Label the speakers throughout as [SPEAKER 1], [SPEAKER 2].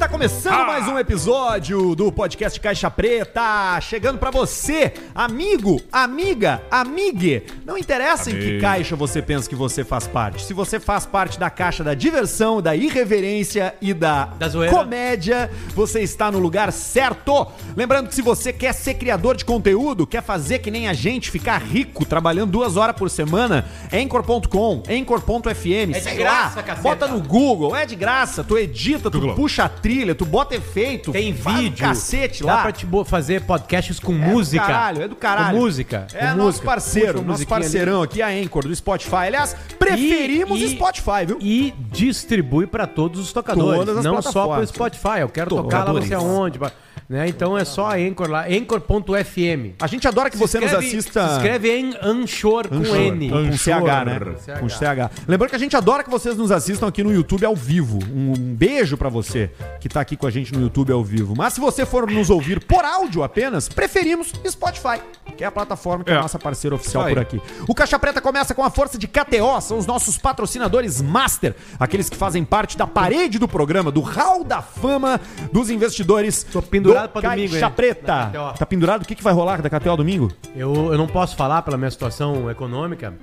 [SPEAKER 1] Está começando mais um episódio do podcast Caixa Preta. Chegando pra você, amigo, amiga, amigue. Não interessa em que caixa você pensa que você faz parte. Se você faz parte da caixa da diversão, da irreverência e da,
[SPEAKER 2] Da
[SPEAKER 1] comédia, você está no lugar certo. Lembrando que se você quer ser criador de conteúdo, quer fazer que nem a gente, ficar rico trabalhando duas horas por semana, Anchor.com, Anchor.fm,
[SPEAKER 2] de
[SPEAKER 1] sei
[SPEAKER 2] graça,
[SPEAKER 1] lá,
[SPEAKER 2] caceta.
[SPEAKER 1] bota no Google, é de graça, tu edita, tu
[SPEAKER 3] Google.
[SPEAKER 1] puxa a trilha, tu bota efeito,
[SPEAKER 2] Tem vídeo.
[SPEAKER 1] cacete
[SPEAKER 2] Dá
[SPEAKER 1] lá.
[SPEAKER 2] pra te fazer podcasts com
[SPEAKER 1] É
[SPEAKER 2] música.
[SPEAKER 1] do caralho, é do caralho.
[SPEAKER 2] Com música.
[SPEAKER 1] É
[SPEAKER 2] com
[SPEAKER 1] nosso
[SPEAKER 2] música.
[SPEAKER 1] parceiro, nosso parceirão aqui, a Anchor do Spotify. Aliás, preferimos
[SPEAKER 2] E- e-
[SPEAKER 1] Spotify, viu?
[SPEAKER 2] E distribui pra todos os tocadores.
[SPEAKER 1] Todas as
[SPEAKER 2] não só pro. Spotify. Eu quero tocar lá não sei aonde. ba- Né? Então é só a Anchor lá. Anchor.fm.
[SPEAKER 1] A gente adora que você nos assista.
[SPEAKER 2] Se escreve em Anchor com
[SPEAKER 1] Anchor,
[SPEAKER 2] N.
[SPEAKER 1] Com CH, né?
[SPEAKER 2] CH.
[SPEAKER 1] Com CH. Lembrando que a gente adora que vocês nos assistam aqui no YouTube ao vivo. Um beijo pra você que tá aqui com a gente no YouTube ao vivo. Mas se você for nos ouvir por áudio apenas, preferimos Spotify, que é a plataforma que é, a
[SPEAKER 3] É.
[SPEAKER 1] nossa parceira oficial por aqui. O Caixa Preta começa com a força de KTO, são os nossos patrocinadores master, aqueles que fazem parte da parede do programa, do hall da fama dos investidores.
[SPEAKER 2] Tô pendurado
[SPEAKER 1] do
[SPEAKER 2] pra domingo, hein?
[SPEAKER 1] Preta.
[SPEAKER 2] KTO.
[SPEAKER 1] Tá pendurado? O que, que vai rolar da KTO domingo?
[SPEAKER 2] Eu, eu não posso falar pela minha situação econômica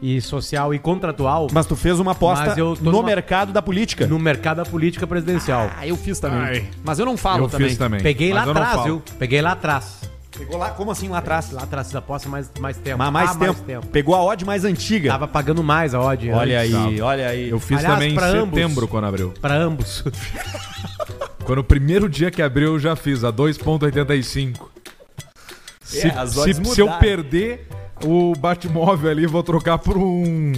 [SPEAKER 2] e social e contratual
[SPEAKER 1] Mas tu fez uma aposta
[SPEAKER 2] Mas eu tô
[SPEAKER 1] no
[SPEAKER 2] numa-
[SPEAKER 1] mercado da política.
[SPEAKER 2] no mercado da política presidencial.
[SPEAKER 1] Ah, eu fiz também.
[SPEAKER 3] Ai.
[SPEAKER 1] Mas eu não falo
[SPEAKER 3] Eu
[SPEAKER 1] também.
[SPEAKER 3] fiz também.
[SPEAKER 2] Peguei
[SPEAKER 3] mas
[SPEAKER 2] lá
[SPEAKER 3] eu não
[SPEAKER 2] atrás,
[SPEAKER 3] falo.
[SPEAKER 2] viu? Peguei lá atrás.
[SPEAKER 1] Pegou lá, como assim lá atrás?
[SPEAKER 2] Lá atrás da aposta mais, mais tempo.
[SPEAKER 1] Mas mais,
[SPEAKER 2] Ah,
[SPEAKER 1] tempo. Pegou a odd mais antiga.
[SPEAKER 2] Tava pagando mais a odd.
[SPEAKER 1] olha
[SPEAKER 2] antes.
[SPEAKER 1] aí, olha aí.
[SPEAKER 3] Eu fiz
[SPEAKER 2] Aliás,
[SPEAKER 3] também em
[SPEAKER 2] ambos.
[SPEAKER 3] setembro, quando abriu.
[SPEAKER 2] Pra ambos.
[SPEAKER 3] Quando o primeiro dia que abriu, eu já fiz, a 2,85. Se,
[SPEAKER 1] É,
[SPEAKER 3] se,
[SPEAKER 1] odds
[SPEAKER 3] se eu perder o Batmóvel ali, vou trocar por um.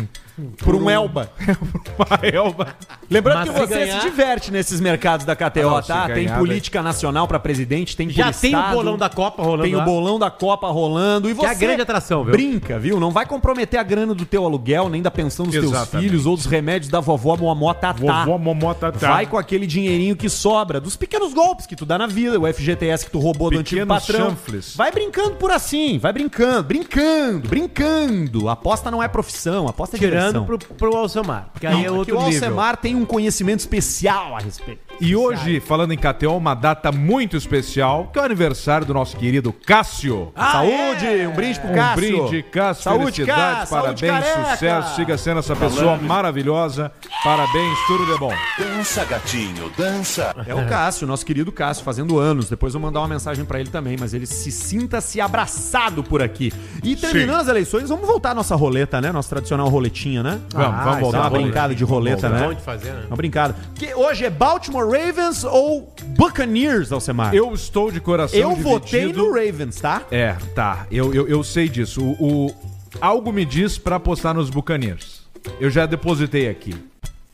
[SPEAKER 1] Por um Elba.
[SPEAKER 3] Uma Elba.
[SPEAKER 1] Lembrando
[SPEAKER 2] Mas
[SPEAKER 1] que
[SPEAKER 2] se
[SPEAKER 1] você
[SPEAKER 2] ganhar-
[SPEAKER 1] se diverte nesses mercados da KTO,
[SPEAKER 3] não, se
[SPEAKER 1] tá? Tem
[SPEAKER 3] ganhar,
[SPEAKER 1] política nacional pra presidente, tem
[SPEAKER 2] Já
[SPEAKER 1] por
[SPEAKER 2] tem o
[SPEAKER 1] estado,
[SPEAKER 2] bolão da Copa rolando
[SPEAKER 1] Tem o
[SPEAKER 2] lá.
[SPEAKER 1] bolão da Copa rolando. E
[SPEAKER 2] Que é
[SPEAKER 1] você
[SPEAKER 2] a grande atração, viu?
[SPEAKER 1] Brinca, viu? Não vai comprometer a grana do teu aluguel, nem da pensão dos teus
[SPEAKER 3] Exatamente.
[SPEAKER 1] filhos ou dos remédios da vovó Momó Tatá.
[SPEAKER 3] Vovó Momota tá.
[SPEAKER 1] Vai com aquele dinheirinho que sobra, dos pequenos golpes que tu dá na vida, o FGTS que tu roubou do antigo
[SPEAKER 3] Pequenos
[SPEAKER 1] patrão.
[SPEAKER 3] chanfles.
[SPEAKER 1] Vai brincando por assim, vai brincando, brincando, brincando. Aposta não é profissão, aposta é
[SPEAKER 2] Tirando
[SPEAKER 1] diversão.
[SPEAKER 2] pro, pro Alcemar. Porque aí é
[SPEAKER 1] Porque
[SPEAKER 2] outro
[SPEAKER 1] o
[SPEAKER 2] nível.
[SPEAKER 1] Alcemar tem um conhecimento especial a respeito.
[SPEAKER 3] E hoje, falando em KTO, uma data muito especial, que é o aniversário do nosso querido Cássio.
[SPEAKER 1] Saúde, um brinde pro
[SPEAKER 3] Um
[SPEAKER 1] Cássio.
[SPEAKER 3] brinde, Cássio.
[SPEAKER 1] Saúde,
[SPEAKER 3] felicidades,
[SPEAKER 1] Cássio. Saúde,
[SPEAKER 3] parabéns,
[SPEAKER 1] careca.
[SPEAKER 3] sucesso. Siga sendo essa pessoa maravilhosa. Parabéns, tudo de bom.
[SPEAKER 4] Dança, gatinho, dança.
[SPEAKER 1] É o Cássio, nosso querido Cássio, fazendo anos. Depois eu vou mandar uma mensagem pra ele também, mas ele se sinta-se abraçado por aqui. E terminando as eleições, vamos voltar à nossa roleta, né? Nossa tradicional roletinha, né?
[SPEAKER 3] Vamos,
[SPEAKER 2] Ah,
[SPEAKER 3] vamos
[SPEAKER 2] isso
[SPEAKER 3] voltar.
[SPEAKER 1] Dá uma brincada de roleta, né?
[SPEAKER 2] Bom de fazer, né?
[SPEAKER 1] Uma brincada. Que hoje é Baltimore Ravens ou Buccaneers, Alcemar?
[SPEAKER 3] Eu estou de coração
[SPEAKER 1] eu
[SPEAKER 3] dividido.
[SPEAKER 1] votei no Ravens, tá?
[SPEAKER 3] É, tá. Eu, eu, eu sei disso. O, o- algo me diz pra apostar nos Buccaneers. Eu já depositei aqui.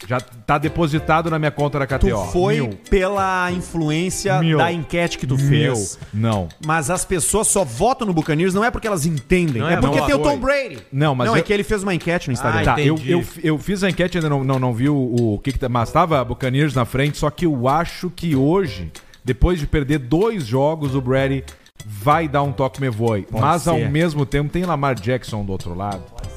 [SPEAKER 3] Já tá depositado na minha conta da
[SPEAKER 1] Tu
[SPEAKER 3] KTO.
[SPEAKER 1] foi
[SPEAKER 3] Mil.
[SPEAKER 1] pela influência
[SPEAKER 3] Mil.
[SPEAKER 1] da enquete que tu
[SPEAKER 3] Mil.
[SPEAKER 1] fez.
[SPEAKER 3] Não.
[SPEAKER 1] Mas as pessoas só votam no Buccaneers não é porque elas entendem,
[SPEAKER 2] Não
[SPEAKER 1] é
[SPEAKER 2] é,
[SPEAKER 1] porque
[SPEAKER 2] não,
[SPEAKER 1] tem o. Tom Brady.
[SPEAKER 3] Não, mas
[SPEAKER 1] não é
[SPEAKER 3] eu-
[SPEAKER 1] que ele fez uma enquete no Instagram.
[SPEAKER 2] Ah,
[SPEAKER 3] Tá, eu, eu, eu fiz a enquete, ainda não, não, não vi o, o que, que tá, mas tava Buccaneers na frente, só que eu acho que hoje, depois de perder dois jogos, o Brady vai dar um toque me voe. Mas ao
[SPEAKER 1] ser.
[SPEAKER 3] mesmo tempo tem Lamar Jackson do outro lado.
[SPEAKER 1] Pode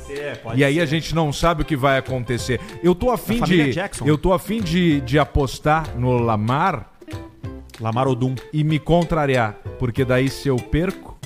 [SPEAKER 3] E aí a gente não sabe o que vai acontecer. Eu tô afim
[SPEAKER 1] família
[SPEAKER 3] de
[SPEAKER 1] Jackson.
[SPEAKER 3] eu tô afim de, de apostar no Lamar
[SPEAKER 1] Lamar Odum.
[SPEAKER 3] e me contrariar, porque daí se eu perco,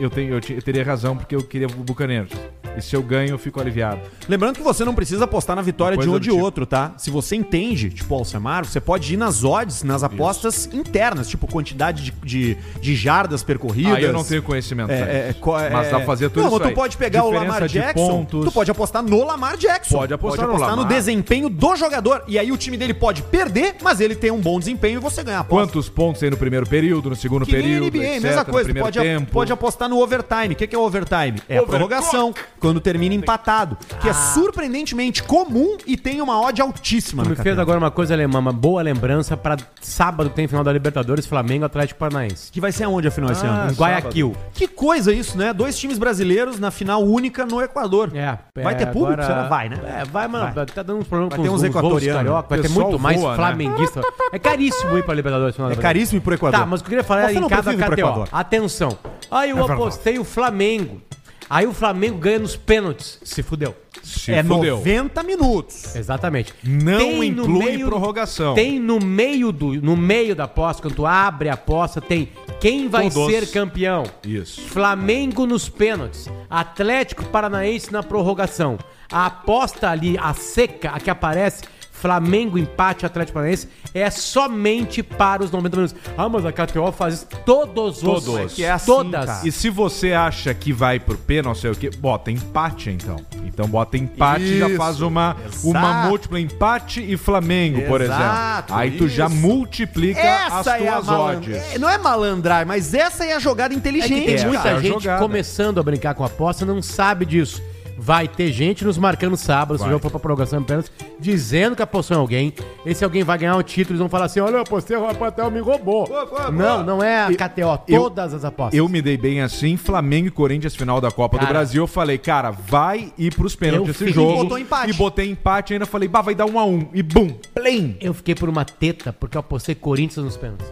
[SPEAKER 3] eu tenho eu, ti- eu teria razão porque eu queria o Buccaneers. E se eu ganho, eu fico aliviado.
[SPEAKER 1] Lembrando que você não precisa apostar na vitória de um ou de
[SPEAKER 3] tipo.
[SPEAKER 1] outro, tá? Se você entende, tipo o Alcemar, você pode ir nas odds, nas apostas internas, tipo quantidade de, de, de jardas percorridas.
[SPEAKER 3] Aí eu não tenho conhecimento.
[SPEAKER 1] É, é, co-
[SPEAKER 3] Mas
[SPEAKER 1] é-
[SPEAKER 3] dá pra fazer tudo
[SPEAKER 1] não,
[SPEAKER 3] isso
[SPEAKER 1] tu
[SPEAKER 3] aí.
[SPEAKER 1] pode pegar o Lamar Jackson,
[SPEAKER 3] pontos.
[SPEAKER 1] tu pode apostar no Lamar Jackson.
[SPEAKER 3] Pode apostar no
[SPEAKER 1] no,
[SPEAKER 3] Lamar.
[SPEAKER 1] desempenho do jogador. E aí o time dele pode perder, mas ele tem um bom desempenho e você ganha a aposta.
[SPEAKER 3] Quantos pontos tem no primeiro período, no segundo
[SPEAKER 1] Que
[SPEAKER 3] período,
[SPEAKER 1] NBA,
[SPEAKER 3] etc,
[SPEAKER 1] mesma
[SPEAKER 3] no
[SPEAKER 1] coisa. Tu pode, pode apostar no overtime. O que, que é overtime? É a prorrogação, quando termina empatado. Que é surpreendentemente comum e tem uma odd altíssima.
[SPEAKER 2] Tu me fez agora uma coisa alemã, uma boa lembrança pra sábado que tem final da Libertadores, Flamengo Atlético Paranaense.
[SPEAKER 1] Que vai ser aonde afinal esse
[SPEAKER 3] Ah,
[SPEAKER 1] ano?
[SPEAKER 2] Em Guayaquil.
[SPEAKER 1] Que coisa isso, né? Dois times brasileiros na final única no Equador.
[SPEAKER 2] É,
[SPEAKER 1] Vai
[SPEAKER 2] é,
[SPEAKER 1] ter público?
[SPEAKER 2] agora-
[SPEAKER 1] Será? Vai, né?
[SPEAKER 2] É, vai, mano. Tá dando uns problemas
[SPEAKER 1] Vai
[SPEAKER 2] com
[SPEAKER 1] ter uns
[SPEAKER 2] uns
[SPEAKER 1] equatorianos.
[SPEAKER 2] carioca. Vai ter muito mais
[SPEAKER 3] voa, né?
[SPEAKER 2] flamenguista. É caríssimo ir pra Libertadores. final
[SPEAKER 1] É caríssimo ir pro Equador.
[SPEAKER 2] Tá, mas o que eu queria falar é em
[SPEAKER 1] pro
[SPEAKER 2] KTO. Atenção. Aí eu apostei o Flamengo. Aí o Flamengo ganha nos pênaltis. Se fudeu.
[SPEAKER 3] Se
[SPEAKER 1] é
[SPEAKER 3] fudeu.
[SPEAKER 1] 90 minutos.
[SPEAKER 2] Exatamente.
[SPEAKER 3] Não
[SPEAKER 2] Tem
[SPEAKER 3] inclui
[SPEAKER 2] meio-
[SPEAKER 3] prorrogação.
[SPEAKER 2] Tem no meio do no meio da aposta, quando tu abre a aposta, tem quem vai
[SPEAKER 3] Todos.
[SPEAKER 2] ser campeão.
[SPEAKER 3] Isso.
[SPEAKER 2] Flamengo nos pênaltis, Atlético Paranaense na prorrogação. A aposta ali, a seca, a que aparece, Flamengo empate Atlético Paranaense, é somente para os 90 minutos. Ah, mas a KTO faz isso todos os.
[SPEAKER 3] Todos. É
[SPEAKER 1] que é assim,
[SPEAKER 2] todas.
[SPEAKER 1] cara.
[SPEAKER 3] E se você acha que vai pro P, não sei o que, bota empate então. Então bota empate e já
[SPEAKER 1] Isso,
[SPEAKER 3] faz uma, uma múltipla empate e Flamengo, por
[SPEAKER 1] Exato,
[SPEAKER 3] exemplo. Aí tu já
[SPEAKER 1] isso.
[SPEAKER 3] multiplica as
[SPEAKER 1] Essa é a
[SPEAKER 3] tuas
[SPEAKER 1] malan-
[SPEAKER 3] odds.
[SPEAKER 1] é, Não é malandragem, mas essa é a jogada
[SPEAKER 2] É que
[SPEAKER 1] inteligente.
[SPEAKER 2] tem
[SPEAKER 3] É,
[SPEAKER 2] muita
[SPEAKER 3] é a
[SPEAKER 2] gente
[SPEAKER 3] jogada.
[SPEAKER 2] começando a brincar com aposta não sabe disso. Vai ter gente nos marcando sábado, se o jogo for pra prorrogação apenas, dizendo que apostou em alguém. Esse alguém vai ganhar o título, eles vão falar assim: olha, eu apostei, o Rapatel me roubou. Não, não é a KTO,
[SPEAKER 3] eu-
[SPEAKER 2] todas as apostas.
[SPEAKER 3] Eu me dei bem assim, Flamengo e Corinthians final da Copa do
[SPEAKER 2] Cara.
[SPEAKER 3] Brasil. Eu falei, cara, vai ir pros pênaltis esse
[SPEAKER 2] fiquei-
[SPEAKER 3] jogo.
[SPEAKER 1] Botou empate.
[SPEAKER 3] E botei empate ainda. Falei, bah, vai dar um a um. E bum, plim.
[SPEAKER 2] Eu fiquei por uma teta porque eu apostei Corinthians nos pênaltis.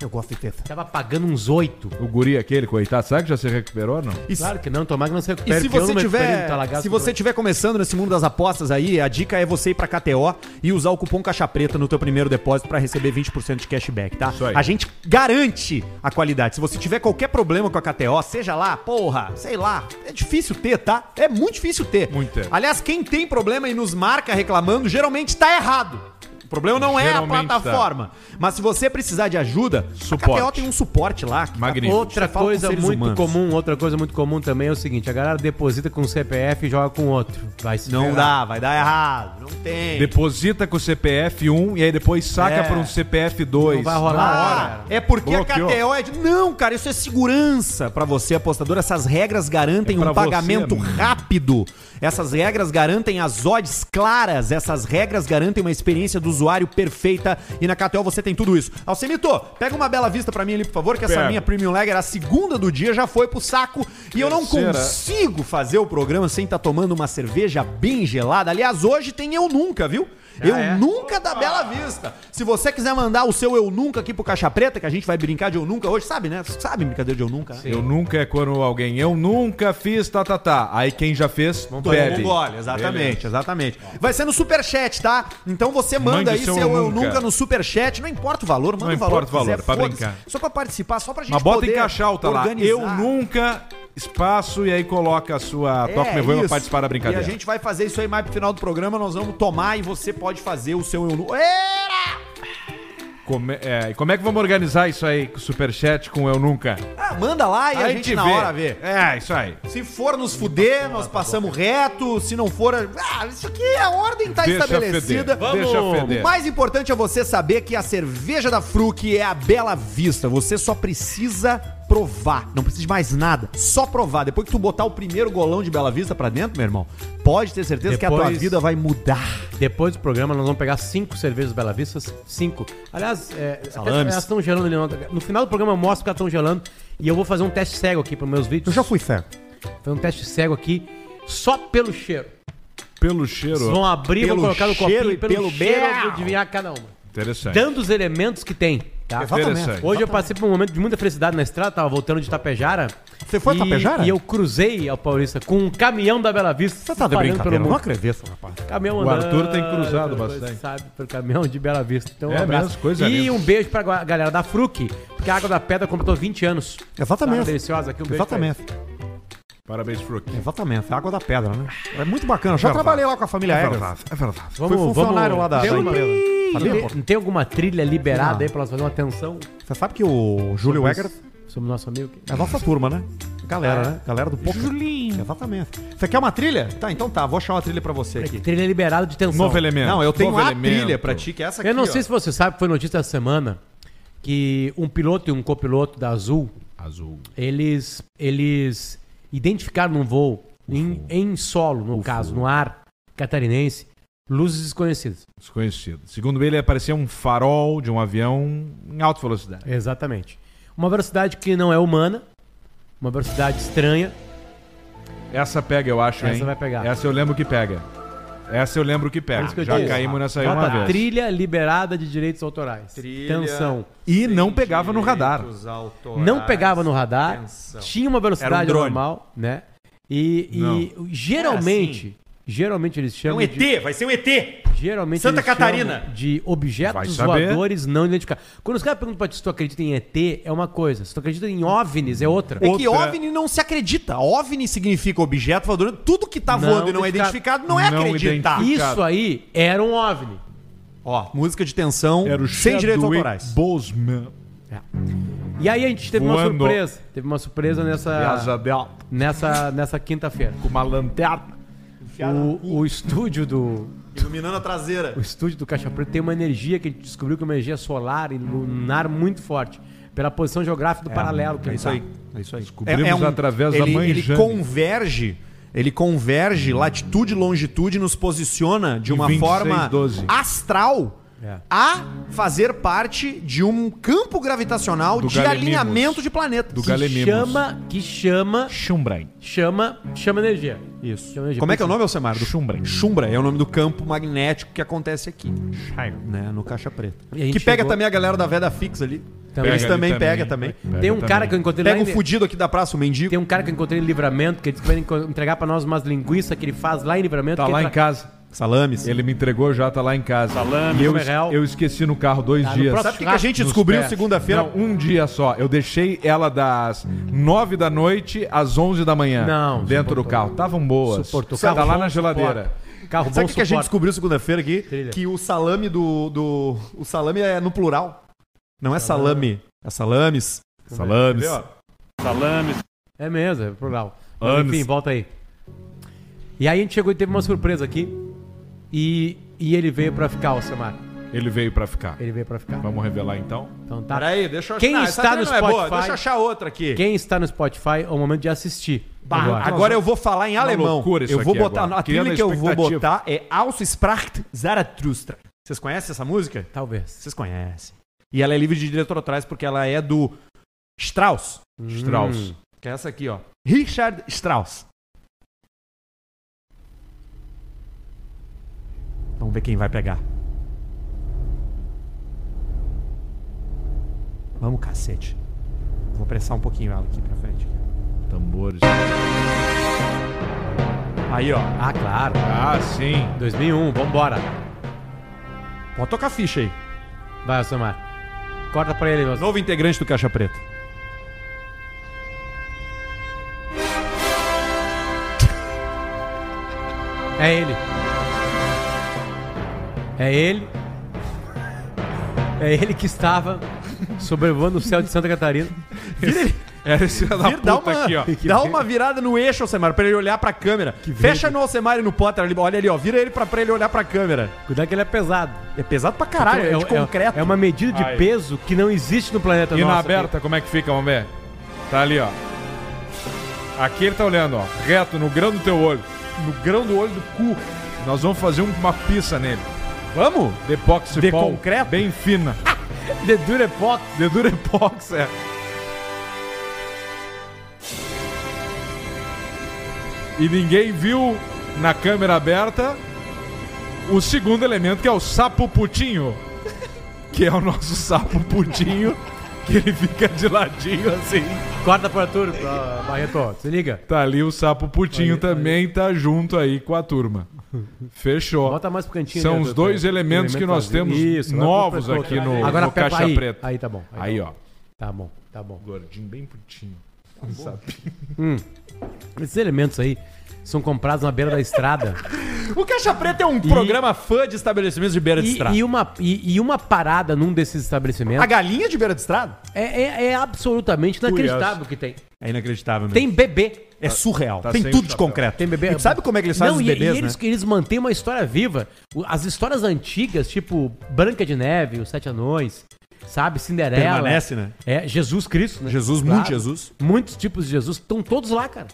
[SPEAKER 1] Eu gosto de teta.
[SPEAKER 2] Tava pagando uns oito.
[SPEAKER 3] O guri aquele, coitado, será que já se recuperou ou não?
[SPEAKER 1] E,
[SPEAKER 2] Claro que não, tomara que não se
[SPEAKER 1] e
[SPEAKER 2] recupere.
[SPEAKER 1] se
[SPEAKER 2] porque eu
[SPEAKER 1] você tiver,
[SPEAKER 2] Talagaço
[SPEAKER 1] se você
[SPEAKER 2] Brasil.
[SPEAKER 1] tiver começando nesse mundo das apostas aí, a dica é você ir pra KTO e usar o cupom Caixa Preta no teu primeiro depósito pra receber 20% de cashback, tá?
[SPEAKER 3] Isso aí.
[SPEAKER 1] A gente garante a qualidade. Se você tiver qualquer problema com a KTO, seja lá, porra, sei lá, é difícil ter, tá? É muito difícil ter.
[SPEAKER 3] Muito.
[SPEAKER 1] Aliás, quem tem problema e nos marca reclamando, geralmente tá errado. O problema não é a
[SPEAKER 3] Geralmente tá.
[SPEAKER 1] plataforma. Mas se você precisar de ajuda, a
[SPEAKER 3] Suporte.
[SPEAKER 1] KTO tem um suporte lá.
[SPEAKER 3] Magnífico.
[SPEAKER 2] Outra coisa muito
[SPEAKER 1] humanos.
[SPEAKER 2] comum, outra coisa muito comum também é o seguinte, a galera deposita com o CPF e joga com outro. Vai se
[SPEAKER 1] Não
[SPEAKER 2] ferrar.
[SPEAKER 1] dá, vai dar errado. Não tem.
[SPEAKER 3] Deposita com o CPF 1 e aí depois saca
[SPEAKER 1] É.
[SPEAKER 3] para um CPF 2.
[SPEAKER 2] Não vai rolar
[SPEAKER 3] Na
[SPEAKER 2] a
[SPEAKER 3] hora.
[SPEAKER 2] hora.
[SPEAKER 1] É porque
[SPEAKER 3] Bloqueou.
[SPEAKER 1] a KTO é de... Não, cara, isso é segurança pra você, apostador. Essas regras garantem
[SPEAKER 3] É
[SPEAKER 1] um pagamento
[SPEAKER 3] você,
[SPEAKER 1] rápido. Essas regras garantem as odds claras. Essas regras garantem uma experiência do usuário perfeita. E na KTO você tem tudo isso. Alcemito, pega uma bela vista pra mim ali, por favor, que essa minha Premium Lager, a segunda do dia, já foi pro saco. E eu não
[SPEAKER 3] Terceira.
[SPEAKER 1] consigo fazer o programa sem estar tomando uma cerveja bem gelada. Aliás, hoje tem Eu Nunca, viu? Eu
[SPEAKER 2] é?
[SPEAKER 1] Nunca da Bela Vista. Se você quiser mandar o seu Eu Nunca aqui pro Caixa Preta, que a gente vai brincar de Eu Nunca hoje, sabe, né? Sabe brincadeira de Eu Nunca, né?
[SPEAKER 3] Eu nunca é quando alguém, eu nunca fiz, tá, tá, tá. Aí quem já fez,
[SPEAKER 1] Todo
[SPEAKER 3] bebe.
[SPEAKER 1] mundo olha, exatamente, exatamente. Vai ser no Superchat, tá? Então você manda
[SPEAKER 3] Mande
[SPEAKER 1] aí
[SPEAKER 3] seu
[SPEAKER 1] seu
[SPEAKER 3] Eu
[SPEAKER 1] Eu
[SPEAKER 3] Nunca.
[SPEAKER 1] Nunca no Superchat, não importa o valor, manda
[SPEAKER 3] Não
[SPEAKER 1] o valor
[SPEAKER 3] importa o valor, pra
[SPEAKER 1] foda-se.
[SPEAKER 3] brincar.
[SPEAKER 1] Só pra participar, só pra gente
[SPEAKER 3] Mas bota em
[SPEAKER 1] poder
[SPEAKER 3] caixa alta lá.
[SPEAKER 1] organizar.
[SPEAKER 3] Eu nunca, espaço, e aí coloca a sua Toque Me Voe pra
[SPEAKER 1] É
[SPEAKER 3] participar da brincadeira.
[SPEAKER 1] E a gente vai fazer isso aí mais pro final do programa, nós vamos tomar e você pode fazer o seu Eu Nunca. Era!
[SPEAKER 3] Como é, é, e como é que vamos organizar isso aí com o Superchat com Eu Nunca?
[SPEAKER 1] Ah, manda lá e a, gente, na hora vê.
[SPEAKER 3] É, isso aí.
[SPEAKER 1] Se for nos fuder, nós passamos reto. Se não for. Ah, isso aqui a ordem tá
[SPEAKER 3] Deixa
[SPEAKER 1] estabelecida.
[SPEAKER 3] feder. Deixa feder.
[SPEAKER 1] O mais importante é você saber que a cerveja da Fruc é a Bela Vista. Você só precisa provar. Não precisa de mais nada. Só provar. Depois que tu botar o primeiro golão de Bela Vista pra dentro, meu irmão, pode ter certeza que a tua
[SPEAKER 2] Depois-
[SPEAKER 1] vida vai mudar.
[SPEAKER 2] Depois do programa, nós vamos pegar cinco cervejas Bela Vistas. Cinco. Aliás, é, até-
[SPEAKER 1] Salames.
[SPEAKER 2] elas estão gelando ali. no- No final do programa eu mostro que elas estão gelando. E eu vou fazer um teste cego aqui para meus vídeos.
[SPEAKER 1] Eu já fui cego.
[SPEAKER 2] Foi um teste cego aqui, só pelo cheiro.
[SPEAKER 3] Pelo cheiro.
[SPEAKER 2] Vocês vão abrir,
[SPEAKER 1] Pelo
[SPEAKER 2] vou colocar no
[SPEAKER 1] cheiro
[SPEAKER 2] copinho
[SPEAKER 1] e
[SPEAKER 2] pelo,
[SPEAKER 1] pelo
[SPEAKER 2] cheiro eu vou adivinhar cada uma.
[SPEAKER 3] Interessante.
[SPEAKER 2] Dando os elementos que tem, tá?
[SPEAKER 3] Interessante.
[SPEAKER 2] Hoje eu passei por um momento de muita felicidade na estrada, tava voltando de Tapejara.
[SPEAKER 1] Você foi a
[SPEAKER 2] e,
[SPEAKER 1] Tapejara?
[SPEAKER 2] E eu cruzei a Paulista com um caminhão da Bela Vista.
[SPEAKER 1] Você tá de brincadeira, não acredito, rapaz.
[SPEAKER 2] Caminhão
[SPEAKER 3] O Arthur tem cruzado bastante.
[SPEAKER 2] Sabe, pelo caminhão de Bela Vista. Então, um
[SPEAKER 3] É
[SPEAKER 2] abraço.
[SPEAKER 3] mesmo, coisa
[SPEAKER 2] E
[SPEAKER 3] linda.
[SPEAKER 2] um beijo pra ga- galera da Fruc, porque a Água da Pedra completou 20 anos.
[SPEAKER 1] Exatamente.
[SPEAKER 2] Tava deliciosa aqui, um beijo
[SPEAKER 1] Exatamente.
[SPEAKER 3] Parabéns, Fruc.
[SPEAKER 1] Exatamente. Água da pedra, né? É muito bacana. Eu já
[SPEAKER 3] Verdade.
[SPEAKER 1] trabalhei lá com a família
[SPEAKER 3] É verdade, é verdade.
[SPEAKER 2] Vamos,
[SPEAKER 1] Fui funcionário
[SPEAKER 2] vamos-
[SPEAKER 1] lá da- da empresa.
[SPEAKER 2] não
[SPEAKER 1] Sabia,
[SPEAKER 2] não tem alguma trilha liberada
[SPEAKER 1] Não.
[SPEAKER 2] aí pra nós fazer uma atenção
[SPEAKER 1] Você sabe que o Júlio Eggers
[SPEAKER 2] sobre o nosso amigo?
[SPEAKER 1] é a nossa turma, né? Galera, né? Galera do poker.
[SPEAKER 3] Julinho.
[SPEAKER 1] Exatamente. Você quer uma trilha? Tá, então tá. Vou achar uma trilha pra você aqui.
[SPEAKER 2] Trilha liberada de tensão.
[SPEAKER 3] Novo elemento.
[SPEAKER 1] Não, eu tenho
[SPEAKER 3] Novo
[SPEAKER 1] uma
[SPEAKER 3] elemento.
[SPEAKER 1] trilha pra ti, que é essa aqui,
[SPEAKER 2] Eu não
[SPEAKER 1] ó.
[SPEAKER 2] sei se você sabe, foi notícia essa semana que um piloto e um copiloto da Azul,
[SPEAKER 3] Azul.
[SPEAKER 2] eles, eles identificaram num voo, em, em solo, no caso, no ar catarinense, luzes desconhecidas.
[SPEAKER 3] Desconhecido. Segundo ele, parecia um farol de um avião em alta velocidade.
[SPEAKER 2] Exatamente. Uma velocidade que não é humana, uma velocidade estranha.
[SPEAKER 3] Essa pega, eu acho,
[SPEAKER 2] Essa
[SPEAKER 3] hein?
[SPEAKER 2] vai pegar.
[SPEAKER 3] Essa eu lembro que pega. Essa eu lembro que pega.
[SPEAKER 2] que
[SPEAKER 3] Já
[SPEAKER 2] disse.
[SPEAKER 3] caímos nessa aí
[SPEAKER 2] Bota
[SPEAKER 3] uma vez.
[SPEAKER 2] Trilha liberada de direitos autorais.
[SPEAKER 1] Trilha.
[SPEAKER 2] Tensão.
[SPEAKER 3] E não pegava no radar.
[SPEAKER 2] Não pegava no radar, tinha uma velocidade
[SPEAKER 1] um
[SPEAKER 2] normal, né? E, e geralmente, geralmente eles
[SPEAKER 1] É
[SPEAKER 2] chamam
[SPEAKER 1] um ET,
[SPEAKER 2] de,
[SPEAKER 1] vai ser um ET.
[SPEAKER 2] geralmente
[SPEAKER 1] Santa
[SPEAKER 2] eles
[SPEAKER 1] Catarina.
[SPEAKER 2] chamam de objetos voadores não identificados. Quando os caras perguntam pra ti se tu acredita em ET, é uma coisa. Se tu acredita em OVNIs, é outra.
[SPEAKER 1] É que OVNI não se acredita. OVNI significa objeto voador. Tudo que tá
[SPEAKER 2] Não
[SPEAKER 1] voando e não é
[SPEAKER 2] identificado.
[SPEAKER 1] não é
[SPEAKER 3] Não
[SPEAKER 1] acreditar.
[SPEAKER 2] Isso aí era um OVNI.
[SPEAKER 1] Ó, música de tensão
[SPEAKER 3] Era o
[SPEAKER 1] sem direitos autorais.
[SPEAKER 3] Boseman.
[SPEAKER 2] E aí a gente teve uma
[SPEAKER 3] Voando.
[SPEAKER 2] surpresa. Teve uma surpresa nessa, nessa, nessa quinta-feira.
[SPEAKER 3] Com uma lanterna.
[SPEAKER 2] O, o estúdio do.
[SPEAKER 1] Iluminando a traseira.
[SPEAKER 2] O estúdio do Caixa Preta tem uma energia que a gente descobriu que é uma energia solar e lunar muito forte. Pela posição geográfica do paralelo que
[SPEAKER 1] É
[SPEAKER 2] ele
[SPEAKER 1] isso
[SPEAKER 2] tá.
[SPEAKER 1] aí. É isso aí.
[SPEAKER 3] Descobrimos através da
[SPEAKER 1] ele,
[SPEAKER 3] mãe
[SPEAKER 1] Ele
[SPEAKER 3] Jane.
[SPEAKER 1] converge. Ele converge latitude e longitude e nos posiciona de uma
[SPEAKER 3] 26,
[SPEAKER 1] forma
[SPEAKER 3] 12.
[SPEAKER 1] astral
[SPEAKER 2] É.
[SPEAKER 1] a fazer parte de um campo gravitacional
[SPEAKER 3] Do
[SPEAKER 1] de alinhamento de planetas.
[SPEAKER 3] Do
[SPEAKER 2] Que
[SPEAKER 3] Galemimos.
[SPEAKER 2] chama, que chama,
[SPEAKER 3] Chumbren.
[SPEAKER 2] chama, chama energia.
[SPEAKER 1] Isso.
[SPEAKER 2] Chama energia.
[SPEAKER 1] Como é que é o nome, Alcemar? Do-
[SPEAKER 3] Chumbra.
[SPEAKER 1] Chumbra é o nome do campo magnético que acontece aqui, né, no Caixa Preta.
[SPEAKER 2] E a gente
[SPEAKER 1] Que pega
[SPEAKER 2] chegou-
[SPEAKER 1] também a galera da Veda Fix ali.
[SPEAKER 2] Também.
[SPEAKER 1] Eles
[SPEAKER 3] Pega
[SPEAKER 1] também pega também.
[SPEAKER 2] Tem um cara que eu encontrei
[SPEAKER 1] Pega
[SPEAKER 2] lá em-
[SPEAKER 1] fudido aqui da praça, o mendigo.
[SPEAKER 2] Tem um cara que eu encontrei em Livramento, que ele disse que vai enco- entregar pra nós umas linguiças que ele faz lá em Livramento.
[SPEAKER 3] Tá
[SPEAKER 2] que
[SPEAKER 3] lá
[SPEAKER 2] entra-
[SPEAKER 3] em casa.
[SPEAKER 1] Salames.
[SPEAKER 3] Ele me entregou já, tá lá em casa. e eu,
[SPEAKER 2] é real.
[SPEAKER 3] eu esqueci no carro dois
[SPEAKER 2] Tá,
[SPEAKER 3] dias.
[SPEAKER 1] Sabe o que que a gente descobriu segunda-feira?
[SPEAKER 3] Um dia só. Eu deixei ela das nove da noite às onze da manhã.
[SPEAKER 2] Não,
[SPEAKER 3] Dentro do
[SPEAKER 2] suportou.
[SPEAKER 3] carro. Estavam boas.
[SPEAKER 2] Suportou.
[SPEAKER 3] Tá
[SPEAKER 2] Carro
[SPEAKER 3] lá na geladeira.
[SPEAKER 2] suporte. Carro
[SPEAKER 1] Sabe o que, que a gente descobriu segunda-feira aqui?
[SPEAKER 2] Trilha.
[SPEAKER 1] Que o salame do, do. O salame é no plural. Não é salame. É salames.
[SPEAKER 3] Salames.
[SPEAKER 1] Entendeu?
[SPEAKER 2] É mesmo, é plural. Mas, enfim, volta aí. E aí a gente chegou e teve uma surpresa aqui. E, e ele veio pra ficar, Alcemar.
[SPEAKER 3] Ele veio pra ficar.
[SPEAKER 2] Ele veio pra ficar.
[SPEAKER 3] Vamos revelar então?
[SPEAKER 2] Então tá.
[SPEAKER 1] Peraí, deixa eu
[SPEAKER 2] Quem
[SPEAKER 1] Não,
[SPEAKER 2] está no
[SPEAKER 1] não é boa.
[SPEAKER 2] Spotify-
[SPEAKER 1] Deixa eu achar outra aqui.
[SPEAKER 2] Quem está no Spotify é o momento de assistir.
[SPEAKER 1] Bah, agora eu vou falar em alemão.
[SPEAKER 3] loucura isso
[SPEAKER 1] eu vou
[SPEAKER 3] aqui
[SPEAKER 1] botar.
[SPEAKER 3] agora.
[SPEAKER 1] A trilha que eu vou botar é Ausspracht Zarathustra. Vocês conhecem essa música?
[SPEAKER 2] Talvez.
[SPEAKER 1] Vocês conhecem. E ela é livre de direito autorais porque ela é do Strauss.
[SPEAKER 3] Strauss.
[SPEAKER 2] Hum.
[SPEAKER 1] Que é essa aqui, ó. Richard Strauss. Vamos ver quem vai pegar. Vamos, cacete. Vou pressar um pouquinho ela aqui pra frente.
[SPEAKER 3] Tambores.
[SPEAKER 1] Aí, ó.
[SPEAKER 2] Ah, claro.
[SPEAKER 3] Ah, sim.
[SPEAKER 2] 2001, vambora.
[SPEAKER 1] Pode tocar ficha aí.
[SPEAKER 2] Vai, Alcemar. Corta pra ele, meu.
[SPEAKER 1] Novo integrante do Caixa Preta.
[SPEAKER 2] É ele. É ele. É ele que estava sobrevoando o céu de Santa Catarina.
[SPEAKER 3] Era esse filho da
[SPEAKER 1] Vira- dá,
[SPEAKER 3] puta
[SPEAKER 1] uma,
[SPEAKER 3] aqui, ó.
[SPEAKER 1] dá uma virada no eixo, Alcemar, pra ele olhar pra câmera. Fecha no Alcemar e no Potter ali. Olha ali, ó. Vira ele pra, pra ele olhar pra câmera.
[SPEAKER 2] Cuidado que ele é pesado.
[SPEAKER 1] É pesado pra caralho, é, de concreto.
[SPEAKER 2] é uma medida de
[SPEAKER 3] Ai.
[SPEAKER 2] peso que não existe no planeta
[SPEAKER 3] E na
[SPEAKER 2] nosso.
[SPEAKER 3] aberta, como é que fica, vamos ver? Tá ali, ó. Aqui ele tá olhando, ó. Reto, no grão do teu olho.
[SPEAKER 1] no grão do olho do cu.
[SPEAKER 3] Nós vamos fazer um- uma pista nele.
[SPEAKER 1] Vamos?
[SPEAKER 3] De epóxi
[SPEAKER 1] De
[SPEAKER 3] pau,
[SPEAKER 1] concreto?
[SPEAKER 3] Bem fina.
[SPEAKER 2] The Durepox.
[SPEAKER 3] De dura epóxi, é. E ninguém viu na câmera aberta o segundo elemento, que é o sapo putinho. Que é o nosso sapo putinho, que ele fica de ladinho assim.
[SPEAKER 2] Corta pra Barreto. Se liga.
[SPEAKER 3] Tá ali o sapo putinho
[SPEAKER 2] Aí,
[SPEAKER 3] também, tá junto aí com a turma. Fechou.
[SPEAKER 2] Bota mais pro cantinho.
[SPEAKER 3] São
[SPEAKER 2] ali,
[SPEAKER 3] os dois
[SPEAKER 2] pra-
[SPEAKER 3] elementos que nós
[SPEAKER 2] vazio.
[SPEAKER 3] temos
[SPEAKER 2] Isso,
[SPEAKER 3] novos aqui no,
[SPEAKER 2] Agora
[SPEAKER 3] no Caixa
[SPEAKER 2] aí,
[SPEAKER 3] Preta.
[SPEAKER 2] Aí tá bom.
[SPEAKER 3] Aí,
[SPEAKER 2] tá
[SPEAKER 3] ó.
[SPEAKER 2] Tá bom, tá bom.
[SPEAKER 3] Gordinho, bem putinho.
[SPEAKER 2] Esses elementos aí são comprados na beira da estrada.
[SPEAKER 1] O Caixa Preta é um programa fã de estabelecimentos de beira de
[SPEAKER 2] e,
[SPEAKER 1] estrada.
[SPEAKER 2] e uma, e, e uma parada num desses estabelecimentos
[SPEAKER 1] A galinha de beira de estrada?
[SPEAKER 2] é, é- é absolutamente inacreditável o que tem.
[SPEAKER 1] É inacreditável, né?
[SPEAKER 2] Tem bebê.
[SPEAKER 1] É surreal.
[SPEAKER 3] tá
[SPEAKER 1] tem tudo de concreto.
[SPEAKER 2] Tem bebê.
[SPEAKER 1] E sabe como é que eles fazem
[SPEAKER 2] Não,
[SPEAKER 1] os
[SPEAKER 2] e-
[SPEAKER 1] bebês,
[SPEAKER 2] e eles,
[SPEAKER 1] né?
[SPEAKER 2] eles mantêm uma história viva. As histórias antigas, tipo Branca de Neve, Os Sete Anões, sabe? Cinderela.
[SPEAKER 1] Permanece, né?
[SPEAKER 2] É, Jesus Cristo, né?
[SPEAKER 1] Jesus,
[SPEAKER 2] Claro.
[SPEAKER 1] muito Jesus.
[SPEAKER 2] Muitos tipos de Jesus estão todos lá, cara.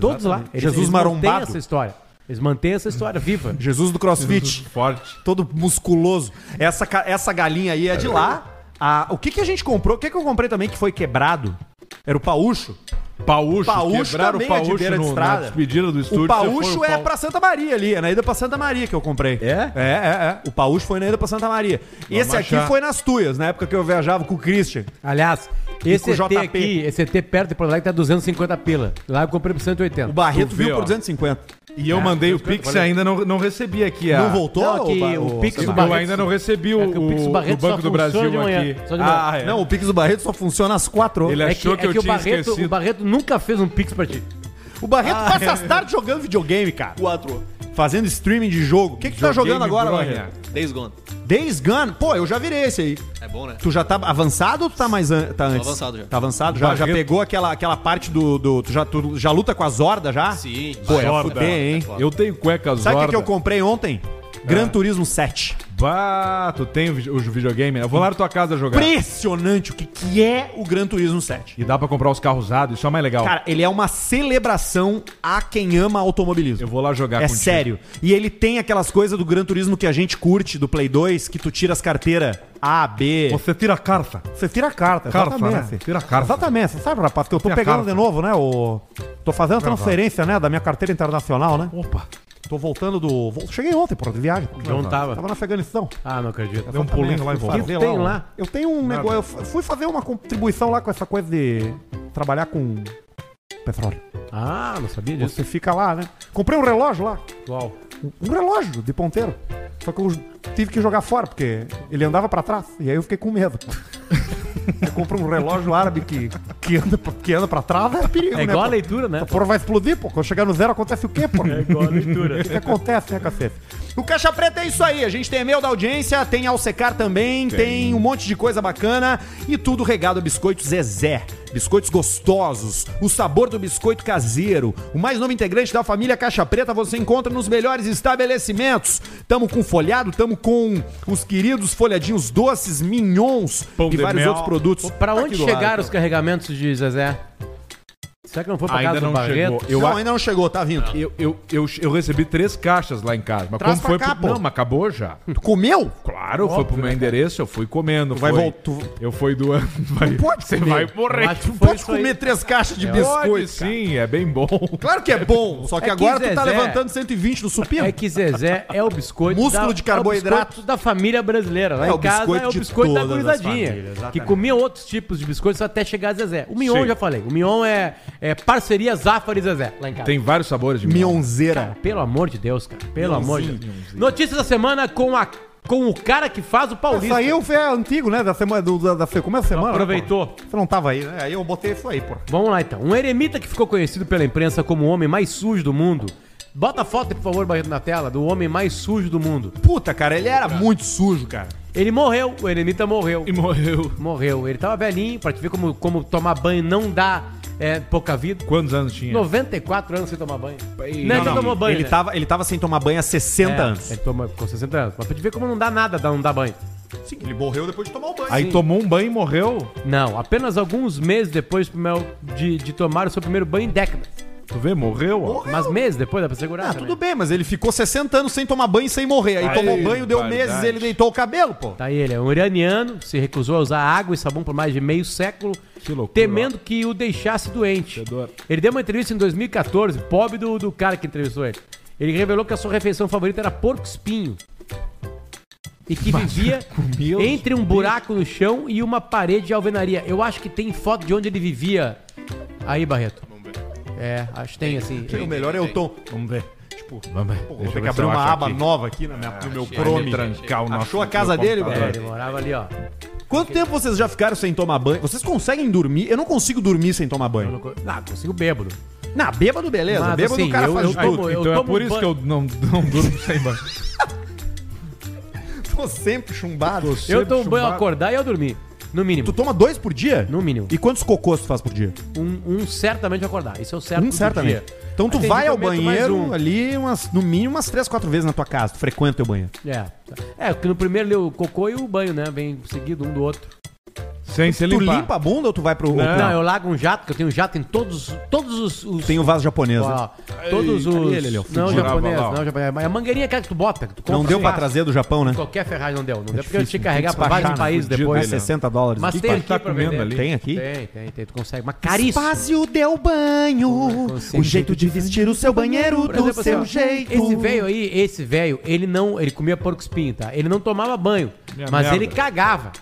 [SPEAKER 2] Todos lá.
[SPEAKER 1] Exatamente. Jesus marombado.
[SPEAKER 2] mantêm essa história. Eles mantêm essa história viva.
[SPEAKER 1] Jesus do crossfit.
[SPEAKER 3] Forte.
[SPEAKER 1] todo musculoso. Essa, essa galinha aí é de lá. Ah, o que, que a gente comprou? O que, que eu comprei também que foi quebrado? Era o paúcho.
[SPEAKER 3] Paúcho,
[SPEAKER 1] Paúcho
[SPEAKER 3] quebraram o
[SPEAKER 1] é de
[SPEAKER 3] paúcho
[SPEAKER 1] beira de
[SPEAKER 3] no, na
[SPEAKER 1] estrada.
[SPEAKER 3] despedida do estúdio.
[SPEAKER 1] o paúcho é
[SPEAKER 3] pau-
[SPEAKER 1] pra Santa Maria ali, é na ida pra Santa Maria que eu comprei.
[SPEAKER 2] É?
[SPEAKER 1] É, é, é. O paúcho foi na ida pra Santa Maria. Esse aqui
[SPEAKER 3] achar.
[SPEAKER 1] foi nas tuias, na época que eu viajava com o Christian.
[SPEAKER 2] Aliás, Esse ET
[SPEAKER 1] JP.
[SPEAKER 2] aqui, esse ET perto de Porto Alegre tá 250 pila. Lá eu comprei por 180.
[SPEAKER 1] O Barreto
[SPEAKER 3] Tu vê,
[SPEAKER 1] viu
[SPEAKER 3] ó.
[SPEAKER 1] por 250.
[SPEAKER 3] E eu
[SPEAKER 2] É,
[SPEAKER 3] mandei o Pix e ainda não, não recebi aqui. A...
[SPEAKER 1] Não voltou?
[SPEAKER 2] Não, que
[SPEAKER 1] Ba-
[SPEAKER 2] o Pix do
[SPEAKER 3] Eu
[SPEAKER 2] Barreto-
[SPEAKER 3] ainda não recebi o,
[SPEAKER 2] É que o Pix do
[SPEAKER 3] o-
[SPEAKER 2] Barreto
[SPEAKER 3] o Banco do Brasil
[SPEAKER 2] funciona de manhã,
[SPEAKER 3] aqui.
[SPEAKER 2] só de manhã.
[SPEAKER 3] Ah, é.
[SPEAKER 1] Não, o Pix do Barreto só funciona às 4
[SPEAKER 3] Ele
[SPEAKER 2] É
[SPEAKER 3] achou
[SPEAKER 2] que,
[SPEAKER 3] que,
[SPEAKER 2] é
[SPEAKER 3] eu
[SPEAKER 2] que o,
[SPEAKER 3] tinha
[SPEAKER 2] Barreto,
[SPEAKER 3] esquecido.
[SPEAKER 2] o Barreto nunca fez um Pix pra ti.
[SPEAKER 1] O Barreto passa as tardes jogando videogame, cara.
[SPEAKER 5] 4.
[SPEAKER 1] Fazendo streaming de jogo. O que, que tu tá jogando agora. Barreto?
[SPEAKER 5] Days Gone.
[SPEAKER 1] Days Gone? Pô, eu já virei esse aí.
[SPEAKER 5] É bom, né?
[SPEAKER 1] Tu já tá avançado ou tu tá mais an tá antes?
[SPEAKER 5] avançado já.
[SPEAKER 1] Tá avançado? Já, já pegou aquela, aquela parte do. do tu, já, tu já luta com a Zorda já?
[SPEAKER 5] Sim.
[SPEAKER 1] Pô, é
[SPEAKER 3] Zorda.
[SPEAKER 1] fuder, hein?
[SPEAKER 3] Eu tenho cueca
[SPEAKER 1] Sabe o que,
[SPEAKER 3] Zorda.
[SPEAKER 1] que eu comprei ontem? Gran Turismo 7.
[SPEAKER 3] Bah, tu tem o vi- o videogame, né? Eu vou lá na tua casa jogar.
[SPEAKER 1] Impressionante o que, que é o Gran Turismo 7.
[SPEAKER 3] E dá pra comprar os carros usados, isso é mais legal.
[SPEAKER 1] Cara, ele é uma celebração a quem ama automobilismo.
[SPEAKER 3] eu vou lá jogar
[SPEAKER 1] É
[SPEAKER 3] contigo.
[SPEAKER 1] sério. E ele tem aquelas coisas do Gran Turismo que a gente curte do Play 2, que tu tira as carteiras A, B.
[SPEAKER 3] Você tira a carta.
[SPEAKER 1] Você tira a carta,
[SPEAKER 3] Carta,
[SPEAKER 1] exatamente.
[SPEAKER 3] né? Tira a carta.
[SPEAKER 1] Exatamente. Você sabe, rapaz, que eu tô
[SPEAKER 3] Tira a
[SPEAKER 1] pegando
[SPEAKER 3] carta.
[SPEAKER 1] de novo, né? O... Tô fazendo
[SPEAKER 3] Gravado.
[SPEAKER 1] transferência, né, da minha carteira internacional, né?
[SPEAKER 3] Opa.
[SPEAKER 1] Tô voltando do... Cheguei ontem, porra, de viagem.
[SPEAKER 2] Não tava.
[SPEAKER 1] Tava no Afeganistão.
[SPEAKER 2] Ah, não acredito.
[SPEAKER 3] Deu um pulinho lá em volta.
[SPEAKER 2] que tem lá?
[SPEAKER 1] Eu tenho um negócio... Eu fui fazer uma contribuição lá com essa coisa de trabalhar com petróleo.
[SPEAKER 2] Ah, não sabia disso.
[SPEAKER 1] Você fica lá, né? Comprei um relógio lá.
[SPEAKER 2] Qual?
[SPEAKER 1] Um relógio de ponteiro. Só que eu tive que jogar fora, porque ele andava pra trás. E aí eu fiquei com medo. Você compra um relógio árabe que, que, anda, pra- que anda pra trás, é perigo,
[SPEAKER 2] É
[SPEAKER 1] né?
[SPEAKER 2] igual a
[SPEAKER 1] pô?
[SPEAKER 2] leitura, né?
[SPEAKER 1] A porra vai explodir, pô. Quando chegar no zero, acontece o quê, pô? É igual a leitura. O que acontece, né, cacete? O Caixa Preta é isso aí. A gente tem e-mail da audiência, tem Alsecar também, tem. um monte de coisa bacana e tudo regado a biscoitos Zezé. Biscoitos gostosos, o sabor do biscoito caseiro. O mais novo integrante da família Caixa Preta você encontra nos melhores estabelecimentos. Tamo com folhado, tamo com os queridos folhadinhos doces, mignons
[SPEAKER 3] Pão
[SPEAKER 1] e vários
[SPEAKER 3] mel.
[SPEAKER 1] outros produtos.
[SPEAKER 2] Pra
[SPEAKER 1] Tá
[SPEAKER 2] onde chegaram os carregamentos de Zezé? Será que não foi pra
[SPEAKER 3] Ainda
[SPEAKER 2] casa do
[SPEAKER 3] não
[SPEAKER 2] Barreto?
[SPEAKER 3] chegou. Eu,
[SPEAKER 1] não,
[SPEAKER 3] a-
[SPEAKER 1] ainda não chegou, tá vindo.
[SPEAKER 3] eu, eu, eu, eu recebi três caixas lá em casa. Mas
[SPEAKER 1] Traz
[SPEAKER 3] como foi
[SPEAKER 1] pra cá,
[SPEAKER 3] pro...
[SPEAKER 1] pô.
[SPEAKER 3] Não, mas acabou já.
[SPEAKER 1] Tu comeu?
[SPEAKER 3] Claro, foi pro meu endereço, eu fui comendo.
[SPEAKER 1] vai
[SPEAKER 3] foi-
[SPEAKER 1] voltar-
[SPEAKER 3] Eu fui doando. Vai...
[SPEAKER 1] pode
[SPEAKER 3] Você
[SPEAKER 1] comer.
[SPEAKER 3] vai morrer.
[SPEAKER 2] acho que
[SPEAKER 1] Tu
[SPEAKER 2] foi
[SPEAKER 1] pode
[SPEAKER 2] isso aí.
[SPEAKER 1] comer três caixas de
[SPEAKER 3] Pode
[SPEAKER 1] biscoito, cara.
[SPEAKER 3] sim, é bem bom.
[SPEAKER 1] Claro que é bom, só que
[SPEAKER 2] É que
[SPEAKER 1] agora tu tá
[SPEAKER 2] Zezé-
[SPEAKER 1] levantando 120 no supino.
[SPEAKER 2] É que Zezé é o biscoito
[SPEAKER 1] Músculo de carboidrato.
[SPEAKER 2] é o biscoito da família brasileira. Lá
[SPEAKER 1] É
[SPEAKER 2] em casa
[SPEAKER 1] biscoito
[SPEAKER 2] é o
[SPEAKER 1] de
[SPEAKER 2] biscoito da
[SPEAKER 1] todas as
[SPEAKER 2] gurizadinha.
[SPEAKER 1] famílias, exatamente.
[SPEAKER 2] Que comia outros tipos de biscoitos até chegar a Zezé. O Mion
[SPEAKER 3] Sim.
[SPEAKER 2] já falei. O Mion é, é parceria Zafari e Zezé lá em casa.
[SPEAKER 3] Tem vários sabores de mel.
[SPEAKER 1] Mionzeira.
[SPEAKER 2] Cara, pelo amor de Deus, cara. Pelo
[SPEAKER 1] Mionzinho,
[SPEAKER 2] amor de Deus. Notícias da semana com, a, com o cara que faz o Paulista.
[SPEAKER 1] Isso aí eu- é antigo, né? Da semana, do, da, da como é a semana?
[SPEAKER 2] Aproveitou.
[SPEAKER 1] né, pô? Você não tava aí, né? Aí eu botei isso aí, pô.
[SPEAKER 2] Vamos lá então. Um eremita que ficou conhecido pela imprensa como o homem mais sujo do mundo. Bota a foto, por favor, Barreto, na tela, do homem mais sujo do mundo.
[SPEAKER 1] Puta, cara, ele era muito sujo, cara.
[SPEAKER 2] Ele morreu, o eremita morreu.
[SPEAKER 3] E morreu.
[SPEAKER 2] Morreu. Ele tava velhinho, pra te ver como, como tomar banho não dá é, pouca vida.
[SPEAKER 3] Quantos anos tinha?
[SPEAKER 2] 94 anos sem tomar banho.
[SPEAKER 3] Ei,
[SPEAKER 2] não,
[SPEAKER 3] não,
[SPEAKER 2] ele
[SPEAKER 3] não,
[SPEAKER 2] tomou banho.
[SPEAKER 1] ele,
[SPEAKER 2] né?
[SPEAKER 1] tava, ele tava sem tomar banho há 60
[SPEAKER 2] É,
[SPEAKER 1] anos.
[SPEAKER 2] Ele toma com 60 anos. Mas pra te ver como não dá nada, não dá banho.
[SPEAKER 1] Sim, ele morreu depois de tomar o banho.
[SPEAKER 3] Aí tomou um banho e morreu.
[SPEAKER 2] Não, apenas alguns meses depois de, de tomar o seu primeiro banho em décadas.
[SPEAKER 3] Tu vê, morreu? ó.
[SPEAKER 2] Mas meses depois dá pra segurar.
[SPEAKER 1] Ah,
[SPEAKER 2] também.
[SPEAKER 1] tudo bem, mas ele ficou 60 anos sem tomar banho e sem morrer. Aí
[SPEAKER 3] Aí,
[SPEAKER 1] tomou banho, deu
[SPEAKER 3] verdade.
[SPEAKER 1] meses, ele deitou o cabelo, pô.
[SPEAKER 2] Tá ele, é um iraniano, se recusou a usar água e sabão por mais de meio século,
[SPEAKER 3] Que loucura,
[SPEAKER 2] temendo que o deixasse doente.
[SPEAKER 3] Fedor.
[SPEAKER 2] Ele deu uma entrevista em 2014, pobre do, do cara que entrevistou ele. Ele revelou que a sua refeição favorita era porco espinho. E que vivia entre um buraco no chão e uma parede de alvenaria. Eu acho que tem foto de onde ele vivia. Aí, Barreto. É, acho que tem assim.
[SPEAKER 1] o melhor é o tom.
[SPEAKER 3] Vamos ver.
[SPEAKER 1] Tipo,
[SPEAKER 3] Vamos ver.
[SPEAKER 1] pô, vou ter que abrir uma aba
[SPEAKER 3] aqui.
[SPEAKER 1] nova aqui na minha, no meu
[SPEAKER 5] achei,
[SPEAKER 1] Chrome.
[SPEAKER 3] trancar o nosso-
[SPEAKER 1] Achou a casa dele,
[SPEAKER 3] computador.
[SPEAKER 2] É,
[SPEAKER 1] velho?
[SPEAKER 2] ele morava ali, ó.
[SPEAKER 1] Quanto tempo vocês já ficaram sem tomar banho? Vocês conseguem dormir? Eu não consigo dormir sem tomar
[SPEAKER 2] Eu
[SPEAKER 1] banho.
[SPEAKER 2] não co- Ah, consigo bêbado.
[SPEAKER 1] Não, bêbado, beleza.
[SPEAKER 2] Mas,
[SPEAKER 1] bêbado
[SPEAKER 2] assim,
[SPEAKER 1] o cara
[SPEAKER 2] eu-
[SPEAKER 1] faz
[SPEAKER 2] eu
[SPEAKER 1] de tudo.
[SPEAKER 2] eu
[SPEAKER 3] Então é
[SPEAKER 2] tomo
[SPEAKER 3] por isso
[SPEAKER 2] banho.
[SPEAKER 3] que eu não, não durmo sem banho.
[SPEAKER 1] Tô sempre chumbado.
[SPEAKER 3] Tô
[SPEAKER 2] Eu tomo banho acordar e eu dormir. No mínimo.
[SPEAKER 1] Tu toma dois por dia?
[SPEAKER 2] No mínimo.
[SPEAKER 1] E quantos cocôs tu faz por dia?
[SPEAKER 2] Um, um certamente acordar. Isso é o certo
[SPEAKER 1] Um certamente.
[SPEAKER 2] dia.
[SPEAKER 1] Então tu
[SPEAKER 2] Aí
[SPEAKER 1] vai ao banheiro
[SPEAKER 2] um.
[SPEAKER 1] ali umas, no mínimo umas três, quatro vezes na tua casa. Tu frequenta o teu banheiro.
[SPEAKER 2] É. É, porque no primeiro ali o cocô e o banho, né? Vem seguido um do outro.
[SPEAKER 3] Sem se
[SPEAKER 1] Tu
[SPEAKER 3] limpar.
[SPEAKER 1] limpa a bunda ou tu vai pro. ou tu
[SPEAKER 2] Não, eu largo um jato, que eu tenho jato em todos, todos os. os
[SPEAKER 1] Tem o vaso japonês. né?
[SPEAKER 2] ó, todos os.
[SPEAKER 1] ele ali, ó?
[SPEAKER 2] não,
[SPEAKER 3] Fudido.
[SPEAKER 2] japonês,
[SPEAKER 3] Lá, ó.
[SPEAKER 2] não, japonês. Mas a mangueirinha é aquela que tu bota. Que tu
[SPEAKER 1] Não deu pra
[SPEAKER 2] fácil.
[SPEAKER 1] trazer do Japão, né?
[SPEAKER 2] Qualquer ferragem não deu. Não deu porque eu tinha que carregar pra vários
[SPEAKER 1] despachar,
[SPEAKER 2] países
[SPEAKER 3] fudido,
[SPEAKER 2] depois.
[SPEAKER 1] É
[SPEAKER 3] ele, né?
[SPEAKER 1] 60 dólares.
[SPEAKER 2] Mas tem
[SPEAKER 1] que
[SPEAKER 2] aqui
[SPEAKER 3] tá
[SPEAKER 2] pra
[SPEAKER 3] comendo
[SPEAKER 2] vender.
[SPEAKER 3] ali?
[SPEAKER 1] Tem aqui?
[SPEAKER 2] Tem, tem, tem. Tu consegue. Mas caríssimo.
[SPEAKER 1] Espaço deu banho. O jeito de vestir o seu banheiro
[SPEAKER 2] Por
[SPEAKER 1] do
[SPEAKER 2] exemplo, assim,
[SPEAKER 1] seu
[SPEAKER 2] ó,
[SPEAKER 1] jeito.
[SPEAKER 2] Esse velho aí, esse velho, ele não. Ele comia porco espinho, tá? Ele não tomava banho.
[SPEAKER 3] Minha
[SPEAKER 2] mas
[SPEAKER 3] merda.
[SPEAKER 2] ele cagava.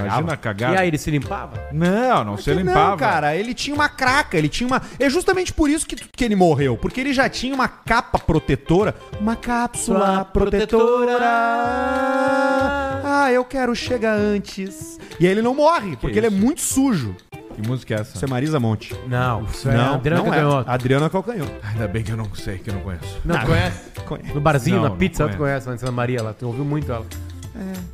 [SPEAKER 3] Imagina a cagada.
[SPEAKER 2] E aí ele se limpava?
[SPEAKER 3] Não, não se
[SPEAKER 1] Que
[SPEAKER 3] limpava.
[SPEAKER 1] Não, cara, ele tinha uma craca, ele tinha uma. É justamente por isso que, que ele morreu, porque ele já tinha uma capa protetora, uma cápsula
[SPEAKER 2] Sua
[SPEAKER 1] protetora.
[SPEAKER 2] protetora.
[SPEAKER 1] Ah, eu quero chegar antes. E aí ele não morre, porque ele é
[SPEAKER 3] isso?
[SPEAKER 1] muito sujo.
[SPEAKER 3] Que música é essa?
[SPEAKER 1] Isso é Marisa Monte.
[SPEAKER 2] Não, isso é
[SPEAKER 1] não,
[SPEAKER 2] Adriano
[SPEAKER 1] não é.
[SPEAKER 2] Canhoto.
[SPEAKER 1] Adriana Calcanhoto.
[SPEAKER 3] Ainda bem que eu não sei, que eu não conheço.
[SPEAKER 2] Não, conhece?
[SPEAKER 1] Conhece.
[SPEAKER 2] No barzinho,
[SPEAKER 3] Não,
[SPEAKER 2] na
[SPEAKER 3] não
[SPEAKER 2] pizza, tu
[SPEAKER 3] conheço.
[SPEAKER 2] conhece, Santa Maria, lá. Tu ouviu muito ela.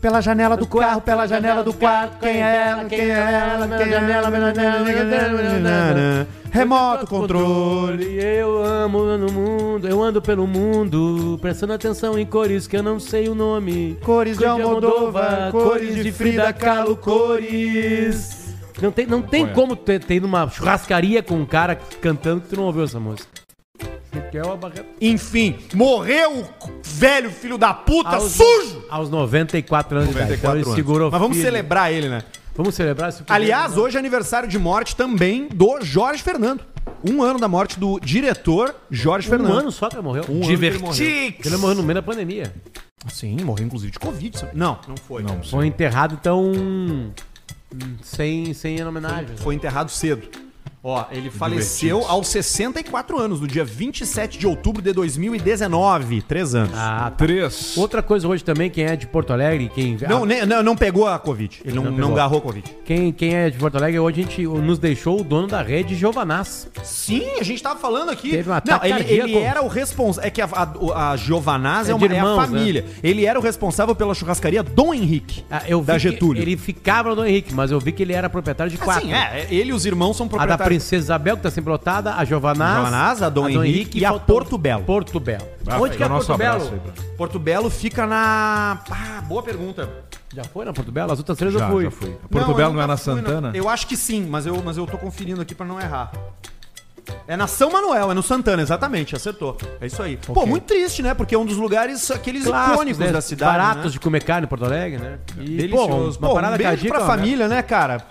[SPEAKER 1] Pela janela do carro, pela janela do quarto, quem é ela, quem é ela, quem é ela, ela, remoto controle.
[SPEAKER 2] Eu amo no mundo, eu ando pelo mundo, prestando atenção em cores que eu não sei o nome.
[SPEAKER 1] Cores de Almodóvar, cores de Frida Kahlo,
[SPEAKER 2] cores. Não tem, não tem como ter, ter ido numa churrascaria com um cara cantando que tu não ouviu essa música. É.
[SPEAKER 1] Enfim, morreu o velho filho da puta
[SPEAKER 2] Aos-
[SPEAKER 1] sujo!
[SPEAKER 2] Aos 94 anos de idade. Então
[SPEAKER 1] 94
[SPEAKER 2] ele
[SPEAKER 1] anos.
[SPEAKER 2] segurou
[SPEAKER 1] Mas vamos
[SPEAKER 2] firme.
[SPEAKER 1] celebrar ele, né?
[SPEAKER 2] Vamos celebrar esse
[SPEAKER 1] Aliás, hoje é aniversário de morte também do Jorge Fernando. Um ano da morte do diretor Jorge
[SPEAKER 2] um
[SPEAKER 1] Fernando.
[SPEAKER 2] ano só que ele morreu.
[SPEAKER 1] Um ano que ele morreu.
[SPEAKER 2] Ele morreu no meio da pandemia.
[SPEAKER 1] Sim, morreu inclusive de Covid. sabe? Não, não foi.
[SPEAKER 3] Não,
[SPEAKER 2] Foi enterrado, então. hum, Sem, sem homenagem.
[SPEAKER 1] Foi enterrado cedo. Ó, ele faleceu aos 64 anos, no dia 27 de outubro de 2019. Três anos.
[SPEAKER 2] Ah, tá.
[SPEAKER 3] Três.
[SPEAKER 2] Outra coisa hoje também, quem é de Porto Alegre, quem,
[SPEAKER 1] Não,
[SPEAKER 2] ah,
[SPEAKER 1] ne- não, não pegou a Covid. Ele não,
[SPEAKER 2] Não
[SPEAKER 1] não,
[SPEAKER 2] pegou.
[SPEAKER 1] agarrou a Covid.
[SPEAKER 2] quem, quem é de Porto Alegre, hoje a gente nos deixou o dono da rede, Giovanaz.
[SPEAKER 1] Sim, a gente tava falando aqui.
[SPEAKER 2] Teve um
[SPEAKER 1] não, ele, ele era o responsável. É que a, a, a Giovanaz é,
[SPEAKER 2] É
[SPEAKER 1] uma,
[SPEAKER 2] de
[SPEAKER 1] é a
[SPEAKER 2] irmãos, né?
[SPEAKER 1] família. Ele era o responsável pela churrascaria Dom Henrique.
[SPEAKER 2] Ah, eu vi
[SPEAKER 1] da Getúlio.
[SPEAKER 2] Ele ficava no Dom Henrique, mas eu vi que ele era proprietário de quatro.
[SPEAKER 1] Assim, é, ele e os irmãos são proprietários.
[SPEAKER 2] Princesa Isabel, que tá sempre lotada, a Giovanaz.
[SPEAKER 1] Giovanaz, a Dom Henrique e a Porto Belo.
[SPEAKER 2] Porto Belo.
[SPEAKER 3] Ah,
[SPEAKER 2] Onde que é Porto Belo?
[SPEAKER 3] aí
[SPEAKER 1] Porto Belo fica na. Ah, boa pergunta.
[SPEAKER 2] Já foi na Porto Belo? As outras três
[SPEAKER 3] Já,
[SPEAKER 2] eu fui.
[SPEAKER 3] já fui. Porto
[SPEAKER 1] eu
[SPEAKER 3] Belo não é na Santana?
[SPEAKER 1] Eu acho que sim, mas eu, mas eu tô conferindo aqui pra não errar. É na São Manuel, é no Santana, exatamente, acertou. É isso aí. Pô, muito triste, né? Porque é um dos lugares, aqueles
[SPEAKER 2] Clássicos,
[SPEAKER 1] icônicos
[SPEAKER 2] né?
[SPEAKER 1] da cidade.
[SPEAKER 2] Baratos
[SPEAKER 1] né?
[SPEAKER 2] de comer carne em Porto Alegre, né? E,
[SPEAKER 1] Delicioso.
[SPEAKER 2] Pô, uma
[SPEAKER 1] Pô,
[SPEAKER 2] parada
[SPEAKER 1] um beijo pra
[SPEAKER 2] né?
[SPEAKER 1] família, né, cara?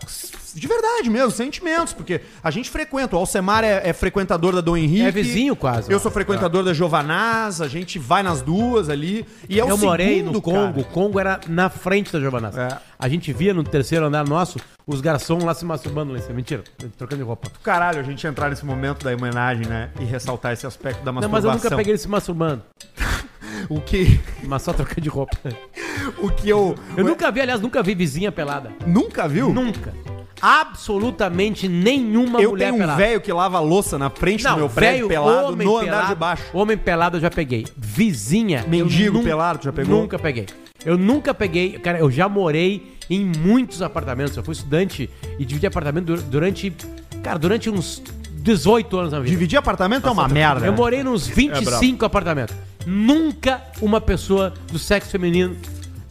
[SPEAKER 1] De verdade mesmo, sentimentos, porque a gente frequenta. O Alcemar é, é frequentador da Dom Henrique.
[SPEAKER 2] É vizinho quase,
[SPEAKER 1] Eu
[SPEAKER 2] ó.
[SPEAKER 1] sou frequentador da Giovanaz, a gente vai nas duas ali. E é o
[SPEAKER 2] eu morei
[SPEAKER 1] segundo,
[SPEAKER 2] no
[SPEAKER 1] cara.
[SPEAKER 2] Congo. O Congo era na frente da Giovanaz.
[SPEAKER 1] É.
[SPEAKER 2] A gente via no terceiro andar nosso os garçons lá se masturbando lá em cima. Mentira, trocando de roupa.
[SPEAKER 1] Caralho, a gente entrar nesse momento da homenagem, né? E ressaltar esse aspecto da
[SPEAKER 2] Não,
[SPEAKER 1] masturbação.
[SPEAKER 2] mas eu nunca peguei ele se masturbando.
[SPEAKER 1] O que,
[SPEAKER 2] Mas só trocando de roupa.
[SPEAKER 1] o que eu...
[SPEAKER 2] Eu nunca vi, aliás, nunca vi vizinha pelada.
[SPEAKER 1] Nunca viu?
[SPEAKER 2] Nunca. Absolutamente nenhuma
[SPEAKER 1] Eu
[SPEAKER 2] mulher
[SPEAKER 1] tenho um velho que lava a louça na frente do
[SPEAKER 2] Não,
[SPEAKER 1] meu prédio pelado
[SPEAKER 2] homem
[SPEAKER 1] no andar
[SPEAKER 2] pelado,
[SPEAKER 1] de baixo.
[SPEAKER 2] Homem pelado eu já peguei. Vizinha. eu
[SPEAKER 1] Mendigo
[SPEAKER 2] nun-
[SPEAKER 1] pelado, tu já pegou?
[SPEAKER 2] Nunca peguei. Eu nunca peguei. Cara, eu já morei em muitos apartamentos. Eu fui estudante e dividi apartamento dur- durante. Cara, durante uns 18 anos na vida.
[SPEAKER 1] Dividir apartamento é uma merda.
[SPEAKER 2] Eu morei nos 25 apartamentos. Nunca uma pessoa do sexo feminino,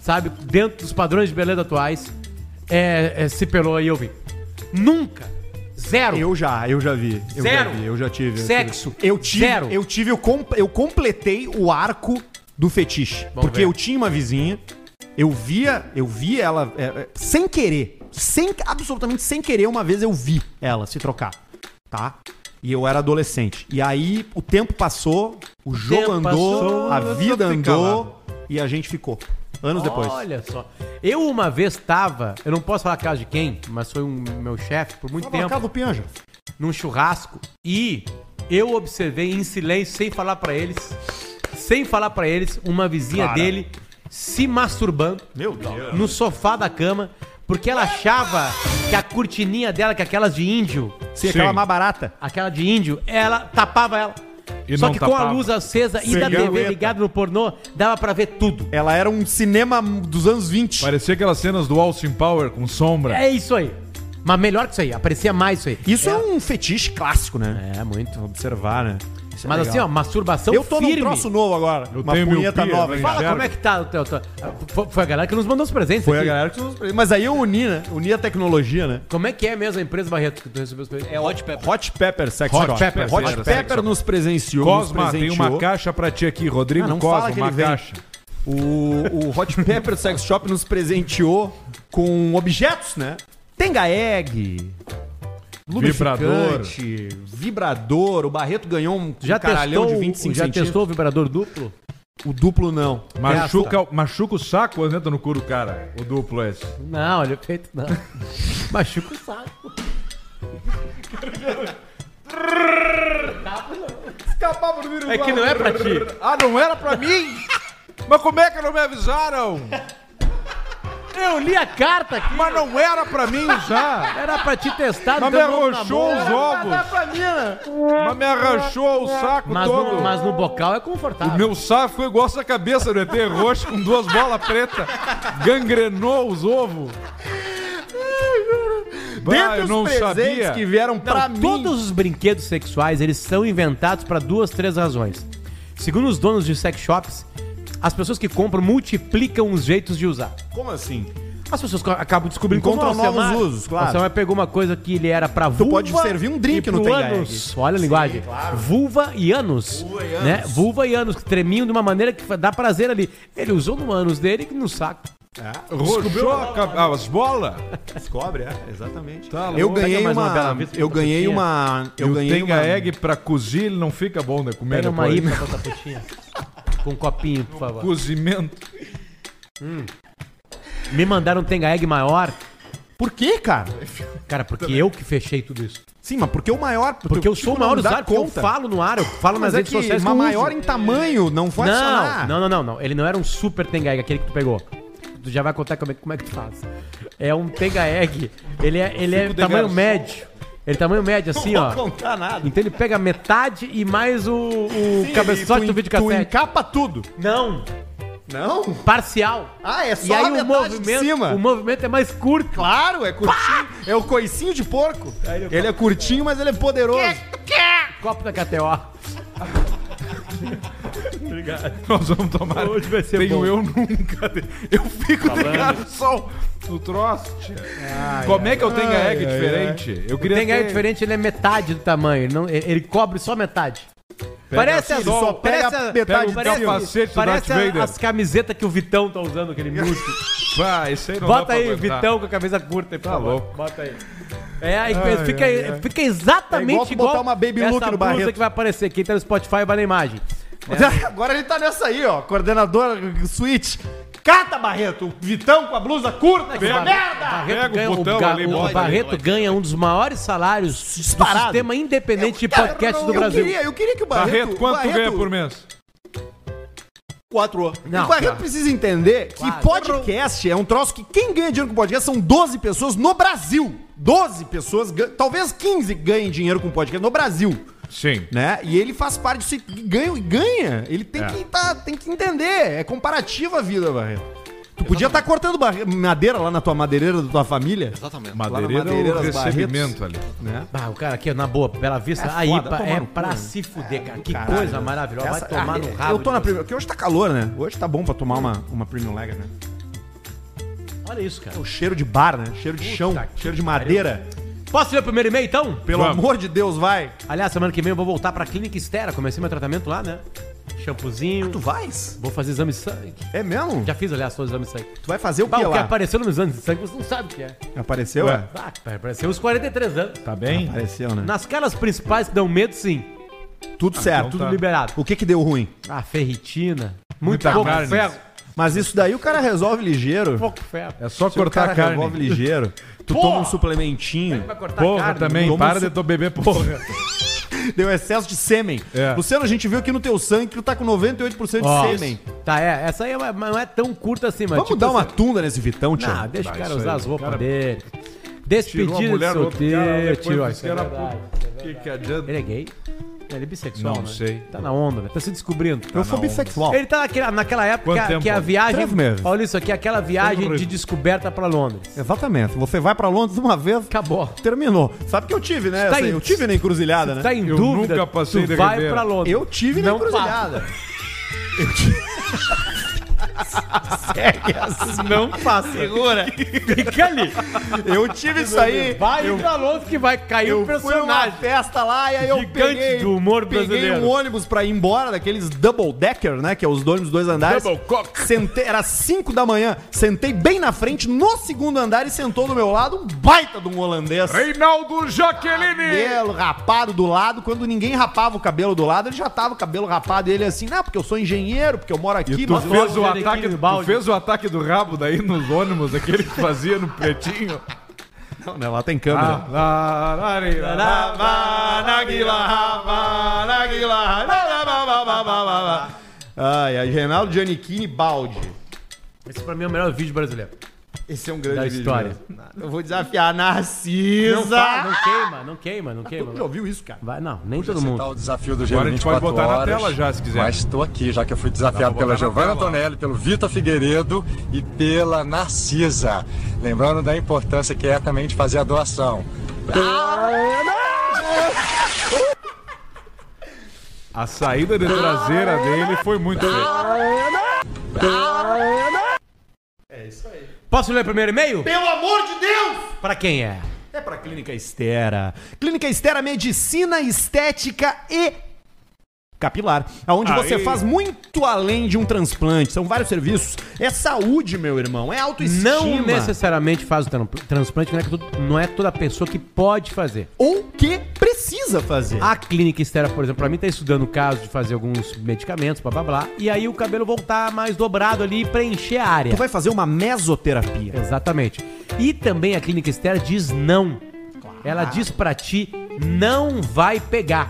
[SPEAKER 2] sabe, dentro dos padrões de beleza atuais, é, é, se pelou aí eu vi. Nunca. Zero.
[SPEAKER 1] Eu já, eu já vi. Eu
[SPEAKER 2] Zero.
[SPEAKER 1] já vi, eu já tive. eu
[SPEAKER 2] Sexo.
[SPEAKER 1] tive. Eu tive,
[SPEAKER 2] Zero.
[SPEAKER 1] eu tive, eu, com- eu completei o arco do fetiche.
[SPEAKER 2] Vamos
[SPEAKER 1] porque
[SPEAKER 2] ver.
[SPEAKER 1] eu tinha uma vizinha, eu via, eu via ela é, é, sem querer, sem absolutamente sem querer, uma vez eu vi ela se trocar, tá? E eu era adolescente. E aí o tempo passou, o jogo andou,
[SPEAKER 2] passou,
[SPEAKER 1] a vida andou e a gente ficou. Anos depois.
[SPEAKER 2] Olha só. Eu uma vez tava, eu não posso falar a casa de quem, mas foi um meu chefe por muito
[SPEAKER 1] Tava
[SPEAKER 2] tempo,
[SPEAKER 1] casa do Pinhanja.
[SPEAKER 2] num churrasco, e eu observei em silêncio, sem falar pra eles, sem falar pra eles, uma vizinha
[SPEAKER 1] Cara.
[SPEAKER 2] dele se masturbando
[SPEAKER 1] Meu Deus.
[SPEAKER 2] no sofá da cama, porque ela achava que a cortininha dela, que aquelas de índio,
[SPEAKER 1] Sim. aquela mais barata.
[SPEAKER 2] aquela de índio, ela tapava ela.
[SPEAKER 3] E
[SPEAKER 2] Só
[SPEAKER 3] não
[SPEAKER 2] que com a luz acesa e da TV ligada no pornô, dava pra ver tudo.
[SPEAKER 1] Ela era um cinema dos anos 20.
[SPEAKER 3] Parecia aquelas cenas do Austin Power com sombra.
[SPEAKER 2] É isso aí. Mas melhor que isso aí, aparecia mais isso aí.
[SPEAKER 1] Isso é, um fetiche clássico, né?
[SPEAKER 2] É, muito.
[SPEAKER 1] Observar, né? Isso é
[SPEAKER 2] Mas
[SPEAKER 1] legal.
[SPEAKER 2] assim, ó, masturbação
[SPEAKER 1] Eu tô
[SPEAKER 2] firme.
[SPEAKER 1] num troço novo agora.
[SPEAKER 3] Eu
[SPEAKER 1] uma
[SPEAKER 3] tenho
[SPEAKER 1] punheta
[SPEAKER 3] miopia,
[SPEAKER 1] nova.
[SPEAKER 2] Fala
[SPEAKER 3] Enxerga.
[SPEAKER 2] como é que tá o teu. teu- Foi, foi a galera que nos mandou os presentes.
[SPEAKER 1] Foi a
[SPEAKER 2] aqui.
[SPEAKER 1] galera que nos... Mas aí eu uni, né? Uni a tecnologia, né?
[SPEAKER 2] Como é que é mesmo a empresa Barreto que tu recebeu os presentes?
[SPEAKER 5] É Hot Pepper.
[SPEAKER 1] Hot Pepper Sex
[SPEAKER 3] Hot
[SPEAKER 1] Shop.
[SPEAKER 3] Pepper,
[SPEAKER 1] Hot Pepper,
[SPEAKER 3] Pepper.
[SPEAKER 1] nos presenteou.
[SPEAKER 3] Cosma,
[SPEAKER 1] nos
[SPEAKER 3] tem
[SPEAKER 1] presenteou.
[SPEAKER 3] uma caixa pra ti aqui, Rodrigo
[SPEAKER 1] Ah, não
[SPEAKER 3] Cosma,
[SPEAKER 1] fala que
[SPEAKER 3] uma
[SPEAKER 1] ele vem.
[SPEAKER 3] caixa.
[SPEAKER 1] O, o Hot Pepper Sex Shop nos presenteou com objetos, né? Tenga egg,
[SPEAKER 3] Vibrador.
[SPEAKER 1] vibrador. O Barreto ganhou um,
[SPEAKER 2] Já
[SPEAKER 1] caralhão
[SPEAKER 2] testou,
[SPEAKER 1] de 25
[SPEAKER 2] já
[SPEAKER 1] centímetros.
[SPEAKER 2] testou o vibrador duplo?
[SPEAKER 1] O duplo não.
[SPEAKER 3] Machuca, machuca o saco quando entra no cu do cara. O duplo esse.
[SPEAKER 2] Não, olha o peito não. Machuca o saco.
[SPEAKER 3] Escapava do vírus.
[SPEAKER 2] É que não é pra ti.
[SPEAKER 3] Ah, não era pra mim? Mas como é que não me avisaram?
[SPEAKER 2] Eu li a carta aqui.
[SPEAKER 3] Mas não era pra mim usar.
[SPEAKER 2] Era pra te testar
[SPEAKER 3] Mas me
[SPEAKER 2] namoro.
[SPEAKER 3] os ovos.
[SPEAKER 1] né?
[SPEAKER 3] Mas me arranchou o saco
[SPEAKER 2] Mas
[SPEAKER 3] todo.
[SPEAKER 2] no, mas no bocal é
[SPEAKER 3] O
[SPEAKER 2] confortável.
[SPEAKER 3] meu saco ficou igual essa cabeça do ET roxo com duas bolas pretas. Gangrenou os ovos. Bah,
[SPEAKER 1] Dentre
[SPEAKER 3] eu
[SPEAKER 1] os
[SPEAKER 3] não
[SPEAKER 1] presentes
[SPEAKER 3] sabia.
[SPEAKER 1] que vieram pra mim...
[SPEAKER 2] todos os brinquedos sexuais, eles são inventados para duas, três razões. Segundo os donos de sex shops, as pessoas que compram multiplicam os jeitos de usar.
[SPEAKER 1] Como assim?
[SPEAKER 2] As pessoas acabam descobrindo
[SPEAKER 1] Encontram
[SPEAKER 2] como é
[SPEAKER 1] novos
[SPEAKER 2] Alcemar.
[SPEAKER 1] usos, claro.
[SPEAKER 2] O Alcemar pegou uma coisa que ele era pra vulva
[SPEAKER 1] pode servir um drink no
[SPEAKER 2] pro
[SPEAKER 1] Tenga
[SPEAKER 2] ânus. Olha a linguagem. Vulva e ânus.
[SPEAKER 1] Vulva e
[SPEAKER 2] Né?
[SPEAKER 1] ânus.
[SPEAKER 2] Vulva e ânus, que tremiam de uma maneira que dá prazer ali. Ele usou no ânus dele e no saco.
[SPEAKER 3] Roxou ca- ah, as bolas.
[SPEAKER 1] Descobre, é, exatamente.
[SPEAKER 3] Tá
[SPEAKER 1] eu ganhei
[SPEAKER 2] uma
[SPEAKER 1] uma... Eu ganhei uma... Eu
[SPEAKER 3] Eu
[SPEAKER 1] ganhei
[SPEAKER 3] tenho
[SPEAKER 1] uma...
[SPEAKER 3] egg pra cozir, ele não fica bom de comer
[SPEAKER 2] Pega uma
[SPEAKER 3] depois.
[SPEAKER 2] aí pra botar putinha. Com um copinho, por favor.
[SPEAKER 3] Cozimento.
[SPEAKER 2] Me mandaram um Tenga Egg maior.
[SPEAKER 1] Por quê, cara?
[SPEAKER 2] Cara, porque eu que fechei tudo isso.
[SPEAKER 1] Sim, mas porque o maior...
[SPEAKER 2] Porque eu sou o maior usuário, porque eu falo no ar, eu falo
[SPEAKER 1] Mas
[SPEAKER 2] nas
[SPEAKER 1] é
[SPEAKER 2] redes sociais. uso.
[SPEAKER 1] maior em tamanho não vai.
[SPEAKER 2] Não, não, não, não, não. Ele não era um super Tenga Egg, aquele que tu pegou. Tu já vai contar como é, como é que tu faz. É um Tenga Egg. Ele é, ele é
[SPEAKER 3] Fico
[SPEAKER 2] tamanho médio. Ele é tamanho médio, assim,
[SPEAKER 1] não
[SPEAKER 2] ó.
[SPEAKER 1] vou contar nada.
[SPEAKER 2] Então ele pega metade e mais o, o
[SPEAKER 1] Sim,
[SPEAKER 2] cabeçote do vídeo
[SPEAKER 1] Tu encapa tudo.
[SPEAKER 2] Não,
[SPEAKER 1] Não?
[SPEAKER 2] parcial.
[SPEAKER 1] Ah, é
[SPEAKER 2] E
[SPEAKER 1] só
[SPEAKER 2] aí
[SPEAKER 1] a
[SPEAKER 2] o
[SPEAKER 1] metade de
[SPEAKER 2] movimento,
[SPEAKER 1] cima.
[SPEAKER 2] o movimento é mais curto.
[SPEAKER 1] Claro, é curtinho. É o coicinho de porco. Ele é curtinho, mas ele é poderoso.
[SPEAKER 2] Copo da KTO.
[SPEAKER 3] Nós vamos tomar.
[SPEAKER 2] Hoje vai ser
[SPEAKER 3] Tenho
[SPEAKER 2] bom.
[SPEAKER 3] eu nunca. Eu fico de garçom no troço. tia. Como é que eu tenho egg diferente? Eu
[SPEAKER 2] O
[SPEAKER 3] queria
[SPEAKER 2] Egg
[SPEAKER 3] ter-
[SPEAKER 2] diferente, ele é metade do tamanho. Ele, não, ele ele cobre só metade. parece
[SPEAKER 1] assim,
[SPEAKER 2] as,
[SPEAKER 1] ele só pega
[SPEAKER 2] parece a-
[SPEAKER 1] metade
[SPEAKER 3] do
[SPEAKER 2] parece,
[SPEAKER 3] capacete do
[SPEAKER 2] parece
[SPEAKER 3] Vader.
[SPEAKER 2] as camisetas que o Vitão tá usando, aquele músculo.
[SPEAKER 3] Vai, isso aí não
[SPEAKER 2] Bota aí,
[SPEAKER 3] aguentar.
[SPEAKER 2] Vitão com a camisa curta aí, por
[SPEAKER 3] Tá
[SPEAKER 2] favor.
[SPEAKER 3] louco.
[SPEAKER 2] Bota aí. É, aí
[SPEAKER 3] Ai,
[SPEAKER 2] fica,
[SPEAKER 3] ai, ai.
[SPEAKER 2] fica exatamente
[SPEAKER 1] É igual tu botar uma Baby
[SPEAKER 2] essa
[SPEAKER 1] Look no Barreto.
[SPEAKER 2] que vai aparecer. Quem tá no Spotify vai na imagem.
[SPEAKER 1] Agora ele tá nessa aí, ó. Coordenador Switch. Cata, Barreto. O Vitão com a blusa curta. Que merda!
[SPEAKER 2] Barreto
[SPEAKER 3] Pega o
[SPEAKER 2] ganha,
[SPEAKER 3] botão
[SPEAKER 2] Ga-
[SPEAKER 3] ali,
[SPEAKER 2] o Barreto ganha um dos maiores salários
[SPEAKER 1] Disparado.
[SPEAKER 2] do sistema independente de podcast do
[SPEAKER 1] eu
[SPEAKER 2] Brasil.
[SPEAKER 1] Queria, eu queria que o Barreto...
[SPEAKER 3] Barreto, quanto tu
[SPEAKER 1] Barreto-
[SPEAKER 3] ganha por mês?
[SPEAKER 1] Quatro.
[SPEAKER 2] Não,
[SPEAKER 1] o Barreto
[SPEAKER 2] cara.
[SPEAKER 1] precisa entender que podcast é um troço que quem ganha dinheiro com podcast são 12 pessoas no Brasil. 12 pessoas, talvez 15 ganhem dinheiro com podcast no Brasil.
[SPEAKER 3] Sim.
[SPEAKER 1] Né? E ele faz parte disso e ganha e ganha. Ele tem,
[SPEAKER 3] É.
[SPEAKER 1] que tá, tem que entender. É comparativa a vida, Barreto. Tu podia estar cortando barre- madeira lá na tua madeireira da tua família.
[SPEAKER 5] Exatamente.
[SPEAKER 3] Madeireira
[SPEAKER 1] Madeireira
[SPEAKER 3] é o
[SPEAKER 1] das
[SPEAKER 3] recebimento ali.
[SPEAKER 1] Né?
[SPEAKER 2] Ah, o cara aqui, na boa, Bela Vista,
[SPEAKER 1] É
[SPEAKER 2] aí
[SPEAKER 1] foda,
[SPEAKER 2] pa-
[SPEAKER 1] tomar
[SPEAKER 2] é
[SPEAKER 1] cu,
[SPEAKER 2] pra
[SPEAKER 1] né?
[SPEAKER 2] se fuder, cara. Que
[SPEAKER 1] Caralho.
[SPEAKER 2] coisa maravilhosa.
[SPEAKER 1] Essa-
[SPEAKER 2] Vai tomar
[SPEAKER 1] ah,
[SPEAKER 2] no rabo.
[SPEAKER 1] Eu tô na primeira. Porque hoje tá calor, né? Hoje tá bom pra tomar uma, uma Premium Lager, né?
[SPEAKER 2] Olha isso, cara.
[SPEAKER 1] O cheiro de bar, né? Cheiro de chão,
[SPEAKER 2] que
[SPEAKER 1] cheiro de madeira.
[SPEAKER 2] Posso ler o primeiro e-mail, então?
[SPEAKER 1] Pelo
[SPEAKER 3] Vamos.
[SPEAKER 1] amor de Deus, vai.
[SPEAKER 2] Aliás, semana que vem eu vou voltar pra Clínica Estera. Comecei meu tratamento lá, né? Shampoozinho.
[SPEAKER 1] Tu vais?
[SPEAKER 2] Vou fazer exame de sangue.
[SPEAKER 1] É mesmo?
[SPEAKER 2] Já fiz, aliás, todos os exames de sangue.
[SPEAKER 1] Tu vai fazer o
[SPEAKER 2] Bah,
[SPEAKER 1] que
[SPEAKER 2] o que
[SPEAKER 1] lá?
[SPEAKER 2] apareceu no exame de sangue, você não sabe o que é.
[SPEAKER 1] Apareceu,
[SPEAKER 3] Ué.
[SPEAKER 1] é?
[SPEAKER 2] Ah, apareceu os 43 anos.
[SPEAKER 3] Tá bem?
[SPEAKER 1] Apareceu, né?
[SPEAKER 2] Nas caras principais que dão medo, sim.
[SPEAKER 1] Tudo certo.
[SPEAKER 2] Tudo
[SPEAKER 3] tá.
[SPEAKER 2] liberado.
[SPEAKER 1] O que que deu ruim?
[SPEAKER 2] Ah, ferritina. Muito
[SPEAKER 3] Muita
[SPEAKER 2] pouco
[SPEAKER 3] carne.
[SPEAKER 2] ferro.
[SPEAKER 1] Mas isso daí o cara resolve ligeiro.
[SPEAKER 2] Pouco ferro.
[SPEAKER 3] É só
[SPEAKER 1] Se o
[SPEAKER 3] cortar
[SPEAKER 1] cara
[SPEAKER 3] a carne.
[SPEAKER 1] resolve ligeiro. Tu
[SPEAKER 2] Porra!
[SPEAKER 1] toma um suplementinho.
[SPEAKER 3] Porra,
[SPEAKER 2] carne.
[SPEAKER 3] também.
[SPEAKER 1] Toma
[SPEAKER 3] Para
[SPEAKER 1] um
[SPEAKER 3] de tu beber porra.
[SPEAKER 1] Deu excesso de sêmen.
[SPEAKER 3] É.
[SPEAKER 1] Luciano, a gente viu aqui no teu sangue que tu tá com 98% de sêmen.
[SPEAKER 2] Tá, é. Essa aí é não é tão curta assim, mas.
[SPEAKER 1] Vamos
[SPEAKER 2] tipo
[SPEAKER 1] dar uma
[SPEAKER 2] assim-
[SPEAKER 1] tunda nesse Vitão, tio.
[SPEAKER 2] Não, deixa o cara usar
[SPEAKER 3] aí.
[SPEAKER 2] as roupas
[SPEAKER 3] Cara,
[SPEAKER 2] dele. Despedida de solteiro.
[SPEAKER 3] que
[SPEAKER 2] é.
[SPEAKER 3] O que, que adianta?
[SPEAKER 2] Ele é gay? Ele é bissexual,
[SPEAKER 3] Não
[SPEAKER 2] né?
[SPEAKER 3] sei.
[SPEAKER 2] Tá na onda, né? Tá se descobrindo.
[SPEAKER 1] Eu sou bissexual.
[SPEAKER 2] Ele tá naquela, naquela época
[SPEAKER 3] Quanto
[SPEAKER 2] que a,
[SPEAKER 3] tempo?
[SPEAKER 2] que a viagem.
[SPEAKER 1] Três meses.
[SPEAKER 2] Olha isso aqui, aquela viagem de descoberta pra Londres.
[SPEAKER 1] Exatamente. Você vai pra Londres uma vez,
[SPEAKER 2] Acabou.
[SPEAKER 1] terminou. Sabe que eu tive, né?
[SPEAKER 2] Tá
[SPEAKER 1] Essa-
[SPEAKER 2] em-
[SPEAKER 1] eu tive na encruzilhada, né?
[SPEAKER 2] Tá em
[SPEAKER 3] Eu
[SPEAKER 2] dúvida?
[SPEAKER 3] nunca passei
[SPEAKER 2] tu
[SPEAKER 3] de
[SPEAKER 2] vai
[SPEAKER 3] Ribeira.
[SPEAKER 2] pra Londres.
[SPEAKER 1] Eu tive na
[SPEAKER 2] Não
[SPEAKER 1] encruzilhada. Eu tive... Segue assim.
[SPEAKER 2] Não faça.
[SPEAKER 1] Segura.
[SPEAKER 2] Fica ali.
[SPEAKER 1] Eu tive isso aí.
[SPEAKER 2] Vai pra longe que vai cair o
[SPEAKER 1] Eu fui numa
[SPEAKER 2] personagem.
[SPEAKER 1] festa lá e aí eu
[SPEAKER 2] Gigante
[SPEAKER 1] peguei,
[SPEAKER 2] do humor
[SPEAKER 1] peguei um ônibus pra ir embora, daqueles double decker, né? Que é os ônibus dois andares.
[SPEAKER 3] Double cock.
[SPEAKER 1] Sentei, era 5 da manhã. Sentei bem na frente, no segundo andar, e sentou do meu lado um baita de um holandês.
[SPEAKER 3] Reinaldo Jaqueline!
[SPEAKER 1] Cabelo rapado do lado, quando ninguém rapava o cabelo do lado, ele já tava o cabelo rapado e ele assim, não, porque eu sou engenheiro, porque eu moro aqui,
[SPEAKER 3] E tu
[SPEAKER 1] mas
[SPEAKER 3] fez, o ataque, tu fez o ataque do rabo daí nos ônibus, aquele que fazia no pretinho.
[SPEAKER 1] não, né, lá tem câmera. Ai, ai, Reinaldo Giannichini Balde.
[SPEAKER 2] Esse pra mim é o melhor vídeo brasileiro.
[SPEAKER 1] Esse é um grande
[SPEAKER 2] Da
[SPEAKER 1] vídeo
[SPEAKER 2] história.
[SPEAKER 1] mesmo. Eu vou desafiar a Narcisa.
[SPEAKER 2] Não, não queima, não queima, não queima.
[SPEAKER 1] Todo mundo já ouviu isso, cara?
[SPEAKER 2] Vai, não, nem todo mundo.
[SPEAKER 5] o desafio do
[SPEAKER 3] Agora a gente pode
[SPEAKER 5] 24
[SPEAKER 3] botar na
[SPEAKER 5] horas,
[SPEAKER 3] tela já, se quiser.
[SPEAKER 5] Mas estou aqui, já que eu fui desafiado pela
[SPEAKER 3] na
[SPEAKER 5] Giovanna. Antonelli, pelo Vitor Figueiredo e pela Narcisa. Lembrando da importância que é também de fazer a doação.
[SPEAKER 3] A saída de traseira dele foi muito feia.
[SPEAKER 2] Posso ler o primeiro e-mail?
[SPEAKER 1] Pelo amor de Deus!
[SPEAKER 2] Pra quem é?
[SPEAKER 1] É pra Clínica Estera. Clínica Estera Medicina, Estética e Capilar, aonde você faz muito além de um transplante. São vários serviços. É saúde, meu irmão. É autoestima.
[SPEAKER 2] Não necessariamente faz o tran- transplante, não é, que todo- não é toda pessoa que pode fazer.
[SPEAKER 1] Ou que precisa fazer.
[SPEAKER 2] A clínica Estera, por exemplo, pra mim tá estudando o caso de fazer alguns medicamentos, blá blá blá, e aí o cabelo voltar mais dobrado ali e preencher a área.
[SPEAKER 1] Tu vai fazer uma mesoterapia.
[SPEAKER 2] Exatamente. E também a clínica Estera diz não. Ela diz pra ti, não vai pegar.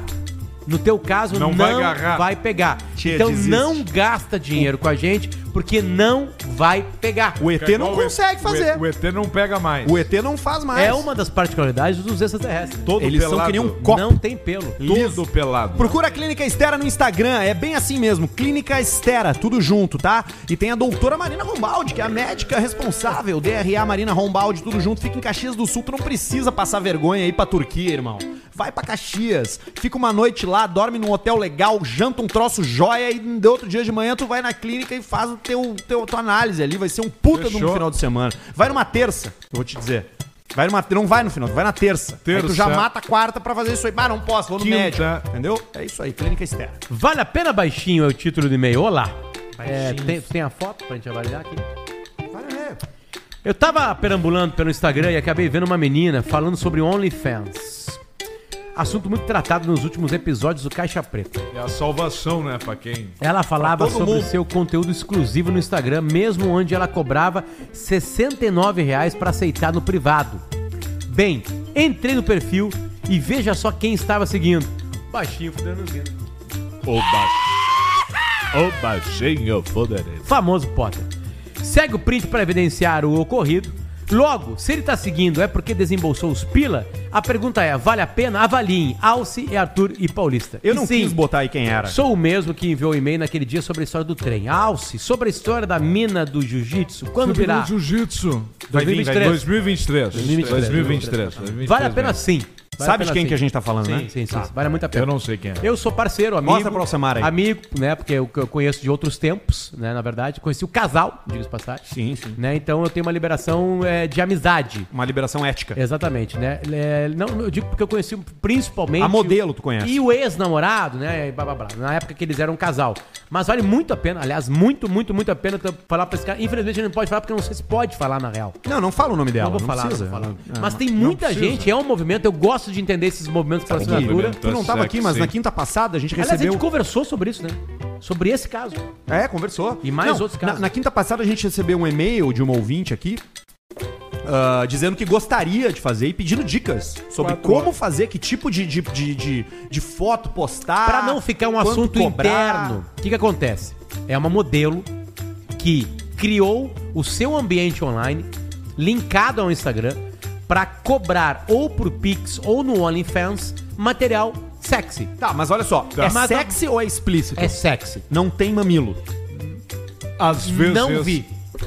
[SPEAKER 2] No teu caso,
[SPEAKER 3] Não
[SPEAKER 2] não,
[SPEAKER 3] vai
[SPEAKER 2] vai pegar.
[SPEAKER 1] Tia,
[SPEAKER 2] então
[SPEAKER 1] desiste.
[SPEAKER 2] não gasta dinheiro com a gente, porque não vai pegar.
[SPEAKER 1] O ET não
[SPEAKER 3] o
[SPEAKER 1] consegue fazer.
[SPEAKER 3] O ET não pega mais.
[SPEAKER 1] O ET não faz mais.
[SPEAKER 2] É uma das particularidades dos extraterrestres.
[SPEAKER 3] Todo
[SPEAKER 1] Eles são
[SPEAKER 3] pelado.
[SPEAKER 1] que nem um copo.
[SPEAKER 2] Não tem pelo.
[SPEAKER 3] Todo pelado.
[SPEAKER 1] Procura a Clínica Estera no Instagram, é bem assim mesmo, Clínica Estera, tudo junto, tá? E tem a doutora Marina Rombaldi, que é a médica responsável, DRA Marina Rombaldi, tudo junto, fica em Caxias do Sul, tu não precisa passar vergonha aí pra Turquia, irmão. Vai pra Caxias, fica uma noite lá, dorme num hotel legal, janta um troço joia e no outro dia de manhã tu vai na clínica e faz o teu, teu tua análise ali, vai ser um puta de um
[SPEAKER 3] Fechou.
[SPEAKER 1] final de semana. Vai numa terça, eu vou te dizer. Vai numa, não vai no final, vai na terça. Aí tu
[SPEAKER 3] Terça.
[SPEAKER 1] já mata a quarta pra fazer isso aí. Ah, não posso, vou no
[SPEAKER 3] Quinta.
[SPEAKER 1] médico. Entendeu? É isso aí, Clínica Estera.
[SPEAKER 2] Vale a pena baixinho é o título do e-mail. Olá. É, tem, tem a foto pra gente avaliar aqui? Eu tava perambulando pelo Instagram e acabei vendo uma menina falando sobre OnlyFans. Assunto muito tratado nos últimos episódios do Caixa Preta.
[SPEAKER 3] É a salvação, né, pra quem...
[SPEAKER 2] Ela falava sobre
[SPEAKER 1] mundo.
[SPEAKER 2] seu conteúdo exclusivo no Instagram, mesmo onde ela cobrava 69 reais pra aceitar no privado. Bem, entrei no perfil e veja só quem estava seguindo. Baixinho fudendo os dedos.
[SPEAKER 3] O baixinho. O baixinho foderento.
[SPEAKER 2] famoso Potter. Segue o print para evidenciar o ocorrido. Logo, se ele tá seguindo é porque desembolsou os pila, a pergunta é, vale a pena? Avaliem Alce, e Arthur e Paulista.
[SPEAKER 1] Eu
[SPEAKER 2] E
[SPEAKER 1] não
[SPEAKER 2] sim,
[SPEAKER 1] quis botar aí quem era.
[SPEAKER 2] Sou o mesmo que enviou o e-mail naquele dia sobre a história do trem. Alce, sobre a história da mina do jiu-jitsu, quando
[SPEAKER 3] Sobre
[SPEAKER 2] virá?
[SPEAKER 3] Jiu-Jitsu.
[SPEAKER 2] Vai vir, vai vir.
[SPEAKER 3] 2023.
[SPEAKER 2] 2023.
[SPEAKER 3] 2023.
[SPEAKER 2] Vale a pena sim. Vale
[SPEAKER 1] de quem
[SPEAKER 2] sim.
[SPEAKER 1] que a gente tá falando,
[SPEAKER 2] sim,
[SPEAKER 1] né?
[SPEAKER 2] Sim, sim, sim. Vale muito a pena.
[SPEAKER 3] Eu não sei quem é.
[SPEAKER 2] Eu sou parceiro, amigo.
[SPEAKER 1] Mostra pra Alcemar aí.
[SPEAKER 2] Amigo, né? Porque eu, eu conheço de outros tempos, né? Na verdade, conheci o casal, diga-se passagem.
[SPEAKER 1] Sim, sim.
[SPEAKER 2] Né? Então eu tenho uma liberação é, de amizade.
[SPEAKER 1] Uma liberação ética.
[SPEAKER 2] Exatamente, né? É, não, eu digo porque eu conheci principalmente.
[SPEAKER 1] A modelo tu conhece.
[SPEAKER 2] E o ex-namorado, né? blá, blá, blá, na época que eles eram um casal. Mas vale muito a pena, aliás, muito, muito, muito a pena falar pra esse cara. Infelizmente a gente não pode falar porque eu não sei se pode falar na real.
[SPEAKER 1] Não, não fala o nome dela.
[SPEAKER 2] não vou
[SPEAKER 1] não
[SPEAKER 2] falar,
[SPEAKER 1] precisa.
[SPEAKER 2] não vou falar.
[SPEAKER 1] Não,
[SPEAKER 2] Mas tem muita gente, é um movimento, eu gosto de entender esses movimentos pela
[SPEAKER 1] Aqui,
[SPEAKER 2] assinatura.
[SPEAKER 1] Tu não tava aqui, mas na quinta passada a gente
[SPEAKER 2] Aliás, a
[SPEAKER 1] recebeu.
[SPEAKER 2] gente conversou sobre isso, né? Sobre esse caso.
[SPEAKER 1] É, conversou.
[SPEAKER 2] E mais
[SPEAKER 1] Não,
[SPEAKER 2] outros casos.
[SPEAKER 1] Na, na quinta passada a gente recebeu um e-mail de uma ouvinte aqui. ah, dizendo que gostaria de fazer e pedindo dicas sobre
[SPEAKER 3] Quatro
[SPEAKER 1] como fazer, que tipo de, de, de, de, de foto postar.
[SPEAKER 2] Pra não ficar um assunto
[SPEAKER 1] cobrar.
[SPEAKER 2] interno, o que, que acontece? É uma modelo que criou o seu ambiente online, linkado ao Instagram, pra cobrar ou por Pix ou no OnlyFans material sexy.
[SPEAKER 1] Tá, mas olha só. É
[SPEAKER 2] Mas-
[SPEAKER 1] sexy ou é explícito?
[SPEAKER 2] É sexy.
[SPEAKER 1] Não tem mamilo.
[SPEAKER 3] Às vezes.
[SPEAKER 2] Não vi.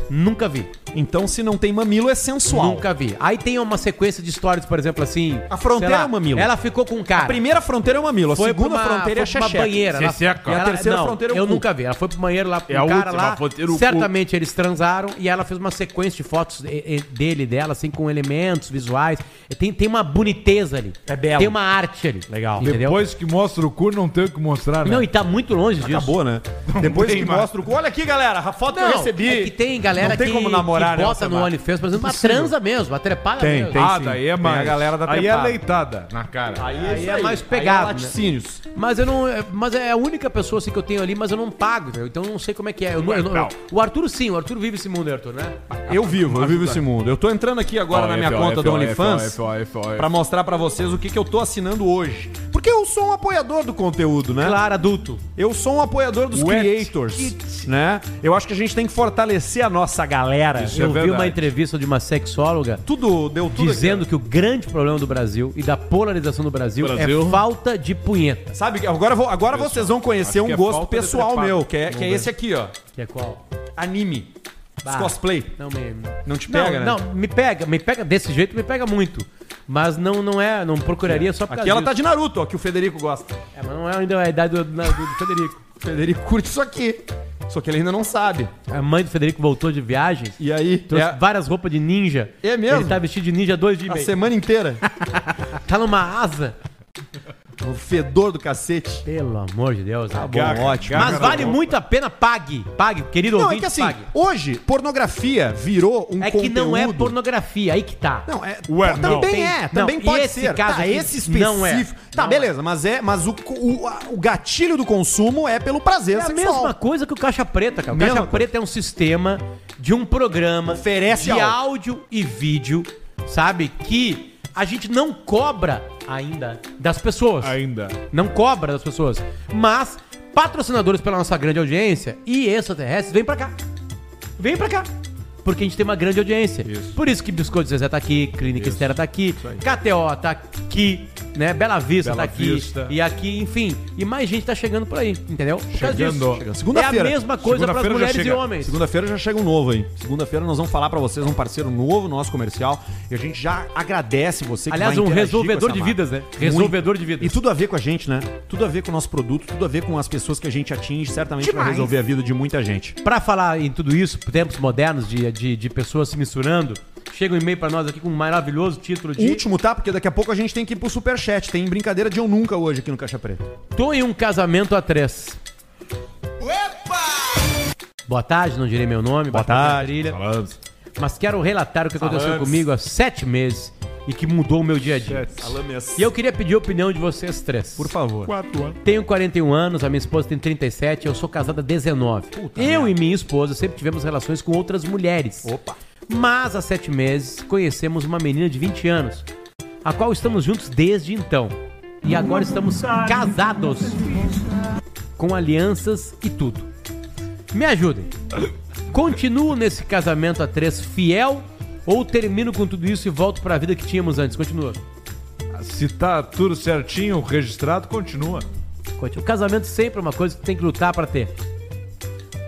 [SPEAKER 2] Nunca vi.
[SPEAKER 1] Então, se não tem mamilo, é sensual.
[SPEAKER 2] Nunca vi. Aí tem uma sequência de histórias, por exemplo, assim.
[SPEAKER 1] A fronteira
[SPEAKER 2] sei
[SPEAKER 1] é o mamilo.
[SPEAKER 2] Ela ficou com um cara.
[SPEAKER 1] A primeira fronteira é o mamilo, a
[SPEAKER 2] foi
[SPEAKER 1] segunda
[SPEAKER 2] uma,
[SPEAKER 1] fronteira é a xexeca.
[SPEAKER 2] banheira. ela-.
[SPEAKER 1] E a terceira
[SPEAKER 2] não,
[SPEAKER 1] fronteira é o
[SPEAKER 2] Eu
[SPEAKER 1] cu.
[SPEAKER 2] nunca vi. Ela foi pro banheiro lá com
[SPEAKER 3] É
[SPEAKER 2] um cara lá.
[SPEAKER 3] fronteira, o cu.
[SPEAKER 2] Certamente eles transaram e ela fez uma sequência de fotos dele e dela, assim, com elementos visuais. Tem, tem uma boniteza ali.
[SPEAKER 1] É belo.
[SPEAKER 2] Tem uma arte ali.
[SPEAKER 1] Legal.
[SPEAKER 2] Entendeu?
[SPEAKER 3] Depois que mostra o cu, não tem o que mostrar, né?
[SPEAKER 2] Não, e tá muito longe disso.
[SPEAKER 1] Acabou, né? Depois
[SPEAKER 3] tem
[SPEAKER 1] que
[SPEAKER 3] mais.
[SPEAKER 1] mostra o cu. Olha aqui, galera, a foto que eu
[SPEAKER 2] Não,
[SPEAKER 1] recebi.
[SPEAKER 2] é que tem galera
[SPEAKER 1] Não tem
[SPEAKER 2] que,
[SPEAKER 1] como namorar,
[SPEAKER 2] que
[SPEAKER 1] né,
[SPEAKER 2] bota no? OnlyFans, por exemplo, uma transa mesmo, uma trepada
[SPEAKER 1] Tem,
[SPEAKER 2] mesmo.
[SPEAKER 1] tem.
[SPEAKER 3] ah,
[SPEAKER 1] sim.
[SPEAKER 3] daí é
[SPEAKER 1] Tem
[SPEAKER 3] mais.
[SPEAKER 1] a galera da
[SPEAKER 3] Aí é
[SPEAKER 1] trepada.
[SPEAKER 3] leitada na cara.
[SPEAKER 2] Aí é
[SPEAKER 1] isso
[SPEAKER 2] mais
[SPEAKER 1] Aí
[SPEAKER 2] pegado, né?
[SPEAKER 1] laticínios.
[SPEAKER 2] Mas eu não. é- Mas é a única pessoa assim, que eu tenho ali, mas eu não pago, entendeu? Então eu não sei como é que é. Eu não- eu não-
[SPEAKER 3] Não.
[SPEAKER 2] o Arthur sim, o Arthur vive esse mundo, Arthur, né?
[SPEAKER 1] Eu vivo, eu vivo esse mundo. Eu tô entrando aqui agora na minha conta do OnlyFans pra mostrar pra vocês o que, que eu tô assinando hoje. Porque eu sou um apoiador do conteúdo, né?
[SPEAKER 2] Claro, adulto.
[SPEAKER 1] Eu sou um apoiador dos
[SPEAKER 3] Wet
[SPEAKER 1] creators, né? Eu acho que a gente tem que fortalecer a nossa galera.
[SPEAKER 3] Isso é
[SPEAKER 2] eu vi
[SPEAKER 3] verdade.
[SPEAKER 2] uma entrevista de uma sexóloga
[SPEAKER 1] Tudo deu tudo
[SPEAKER 2] dizendo
[SPEAKER 1] aqui,
[SPEAKER 2] que o grande problema do Brasil e da polarização do Brasil,
[SPEAKER 3] Brasil.
[SPEAKER 2] é falta de punheta.
[SPEAKER 1] Sabe? Agora, vou- agora vocês vão conhecer um
[SPEAKER 3] é
[SPEAKER 1] gosto pessoal meu, que é, que é
[SPEAKER 3] ver.
[SPEAKER 1] esse aqui, ó.
[SPEAKER 2] Que é qual?
[SPEAKER 1] Anime.
[SPEAKER 2] Bah.
[SPEAKER 1] cosplay.
[SPEAKER 2] Não me.
[SPEAKER 1] Não te
[SPEAKER 2] Não,
[SPEAKER 1] pega, né?
[SPEAKER 2] não, me pega, me pega desse jeito, me pega muito. Mas não, não é, não procuraria só por
[SPEAKER 1] Aqui ela tá de Naruto, ó, que o Federico gosta.
[SPEAKER 2] É, mas não é ainda a idade do, do- do Federico.
[SPEAKER 1] O Federico curte isso aqui. Só que ele ainda não sabe.
[SPEAKER 2] A mãe do Federico voltou de viagem,
[SPEAKER 1] E aí,
[SPEAKER 2] trouxe
[SPEAKER 1] é
[SPEAKER 2] várias roupas de ninja.
[SPEAKER 1] É mesmo?
[SPEAKER 2] Ele tá vestido de ninja dois dias
[SPEAKER 1] a
[SPEAKER 2] meio.
[SPEAKER 1] semana inteira.
[SPEAKER 2] Tá numa asa.
[SPEAKER 1] O fedor do cacete.
[SPEAKER 2] Pelo amor de Deus.
[SPEAKER 1] Tá
[SPEAKER 2] né?
[SPEAKER 1] bom,
[SPEAKER 3] Gaga,
[SPEAKER 1] ótimo.
[SPEAKER 3] gaga.
[SPEAKER 2] Mas vale muito a pena, pague. Pague, querido
[SPEAKER 1] Não, é
[SPEAKER 2] ouvinte,
[SPEAKER 1] que assim,
[SPEAKER 2] pague.
[SPEAKER 1] hoje, pornografia virou um
[SPEAKER 2] É que não é
[SPEAKER 1] conteúdo-
[SPEAKER 2] pornografia, aí que tá.
[SPEAKER 1] Não, é.
[SPEAKER 3] Ué, não.
[SPEAKER 1] também
[SPEAKER 2] Tem-
[SPEAKER 1] é,
[SPEAKER 2] não,
[SPEAKER 1] também
[SPEAKER 2] e
[SPEAKER 1] pode
[SPEAKER 2] esse
[SPEAKER 1] ser.
[SPEAKER 2] caso
[SPEAKER 1] tá, esse específico.
[SPEAKER 2] não é.
[SPEAKER 1] Tá,
[SPEAKER 2] Não
[SPEAKER 1] beleza, mas é, mas o, o, a- o gatilho do consumo é pelo prazer
[SPEAKER 2] É a
[SPEAKER 1] sexual.
[SPEAKER 2] mesma coisa que o Caixa Preta, cara. O
[SPEAKER 1] Mesma
[SPEAKER 2] Caixa Preta é um sistema de um programa
[SPEAKER 1] Oferece
[SPEAKER 2] de áudio e vídeo, sabe? Que a gente não cobra ainda das pessoas.
[SPEAKER 3] Ainda.
[SPEAKER 2] Não cobra das pessoas. Mas patrocinadores pela nossa grande audiência e extraterrestres, vem pra cá. Vem pra cá. Porque a gente tem uma grande audiência.
[SPEAKER 3] Isso.
[SPEAKER 2] Por isso que Biscoito Zezé tá aqui, Clínica Estera tá aqui, KTO tá aqui, né? Bela Vista
[SPEAKER 3] Bela
[SPEAKER 2] tá aqui.
[SPEAKER 3] Vista.
[SPEAKER 2] E aqui, enfim. E mais gente tá chegando por aí, entendeu? Por causa
[SPEAKER 3] Chegando.
[SPEAKER 2] disso.
[SPEAKER 3] Chegando.
[SPEAKER 1] Segunda-feira.
[SPEAKER 2] É a mesma coisa para mulheres e
[SPEAKER 3] chega.
[SPEAKER 2] homens.
[SPEAKER 1] Segunda-feira já chega um novo aí. Segunda-feira nós vamos falar pra vocês um parceiro novo no nosso comercial. E a gente já agradece você que
[SPEAKER 2] Aliás,
[SPEAKER 1] vai
[SPEAKER 2] um resolvedor de vidas, né?
[SPEAKER 1] Muito.
[SPEAKER 2] Resolvedor de vidas.
[SPEAKER 1] E tudo a ver com a gente, né? Tudo a ver com o nosso produto, tudo a ver com as pessoas que a gente atinge, certamente vai resolver a vida de muita gente.
[SPEAKER 2] Pra falar em tudo isso, tempos modernos de, de, de pessoas se misturando, chega um e-mail pra nós aqui com um maravilhoso título de
[SPEAKER 1] Último, tá? Porque daqui a pouco a gente tem que ir pro superchat. Tem brincadeira de eu nunca hoje aqui no Caixa Preta.
[SPEAKER 2] Tô em um casamento a três. Boa tarde, não direi meu nome.
[SPEAKER 1] Boa tarde.
[SPEAKER 3] Falando.
[SPEAKER 2] mas quero relatar o que aconteceu comigo há sete meses e que mudou o meu dia a dia. E eu queria pedir a opinião de vocês três.
[SPEAKER 1] Por favor.
[SPEAKER 3] Quatro anos.
[SPEAKER 2] Tenho 41 anos, a minha esposa tem 37, eu sou casada há 19. eu e minha esposa sempre tivemos relações com outras mulheres.
[SPEAKER 1] Opa.
[SPEAKER 2] Mas há sete meses conhecemos uma menina de 20 anos, a qual estamos juntos desde então. E agora estamos casados, com alianças e tudo. Me ajudem. Continuo nesse casamento a três fiel ou termino com tudo isso e volto para a vida que tínhamos antes? Continua.
[SPEAKER 3] Se tá tudo certinho, registrado, continua.
[SPEAKER 2] O casamento sempre é uma coisa que tem que lutar para ter.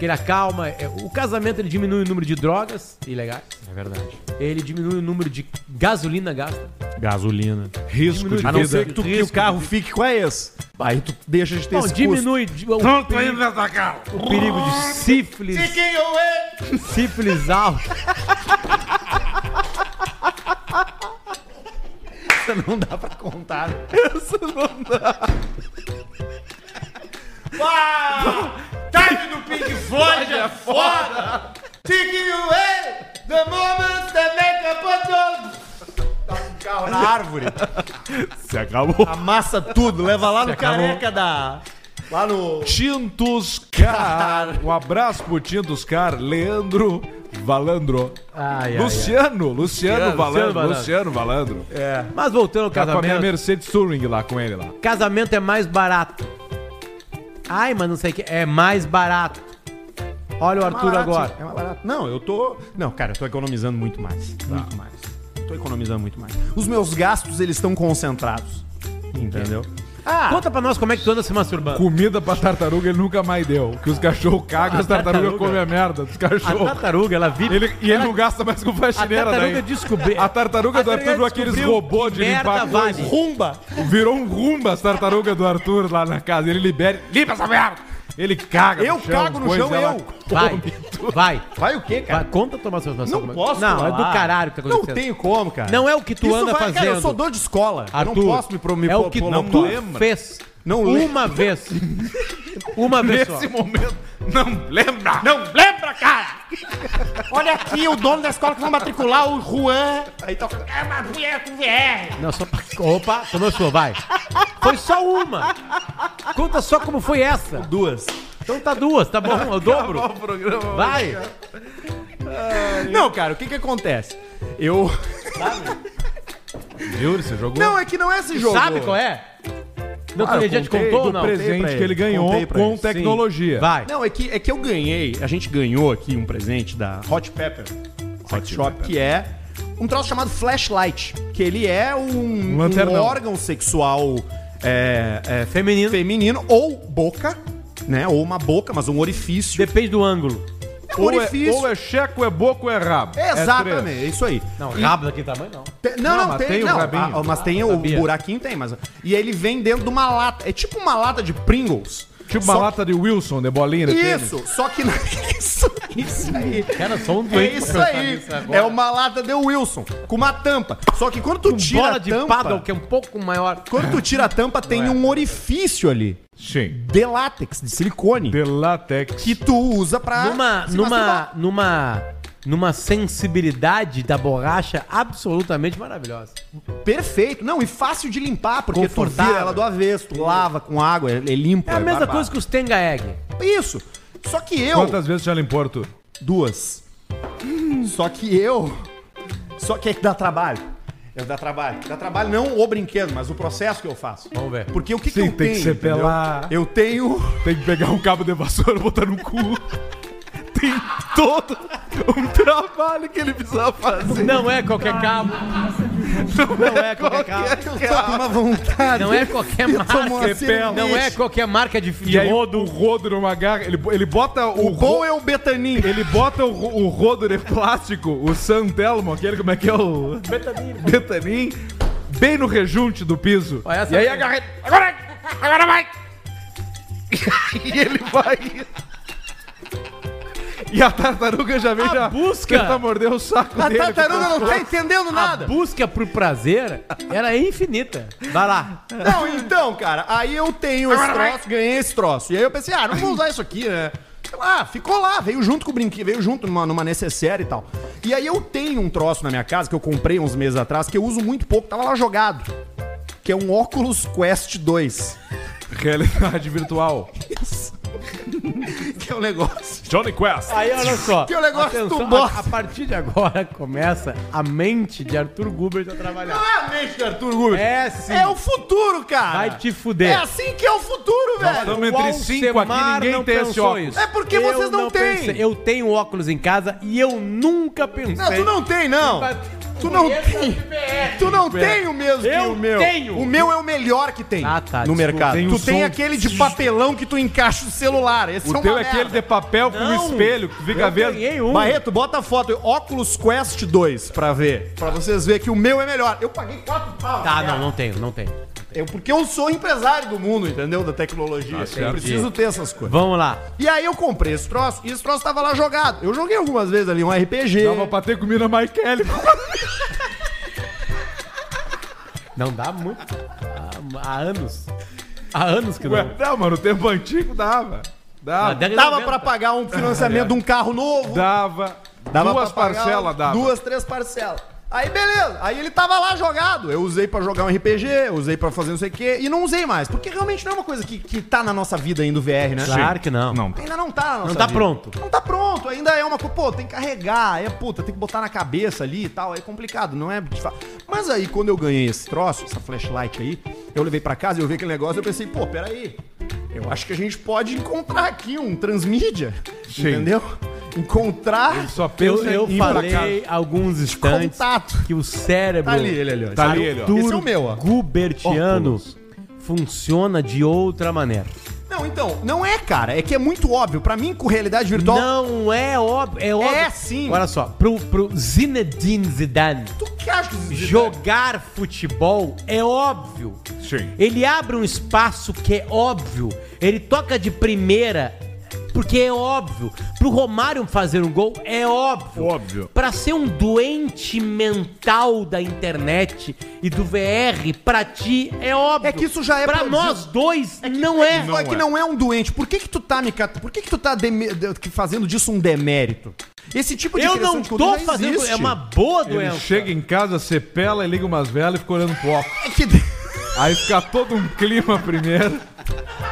[SPEAKER 2] Porque ele acalma. é, O casamento ele diminui o número de drogas ilegais.
[SPEAKER 1] É verdade.
[SPEAKER 2] Ele diminui o número de gasolina gasta.
[SPEAKER 1] Gasolina.
[SPEAKER 3] Risco
[SPEAKER 2] Diminui
[SPEAKER 3] de
[SPEAKER 1] A não
[SPEAKER 3] vida.
[SPEAKER 1] ser que, tu, que o carro
[SPEAKER 2] de-
[SPEAKER 1] fique com a ex. Aí tu deixa de ter
[SPEAKER 2] Bom,
[SPEAKER 1] esse
[SPEAKER 2] diminui di- o,
[SPEAKER 3] Não,
[SPEAKER 2] perigo,
[SPEAKER 3] indo nessa cara.
[SPEAKER 2] o perigo de sífilis. sífilis alto.
[SPEAKER 1] custo. Não dá pra contar.
[SPEAKER 6] Time do Pink Floyd é foda! Taking away the moments that make a dog!
[SPEAKER 1] Carro na árvore.
[SPEAKER 3] Se acabou.
[SPEAKER 1] Amassa tudo. Leva lá no
[SPEAKER 2] acabou.
[SPEAKER 1] careca da... Lá no...
[SPEAKER 3] Tintos Car. Um abraço pro Tintos Car. Leandro Valandro.
[SPEAKER 2] Ai, ai,
[SPEAKER 3] Luciano, Luciano,
[SPEAKER 2] Luciano
[SPEAKER 3] Valandro.
[SPEAKER 2] Valandro.
[SPEAKER 3] Luciano Valandro.
[SPEAKER 2] ai. Mas voltando ao
[SPEAKER 3] Tá com a minha
[SPEAKER 2] casamento.
[SPEAKER 3] Mercedes Touring lá com ele lá.
[SPEAKER 2] Casamento é mais barato. Ai, mas não sei o que. É mais barato. Olha o Arthur
[SPEAKER 1] Barato,
[SPEAKER 2] agora.
[SPEAKER 1] É mais barato. Não, eu tô... Não, cara, eu tô economizando muito mais. Muito mais. Tô economizando muito mais. Os meus gastos, eles estão concentrados. Entendeu? Ah.
[SPEAKER 2] Conta pra nós como é que tu anda se masturbando.
[SPEAKER 3] Comida pra tartaruga ele nunca mais deu. Que os cachorros cagam,
[SPEAKER 2] A
[SPEAKER 3] as tartarugas
[SPEAKER 2] tartaruga-
[SPEAKER 3] comem a merda dos
[SPEAKER 2] A
[SPEAKER 3] cachorros.
[SPEAKER 2] tartaruga, ela vive.
[SPEAKER 3] Ele, e ele não gasta mais com
[SPEAKER 2] a
[SPEAKER 3] faxineira
[SPEAKER 2] tartaruga
[SPEAKER 3] daí.
[SPEAKER 2] descobriu.
[SPEAKER 3] A tartaruga do Arthur viu aqueles robôs de limpar coisa.
[SPEAKER 1] Rumba.
[SPEAKER 3] Virou um rumba as tartarugas do Arthur lá na casa. Ele libera. Limpa essa merda! Ele caga
[SPEAKER 1] Eu cago no chão,
[SPEAKER 3] ela
[SPEAKER 1] eu.
[SPEAKER 2] Vai, vai.
[SPEAKER 1] Vai o quê, cara?
[SPEAKER 2] Vai, conta a tua masturbação.
[SPEAKER 1] Não posso
[SPEAKER 2] Não, é
[SPEAKER 1] falar.
[SPEAKER 2] do caralho que tá
[SPEAKER 1] Não
[SPEAKER 2] acontecendo.
[SPEAKER 1] tenho como, cara.
[SPEAKER 2] Não é o que tu
[SPEAKER 1] Isso
[SPEAKER 2] anda
[SPEAKER 1] vai-
[SPEAKER 2] fazendo.
[SPEAKER 1] Cara, eu sou dono de escola.
[SPEAKER 2] Arthur,
[SPEAKER 1] eu não posso me prometer.
[SPEAKER 2] é o que
[SPEAKER 1] não
[SPEAKER 2] tu
[SPEAKER 1] lembra.
[SPEAKER 2] fez.
[SPEAKER 1] Não lembro.
[SPEAKER 2] Uma vez. Uma vez só.
[SPEAKER 3] Nesse momento, não lembra!
[SPEAKER 6] Não lembra, cara? Olha aqui, o dono da escola que vai matricular, o Juan. Aí tá falando, é uma mulher com VR.
[SPEAKER 2] Não, só pra... Opa, tomou sua, vai. Foi só uma. Conta só como foi essa.
[SPEAKER 1] Duas.
[SPEAKER 2] Então tá duas, tá bom, é o dobro.
[SPEAKER 3] O programa
[SPEAKER 2] Vai.
[SPEAKER 1] Não, cara, o que que acontece? Eu...
[SPEAKER 3] Viu? Você jogou?
[SPEAKER 1] Não, é que não é esse jogo.
[SPEAKER 2] Sabe qual é? Não,
[SPEAKER 1] Ah,
[SPEAKER 2] que
[SPEAKER 1] eu
[SPEAKER 2] ele já te
[SPEAKER 1] contei
[SPEAKER 2] contou
[SPEAKER 1] do
[SPEAKER 2] ou não?
[SPEAKER 1] presente.
[SPEAKER 3] que ele ganhou
[SPEAKER 1] Contei pra
[SPEAKER 3] com
[SPEAKER 1] ele.
[SPEAKER 3] tecnologia.
[SPEAKER 2] Vai.
[SPEAKER 1] Não, é que, é que eu ganhei, a gente ganhou aqui um presente da Hot Pepper Hot Shop, que é um troço chamado flashlight, que ele é um,
[SPEAKER 3] Um
[SPEAKER 1] um
[SPEAKER 3] lanternão.
[SPEAKER 1] órgão sexual é, é,
[SPEAKER 2] Feminino.
[SPEAKER 1] feminino ou boca, né? Ou uma boca, mas um orifício.
[SPEAKER 2] Depende do ângulo.
[SPEAKER 1] É um
[SPEAKER 3] Ou é,
[SPEAKER 1] orifício.
[SPEAKER 3] ou é checo, é boca, ou é rabo. É
[SPEAKER 1] Exatamente, é isso aí.
[SPEAKER 2] Não, rabo daquele tamanho não.
[SPEAKER 1] Te- Não,
[SPEAKER 3] Não,
[SPEAKER 1] tem,
[SPEAKER 3] tem o
[SPEAKER 1] não,
[SPEAKER 3] rabinho.
[SPEAKER 1] ah, mas tem o
[SPEAKER 2] sabia.
[SPEAKER 1] buraquinho, tem, mas e ele vem dentro de uma lata, é tipo uma lata de Pringles.
[SPEAKER 3] Tipo
[SPEAKER 1] Só
[SPEAKER 3] uma lata de Wilson, de bolinha de tênis.
[SPEAKER 1] Isso, só que não isso, isso aí.
[SPEAKER 2] Cara, só um
[SPEAKER 1] É
[SPEAKER 2] doente
[SPEAKER 1] isso
[SPEAKER 2] pra pensar
[SPEAKER 1] aí. É uma lata de Wilson com uma tampa. Só que quando tu
[SPEAKER 2] Com
[SPEAKER 1] tira
[SPEAKER 2] bola
[SPEAKER 1] a
[SPEAKER 2] de
[SPEAKER 1] tampa,
[SPEAKER 2] paddle, que é um pouco maior.
[SPEAKER 1] quando tu tira a tampa tem um orifício ali
[SPEAKER 3] Sim.
[SPEAKER 1] de látex, de silicone,
[SPEAKER 3] De látex.
[SPEAKER 1] que tu usa pra
[SPEAKER 2] Numa,
[SPEAKER 1] se
[SPEAKER 2] numa,
[SPEAKER 1] masturbar.
[SPEAKER 2] numa, numa sensibilidade da borracha absolutamente maravilhosa.
[SPEAKER 1] perfeito. Não, e fácil de limpar, porque tu vira ela do avesso, tu lava com água, ele limpa.
[SPEAKER 2] É a mesma
[SPEAKER 1] barbado.
[SPEAKER 2] coisa que os Tenga Egg.
[SPEAKER 1] Isso. Só que eu
[SPEAKER 3] Quantas vezes já limpou, Arthur?
[SPEAKER 1] Duas. Só que eu. Só que é que dá trabalho. Eu dá trabalho. Dá trabalho não o brinquedo, mas o processo que eu faço.
[SPEAKER 2] Vamos ver.
[SPEAKER 1] Porque o que, que
[SPEAKER 3] Sim,
[SPEAKER 1] eu
[SPEAKER 3] tem que
[SPEAKER 1] tenho?
[SPEAKER 3] ser
[SPEAKER 1] entendeu?
[SPEAKER 3] pelar.
[SPEAKER 1] Eu tenho.
[SPEAKER 3] Tem que pegar um cabo de vassoura e botar no cu. Tem todo um trabalho que ele precisa fazer.
[SPEAKER 2] Não é qualquer cabo. Não é qualquer
[SPEAKER 1] com uma vontade.
[SPEAKER 2] Não é qualquer marca. Não é qualquer marca de, de
[SPEAKER 3] E aí
[SPEAKER 2] rodo.
[SPEAKER 3] o rodo numa garra, ele, ele bota o,
[SPEAKER 1] O bom
[SPEAKER 3] ro-
[SPEAKER 1] é o Betanin.
[SPEAKER 3] Ele bota o, ro- o rodo de plástico, o Santelmo, aquele como é que é o...
[SPEAKER 2] Betanin.
[SPEAKER 3] Betanin, bem no rejunte do piso.
[SPEAKER 2] Olha essa
[SPEAKER 3] e aí agora, agora vai! e ele vai... E a tartaruga já vem
[SPEAKER 2] A
[SPEAKER 3] já
[SPEAKER 2] busca.
[SPEAKER 3] tenta morder o saco
[SPEAKER 1] A
[SPEAKER 3] dele.
[SPEAKER 1] tartaruga não tá
[SPEAKER 3] tem...
[SPEAKER 1] entendendo
[SPEAKER 2] A
[SPEAKER 1] nada.
[SPEAKER 2] busca por prazer, ela é infinita. Vai lá.
[SPEAKER 1] Não, então, cara, aí eu tenho esse troço, ganhei esse troço. E aí eu pensei, ah, não vou usar isso aqui, né? Sei lá, ficou lá, veio junto com o brinquedo, veio junto numa, numa necessaire e tal. E aí eu tenho um troço na minha casa que eu comprei uns meses atrás, que eu uso muito pouco, tava lá jogado. Que é um Oculus Quest 2.
[SPEAKER 3] Realidade virtual.
[SPEAKER 1] Que é um negócio.
[SPEAKER 3] Johnny Quest.
[SPEAKER 2] Aí, olha só.
[SPEAKER 1] Que o negócio tu
[SPEAKER 2] a,
[SPEAKER 1] bota.
[SPEAKER 2] a partir de agora começa a mente de Arthur Gubert a trabalhar.
[SPEAKER 1] Não é a mente do Arthur Gubert.
[SPEAKER 2] É sim.
[SPEAKER 1] É o futuro, cara.
[SPEAKER 2] Vai te fuder.
[SPEAKER 1] É assim que é o futuro, velho.
[SPEAKER 3] estamos entre cinco aqui, ninguém
[SPEAKER 2] não
[SPEAKER 3] tem esse óculos.
[SPEAKER 2] isso.
[SPEAKER 1] É porque vocês não têm.
[SPEAKER 2] pensei. Eu tenho óculos em casa e eu nunca pensei.
[SPEAKER 1] Não, tu não tem, não. Tu não tem. Tu não tem o mesmo que
[SPEAKER 2] Eu
[SPEAKER 1] o meu.
[SPEAKER 2] tenho.
[SPEAKER 1] O meu é o melhor que tem
[SPEAKER 2] Ah, tá,
[SPEAKER 1] no
[SPEAKER 2] desculpa.
[SPEAKER 1] mercado.
[SPEAKER 3] Tem
[SPEAKER 1] tu
[SPEAKER 3] o
[SPEAKER 1] tem
[SPEAKER 3] som.
[SPEAKER 1] aquele de papelão que tu encaixa o celular. Esse
[SPEAKER 3] O
[SPEAKER 1] é
[SPEAKER 3] teu
[SPEAKER 1] uma
[SPEAKER 3] é aquele de papel com
[SPEAKER 2] Não.
[SPEAKER 3] espelho que fica
[SPEAKER 2] Eu
[SPEAKER 3] vendo.
[SPEAKER 2] ganhei um.
[SPEAKER 1] Barreto, bota a foto. Oculus Quest 2 pra ver. Pra vocês verem que o meu é melhor. Eu paguei 4 pau.
[SPEAKER 2] Tá, não, não tenho, não tenho.
[SPEAKER 1] Eu, porque eu sou empresário do mundo, entendeu? Da tecnologia. eu
[SPEAKER 2] certo.
[SPEAKER 1] preciso ter essas coisas.
[SPEAKER 2] Vamos lá.
[SPEAKER 1] E aí eu comprei esse troço e esse troço tava lá jogado. Eu joguei algumas vezes ali um RPG.
[SPEAKER 3] Dava pra ter comida mais Kelly.
[SPEAKER 2] Não dá muito. Há, há anos. Há anos que
[SPEAKER 3] Ué,
[SPEAKER 2] não.
[SPEAKER 3] não, mano, no tempo antigo dava. Dava.
[SPEAKER 1] Dava
[SPEAKER 2] 90.
[SPEAKER 1] pra pagar um financiamento de um carro novo.
[SPEAKER 3] Dava.
[SPEAKER 1] Dava
[SPEAKER 3] Duas
[SPEAKER 1] pra pagar
[SPEAKER 3] parcelas dava.
[SPEAKER 1] Duas, três parcelas. Aí beleza, aí ele tava lá jogado. Eu usei pra jogar um RPG, eu usei pra fazer não sei o quê, e não usei mais. Porque realmente não é uma coisa que, que tá na nossa vida ainda o VR, né?
[SPEAKER 2] Claro que não.
[SPEAKER 3] Não.
[SPEAKER 1] Ainda não tá na nossa
[SPEAKER 2] Não tá
[SPEAKER 1] vida.
[SPEAKER 2] pronto.
[SPEAKER 1] Não tá pronto, ainda é uma coisa, pô, tem que carregar, é puta, tem que botar na cabeça ali e tal, é complicado, não é Mas aí, quando eu ganhei esse troço, essa flashlight aí, eu levei pra casa e eu vi aquele negócio, eu pensei, pô, peraí, eu acho que a gente pode encontrar aqui um transmídia,
[SPEAKER 3] Sim.
[SPEAKER 1] entendeu? Encontrar
[SPEAKER 3] Só
[SPEAKER 2] Eu,
[SPEAKER 3] pensa
[SPEAKER 2] eu
[SPEAKER 3] casa.
[SPEAKER 2] falei alguns instantes
[SPEAKER 1] contato.
[SPEAKER 2] que o cérebro
[SPEAKER 1] Tá ali ele ali, ó.
[SPEAKER 3] Tá ali ele, ó.
[SPEAKER 1] Esse é o meu, ó.
[SPEAKER 2] Gubertiano funciona de outra maneira.
[SPEAKER 1] Não, então, não é, cara. É que é muito óbvio. Pra mim, com realidade virtual.
[SPEAKER 2] Não é óbvio. É óbvio.
[SPEAKER 1] É sim.
[SPEAKER 2] Olha só, pro, pro Zinedine Zidane
[SPEAKER 1] Tu que acha que isso-
[SPEAKER 2] jogar futebol é óbvio.
[SPEAKER 3] Sim.
[SPEAKER 2] Ele abre um espaço que é óbvio. Ele toca de primeira porque é óbvio. Pro Romário fazer um gol é óbvio.
[SPEAKER 3] Óbvio.
[SPEAKER 2] Pra ser um doente mental da internet e do VR, pra ti é óbvio.
[SPEAKER 1] É que isso já é
[SPEAKER 2] Pra
[SPEAKER 1] produzido.
[SPEAKER 2] nós dois, não é.
[SPEAKER 1] Não é que não é um doente. Por que que tu tá me cat- Por que que tu tá que fazendo disso um demérito? Esse tipo de
[SPEAKER 2] Eu não
[SPEAKER 1] de
[SPEAKER 2] tô
[SPEAKER 1] não
[SPEAKER 2] fazendo.
[SPEAKER 1] existe.
[SPEAKER 2] É uma boa
[SPEAKER 3] Ele
[SPEAKER 2] doença.
[SPEAKER 3] chega em casa, você pela e liga umas velas e fica olhando pro óculos.
[SPEAKER 1] É que-
[SPEAKER 3] Aí fica todo um clima primeiro.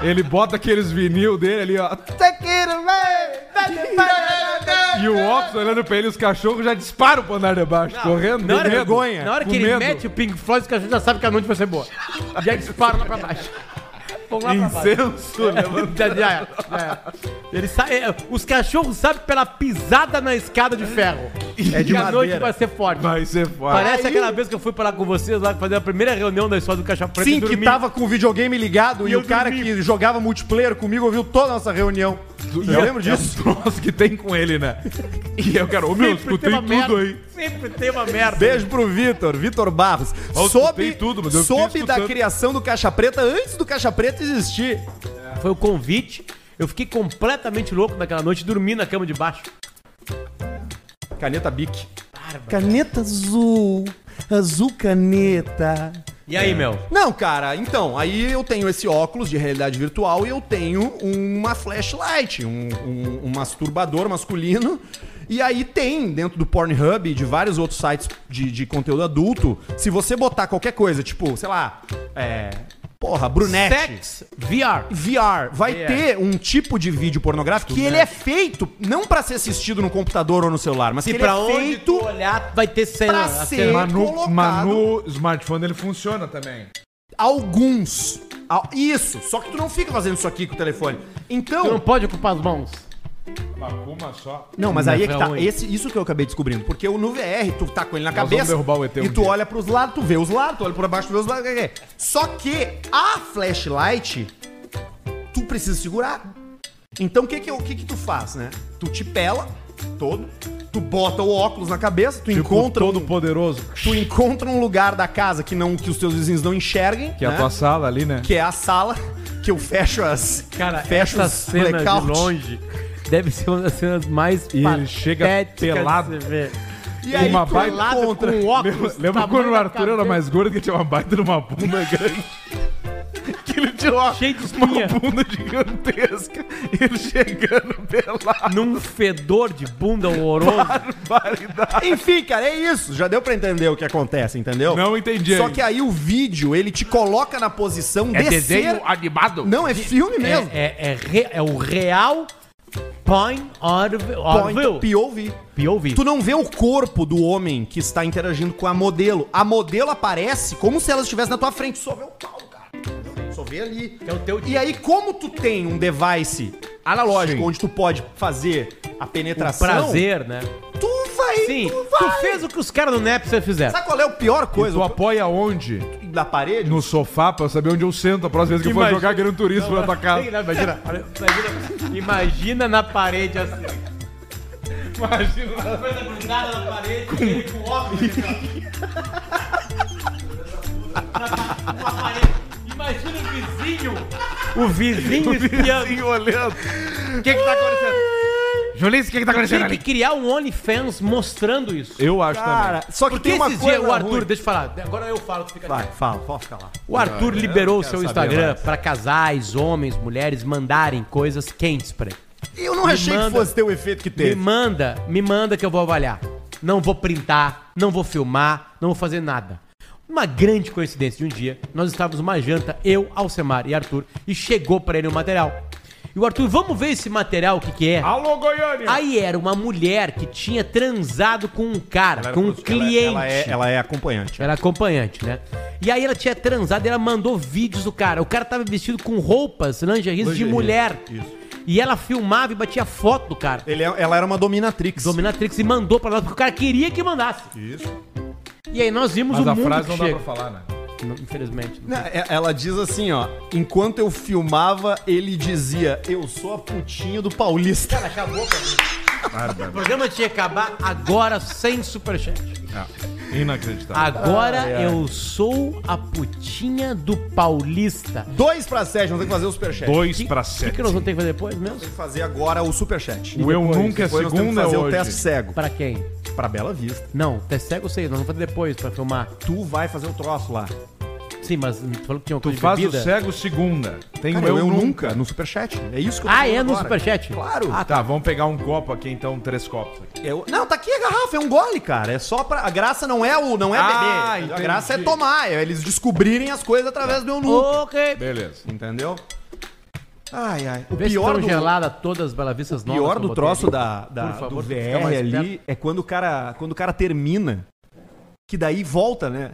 [SPEAKER 3] Ele bota aqueles vinil dele ali, ó. E o óculos olhando pra ele, os cachorros já disparam pro andar de baixo, correndo.
[SPEAKER 2] Na hora,
[SPEAKER 1] vergonha.
[SPEAKER 2] na hora que ele mete o Pink Floyd, os cachorros já sabem que a noite vai ser boa. Já disparam lá pra baixo. Vão lá pra baixo.
[SPEAKER 3] Incenso, levantando.
[SPEAKER 2] Já, já já. Ele sa- é, os cachorros sabem pela pisada na escada de ferro.
[SPEAKER 1] É de
[SPEAKER 2] que a noite vai ser forte.
[SPEAKER 3] Vai ser foda.
[SPEAKER 2] Parece
[SPEAKER 1] Aí-
[SPEAKER 2] aquela vez que eu fui lá com vocês, lá fazer a primeira reunião da história do Caixa Preta
[SPEAKER 1] Sim,
[SPEAKER 2] e
[SPEAKER 1] que tava com o videogame ligado e,
[SPEAKER 2] eu
[SPEAKER 1] o cara
[SPEAKER 2] dormi.
[SPEAKER 1] que jogava multiplayer comigo ouviu toda a nossa reunião.
[SPEAKER 3] E
[SPEAKER 1] Eu lembro disso.
[SPEAKER 3] É o troço que tem com ele, né? E eu quero, ô meu,
[SPEAKER 2] Sempre
[SPEAKER 3] escutei
[SPEAKER 2] tem uma
[SPEAKER 3] tudo
[SPEAKER 2] merda.
[SPEAKER 3] aí.
[SPEAKER 2] Sempre tem uma merda.
[SPEAKER 1] Beijo pro Vitor, Vitor Barros.
[SPEAKER 3] Eu
[SPEAKER 1] soube
[SPEAKER 3] tudo, mas eu fiquei
[SPEAKER 1] soube da
[SPEAKER 3] escutando.
[SPEAKER 1] criação do Caixa Preta antes do Caixa Preta existir.
[SPEAKER 2] Foi o convite. Eu fiquei completamente louco naquela noite, dormi na cama de baixo.
[SPEAKER 1] Caneta Bic. Caneta azul. Azul caneta.
[SPEAKER 2] E aí, Mel?
[SPEAKER 1] Não, cara, então, aí eu tenho esse óculos de realidade virtual e eu tenho uma flashlight, um, um, um masturbador masculino. E aí tem dentro do Pornhub e de vários outros sites de, de conteúdo adulto, se você botar qualquer coisa, tipo, sei lá, é. Porra, brunete.
[SPEAKER 2] Sex VR.
[SPEAKER 1] VR vai
[SPEAKER 2] VR.
[SPEAKER 1] ter um tipo de vídeo pornográfico que ele é feito não pra ser assistido no computador ou no celular, mas que
[SPEAKER 2] E
[SPEAKER 1] ele
[SPEAKER 2] pra
[SPEAKER 1] é
[SPEAKER 2] onde
[SPEAKER 1] feito
[SPEAKER 2] tu olhar, vai ter cena.
[SPEAKER 1] pra ser-
[SPEAKER 3] Mas no,
[SPEAKER 1] colocado.
[SPEAKER 3] mas no smartphone ele funciona também.
[SPEAKER 1] alguns. Al- Isso, só que tu não fica fazendo isso aqui com o telefone. Então,
[SPEAKER 2] Tu não pode ocupar as mãos.
[SPEAKER 3] Uma só.
[SPEAKER 1] Não, mas aí é que tá.
[SPEAKER 2] ruim.
[SPEAKER 1] Esse, isso que eu acabei descobrindo. Porque o no VR, tu tá com ele na
[SPEAKER 3] Nós
[SPEAKER 1] cabeça.
[SPEAKER 3] vamos derrubar o ET um
[SPEAKER 1] e tu
[SPEAKER 3] dia.
[SPEAKER 1] olha pros lados, tu vê os lados, tu olha pra baixo, tu vê os lados. Só que a flashlight, tu precisa segurar. Então o que que, o que que tu faz, né? Tu te pela todo, tu bota o óculos na cabeça, tu
[SPEAKER 3] Tipo,
[SPEAKER 1] encontra
[SPEAKER 3] todo
[SPEAKER 1] um,
[SPEAKER 3] poderoso.
[SPEAKER 1] tu encontra um lugar da casa que não que os teus vizinhos não enxerguem,
[SPEAKER 3] Que é
[SPEAKER 1] né?
[SPEAKER 3] a tua sala ali, né?
[SPEAKER 1] que é a sala que eu fecho as
[SPEAKER 2] Cara,
[SPEAKER 1] fecho
[SPEAKER 2] essa
[SPEAKER 1] os
[SPEAKER 2] cena
[SPEAKER 1] blackout.
[SPEAKER 2] de longe deve ser uma das cenas mais
[SPEAKER 3] E ele chega pelado.
[SPEAKER 1] E aí
[SPEAKER 3] Uma baita
[SPEAKER 1] encontra
[SPEAKER 2] com óculos.
[SPEAKER 3] Lembra,
[SPEAKER 2] tamanho
[SPEAKER 3] quando o
[SPEAKER 2] da
[SPEAKER 3] Arthur era
[SPEAKER 2] cabeça,
[SPEAKER 3] mais gordo que tinha uma baita de uma bunda grande? que ele tinha uma,
[SPEAKER 2] Cheio de
[SPEAKER 3] uma
[SPEAKER 2] espinha.
[SPEAKER 3] bunda gigantesca. E ele chegando pelado.
[SPEAKER 2] Num fedor de bunda horroroso.
[SPEAKER 3] Barbaridade.
[SPEAKER 1] Enfim, cara, é isso. Já deu pra entender o que acontece, entendeu?
[SPEAKER 3] Não entendi
[SPEAKER 1] Só
[SPEAKER 3] ainda.
[SPEAKER 1] que aí o vídeo, ele te coloca na posição
[SPEAKER 3] É
[SPEAKER 1] de
[SPEAKER 3] desenho
[SPEAKER 1] ser...
[SPEAKER 3] animado?
[SPEAKER 1] Não, é filme mesmo.
[SPEAKER 2] É, é, é, re- é o real point of, view.
[SPEAKER 1] POV.
[SPEAKER 2] POV.
[SPEAKER 1] Tu não vê o corpo do homem que está interagindo com a modelo. A modelo aparece como se ela estivesse na tua frente. Só vê o pau. Só vê ali.
[SPEAKER 2] É o teu
[SPEAKER 1] E aí, como tu tem um device analógico
[SPEAKER 3] Sim.
[SPEAKER 1] onde tu pode fazer a
[SPEAKER 2] o
[SPEAKER 1] penetração,
[SPEAKER 2] prazer, né?
[SPEAKER 1] tu vai.
[SPEAKER 2] Sim,
[SPEAKER 1] tu
[SPEAKER 2] tu
[SPEAKER 1] vai.
[SPEAKER 2] fez o que os caras do Napster fizeram.
[SPEAKER 1] Sabe qual é a pior coisa?
[SPEAKER 3] Tu apoia onde?
[SPEAKER 1] Da parede?
[SPEAKER 3] No sofá pra saber onde eu sento a próxima vez que eu for
[SPEAKER 2] Imagina-
[SPEAKER 3] jogar Gran Turismo na tua casa.
[SPEAKER 2] Imagina, imagina, imagina na parede assim.
[SPEAKER 3] Imagina.
[SPEAKER 2] Coisa grudada na parede, ele com óculos. Uma parede. Imagina o vizinho. O vizinho espiando.
[SPEAKER 3] Assim, olhando. O que que tá acontecendo? Julice, o que que tá acontecendo
[SPEAKER 2] Tinha que
[SPEAKER 3] ali?
[SPEAKER 2] criar um OnlyFans mostrando isso.
[SPEAKER 3] Eu acho
[SPEAKER 1] Cara, só que
[SPEAKER 2] Porque
[SPEAKER 1] tem uma
[SPEAKER 2] esses
[SPEAKER 1] coisa
[SPEAKER 2] dias o Arthur,
[SPEAKER 1] ruim.
[SPEAKER 2] deixa eu falar, agora eu falo, tu fica
[SPEAKER 1] Vai,
[SPEAKER 2] quieto.
[SPEAKER 1] fala, pode ficar lá.
[SPEAKER 2] O Arthur liberou o
[SPEAKER 3] quero
[SPEAKER 2] seu
[SPEAKER 3] saber
[SPEAKER 2] Instagram
[SPEAKER 3] mais.
[SPEAKER 2] pra casais, homens, mulheres mandarem coisas quentes pra ele.
[SPEAKER 1] Eu não
[SPEAKER 2] Me
[SPEAKER 1] achei
[SPEAKER 2] manda-
[SPEAKER 1] que fosse ter o efeito que
[SPEAKER 2] Me
[SPEAKER 1] teve.
[SPEAKER 2] manda, me manda que eu vou avaliar. Não vou printar, não vou filmar, não vou fazer nada. Uma grande coincidência de um dia, nós estávamos numa janta, eu, Alcemar e Arthur, e chegou pra ele o material. E o Arthur, vamos ver esse material, o que que é?
[SPEAKER 3] Alô, Goiânia!
[SPEAKER 2] Aí era uma mulher que tinha transado com um cara, com um cliente.
[SPEAKER 1] Ela é, ela é acompanhante.
[SPEAKER 2] Era acompanhante, né? E aí ela tinha transado e ela mandou vídeos do cara. O cara tava vestido com roupas, lingeries de mulher.
[SPEAKER 1] isso.
[SPEAKER 2] E ela filmava e batia foto do cara.
[SPEAKER 1] Ele é- ela era uma dominatrix.
[SPEAKER 2] Dominatrix e mandou pra nós, porque o cara queria que mandasse.
[SPEAKER 1] Isso.
[SPEAKER 2] E aí nós vimos
[SPEAKER 3] Mas
[SPEAKER 2] o
[SPEAKER 3] a
[SPEAKER 2] mundo
[SPEAKER 3] frase
[SPEAKER 2] que
[SPEAKER 3] não dá
[SPEAKER 2] chega.
[SPEAKER 3] pra falar, né?
[SPEAKER 2] Infelizmente.
[SPEAKER 1] Não, é- Ela diz assim, ó. Enquanto eu filmava, ele dizia: Eu sou a putinha do Paulista.
[SPEAKER 2] Cara, acabou pra mim. O programa tinha que acabar agora sem superchat.
[SPEAKER 3] É, inacreditável.
[SPEAKER 2] Agora
[SPEAKER 1] Ai, ai.
[SPEAKER 2] eu sou a putinha do Paulista.
[SPEAKER 1] Dois pra sete, nós temos que fazer o superchat.
[SPEAKER 3] Dois pra
[SPEAKER 2] O que,
[SPEAKER 3] sete.
[SPEAKER 2] que nós vamos ter que fazer depois mesmo?
[SPEAKER 1] Tem que fazer agora o superchat.
[SPEAKER 3] O Eu Nunca é
[SPEAKER 1] Depois nós temos que
[SPEAKER 3] segunda
[SPEAKER 1] fazer o
[SPEAKER 3] hoje.
[SPEAKER 1] teste cego.
[SPEAKER 2] Pra quem?
[SPEAKER 1] Pra Bela Vista.
[SPEAKER 2] Não, teste cego eu sei, nós vamos fazer depois pra filmar.
[SPEAKER 1] Tu vai fazer o troço lá.
[SPEAKER 2] Sim, mas tu falou que tinha uma
[SPEAKER 3] Tu
[SPEAKER 2] coisa de
[SPEAKER 3] faz o cego segunda. Tem
[SPEAKER 1] Cara,
[SPEAKER 3] o
[SPEAKER 1] eu, nunca. no superchat. É isso que eu tô
[SPEAKER 2] Ah,
[SPEAKER 1] falando
[SPEAKER 2] é no
[SPEAKER 1] agora.
[SPEAKER 2] superchat?
[SPEAKER 1] Claro.
[SPEAKER 2] Ah,
[SPEAKER 3] Tá, vamos pegar um copo aqui então, três copos aqui.
[SPEAKER 1] Eu- Não, tá aqui a garrafa, é um gole, cara. É só pra. A graça não é o, não é
[SPEAKER 3] Ah,
[SPEAKER 1] beber. A
[SPEAKER 3] entendi.
[SPEAKER 1] graça é tomar, é eles descobrirem as coisas através do eunuco.
[SPEAKER 2] Ok.
[SPEAKER 3] Beleza.
[SPEAKER 1] Entendeu? Ai, ai. O
[SPEAKER 2] Vê se
[SPEAKER 1] pior
[SPEAKER 2] estão
[SPEAKER 1] do,
[SPEAKER 2] geladas todas as Bela Vistas
[SPEAKER 1] o
[SPEAKER 2] novas.
[SPEAKER 1] pior
[SPEAKER 2] que eu
[SPEAKER 1] do
[SPEAKER 2] botei
[SPEAKER 1] troço da, da-
[SPEAKER 2] Por favor,
[SPEAKER 1] do
[SPEAKER 2] fica
[SPEAKER 1] VR
[SPEAKER 2] mais
[SPEAKER 1] ali
[SPEAKER 2] perto.
[SPEAKER 1] é quando o cara quando o cara termina. Que daí volta, né?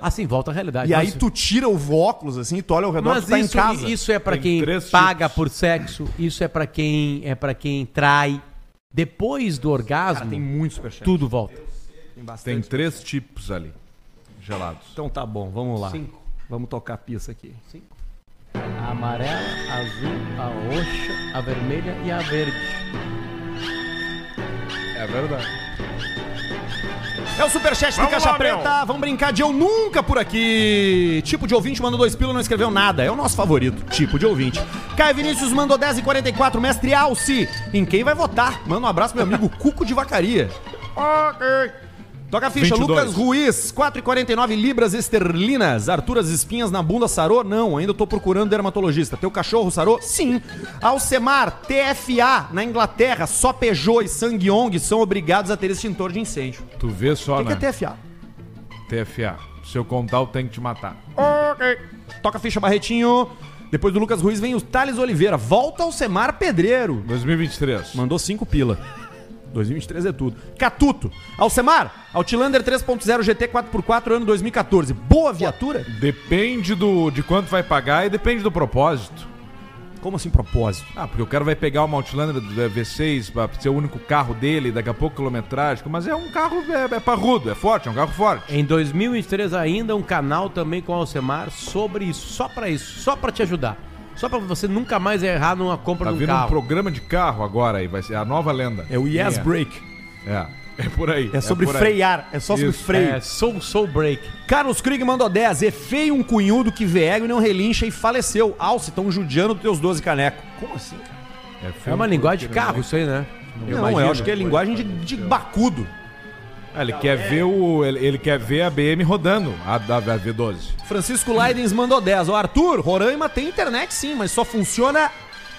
[SPEAKER 2] Assim, volta à realidade.
[SPEAKER 1] E aí
[SPEAKER 2] Mas-
[SPEAKER 1] tu tira o óculos assim, e tu olha ao redor,
[SPEAKER 2] Mas
[SPEAKER 1] tu tá
[SPEAKER 2] isso,
[SPEAKER 1] em casa.
[SPEAKER 2] isso é pra
[SPEAKER 3] Tem
[SPEAKER 2] quem paga
[SPEAKER 3] tipos.
[SPEAKER 2] por sexo, isso é pra quem é para quem trai. Depois do orgasmo,
[SPEAKER 1] Cara, tem muito superchat.
[SPEAKER 2] tudo volta.
[SPEAKER 1] Tem.
[SPEAKER 3] Tem três tipos ali. Gelados.
[SPEAKER 1] Então tá bom, vamos lá.
[SPEAKER 2] Cinco.
[SPEAKER 1] Vamos tocar a pista aqui.
[SPEAKER 2] A amarela, a azul, a roxa, a vermelha e a verde.
[SPEAKER 3] É verdade.
[SPEAKER 1] É o superchat do Caixa
[SPEAKER 3] lá,
[SPEAKER 1] Preta. Vamos brincar de Eu Nunca por aqui. Tipo de ouvinte mandou dois pila não escreveu nada. É o nosso favorito. Tipo de ouvinte. Caio Vinícius mandou 10 e 44. Mestre Alci. Em quem vai votar? Manda um abraço pro meu amigo Cuco de Vacaria. Ok. Toca a ficha.
[SPEAKER 3] 22.
[SPEAKER 1] Lucas Ruiz. 4,49 libras esterlinas. Arthur, as espinhas na bunda sarou? Não, ainda tô procurando dermatologista. Teu cachorro sarou? Sim. Alcemar, TFA, na Inglaterra, só Peugeot e Sangyong são obrigados a ter extintor de incêndio.
[SPEAKER 3] Tu vê só,
[SPEAKER 1] O que,
[SPEAKER 3] né?
[SPEAKER 1] que é TFA?
[SPEAKER 3] TFA. Se eu contar, eu tenho que te matar.
[SPEAKER 1] Toca a ficha, Barretinho. Depois do Lucas Ruiz vem o Thales Oliveira. Volta ao Semar Pedreiro.
[SPEAKER 3] 2023.
[SPEAKER 1] Mandou 5 pila. 2023 é tudo. Catuto. Alcemar, Outlander 3.0 GT 4x4 ano 2014. Boa viatura?
[SPEAKER 3] Depende do, de quanto vai pagar e depende do propósito.
[SPEAKER 1] Como assim propósito?
[SPEAKER 3] Ah, porque o cara vai pegar uma Outlander do V6 pra ser o único carro dele, daqui a pouco quilometragem. Mas é um carro, é, é parrudo, é forte, é um carro forte.
[SPEAKER 2] Em 2023 ainda um canal também com o Alcemar sobre isso, só pra isso, só pra te ajudar. Só pra você nunca mais errar numa compra
[SPEAKER 3] Tá
[SPEAKER 2] de um
[SPEAKER 3] vindo um programa de carro agora aí, vai ser a nova lenda.
[SPEAKER 1] É o Yes
[SPEAKER 3] Quem
[SPEAKER 1] Break.
[SPEAKER 3] É, é por aí.
[SPEAKER 1] É sobre
[SPEAKER 3] por aí.
[SPEAKER 1] frear. É só sobre
[SPEAKER 3] Isso.
[SPEAKER 1] freio.
[SPEAKER 2] É, Soul Soul Break.
[SPEAKER 1] Carlos Krieg mandou 10. É feio um cunhudo que vê ego e não relincha e faleceu. Alce, tão judiando teus 12 canecos. Como assim? cara?
[SPEAKER 2] É uma linguagem de carro isso aí, né?
[SPEAKER 1] não,
[SPEAKER 2] imagino.
[SPEAKER 1] eu acho que é linguagem de, de bacudo.
[SPEAKER 3] Ah, ele quer ver o. Ele, ele quer ver a BM rodando, a da a V12.
[SPEAKER 1] Francisco Leidens mandou 10. O Arthur, Roraima tem internet sim, mas só funciona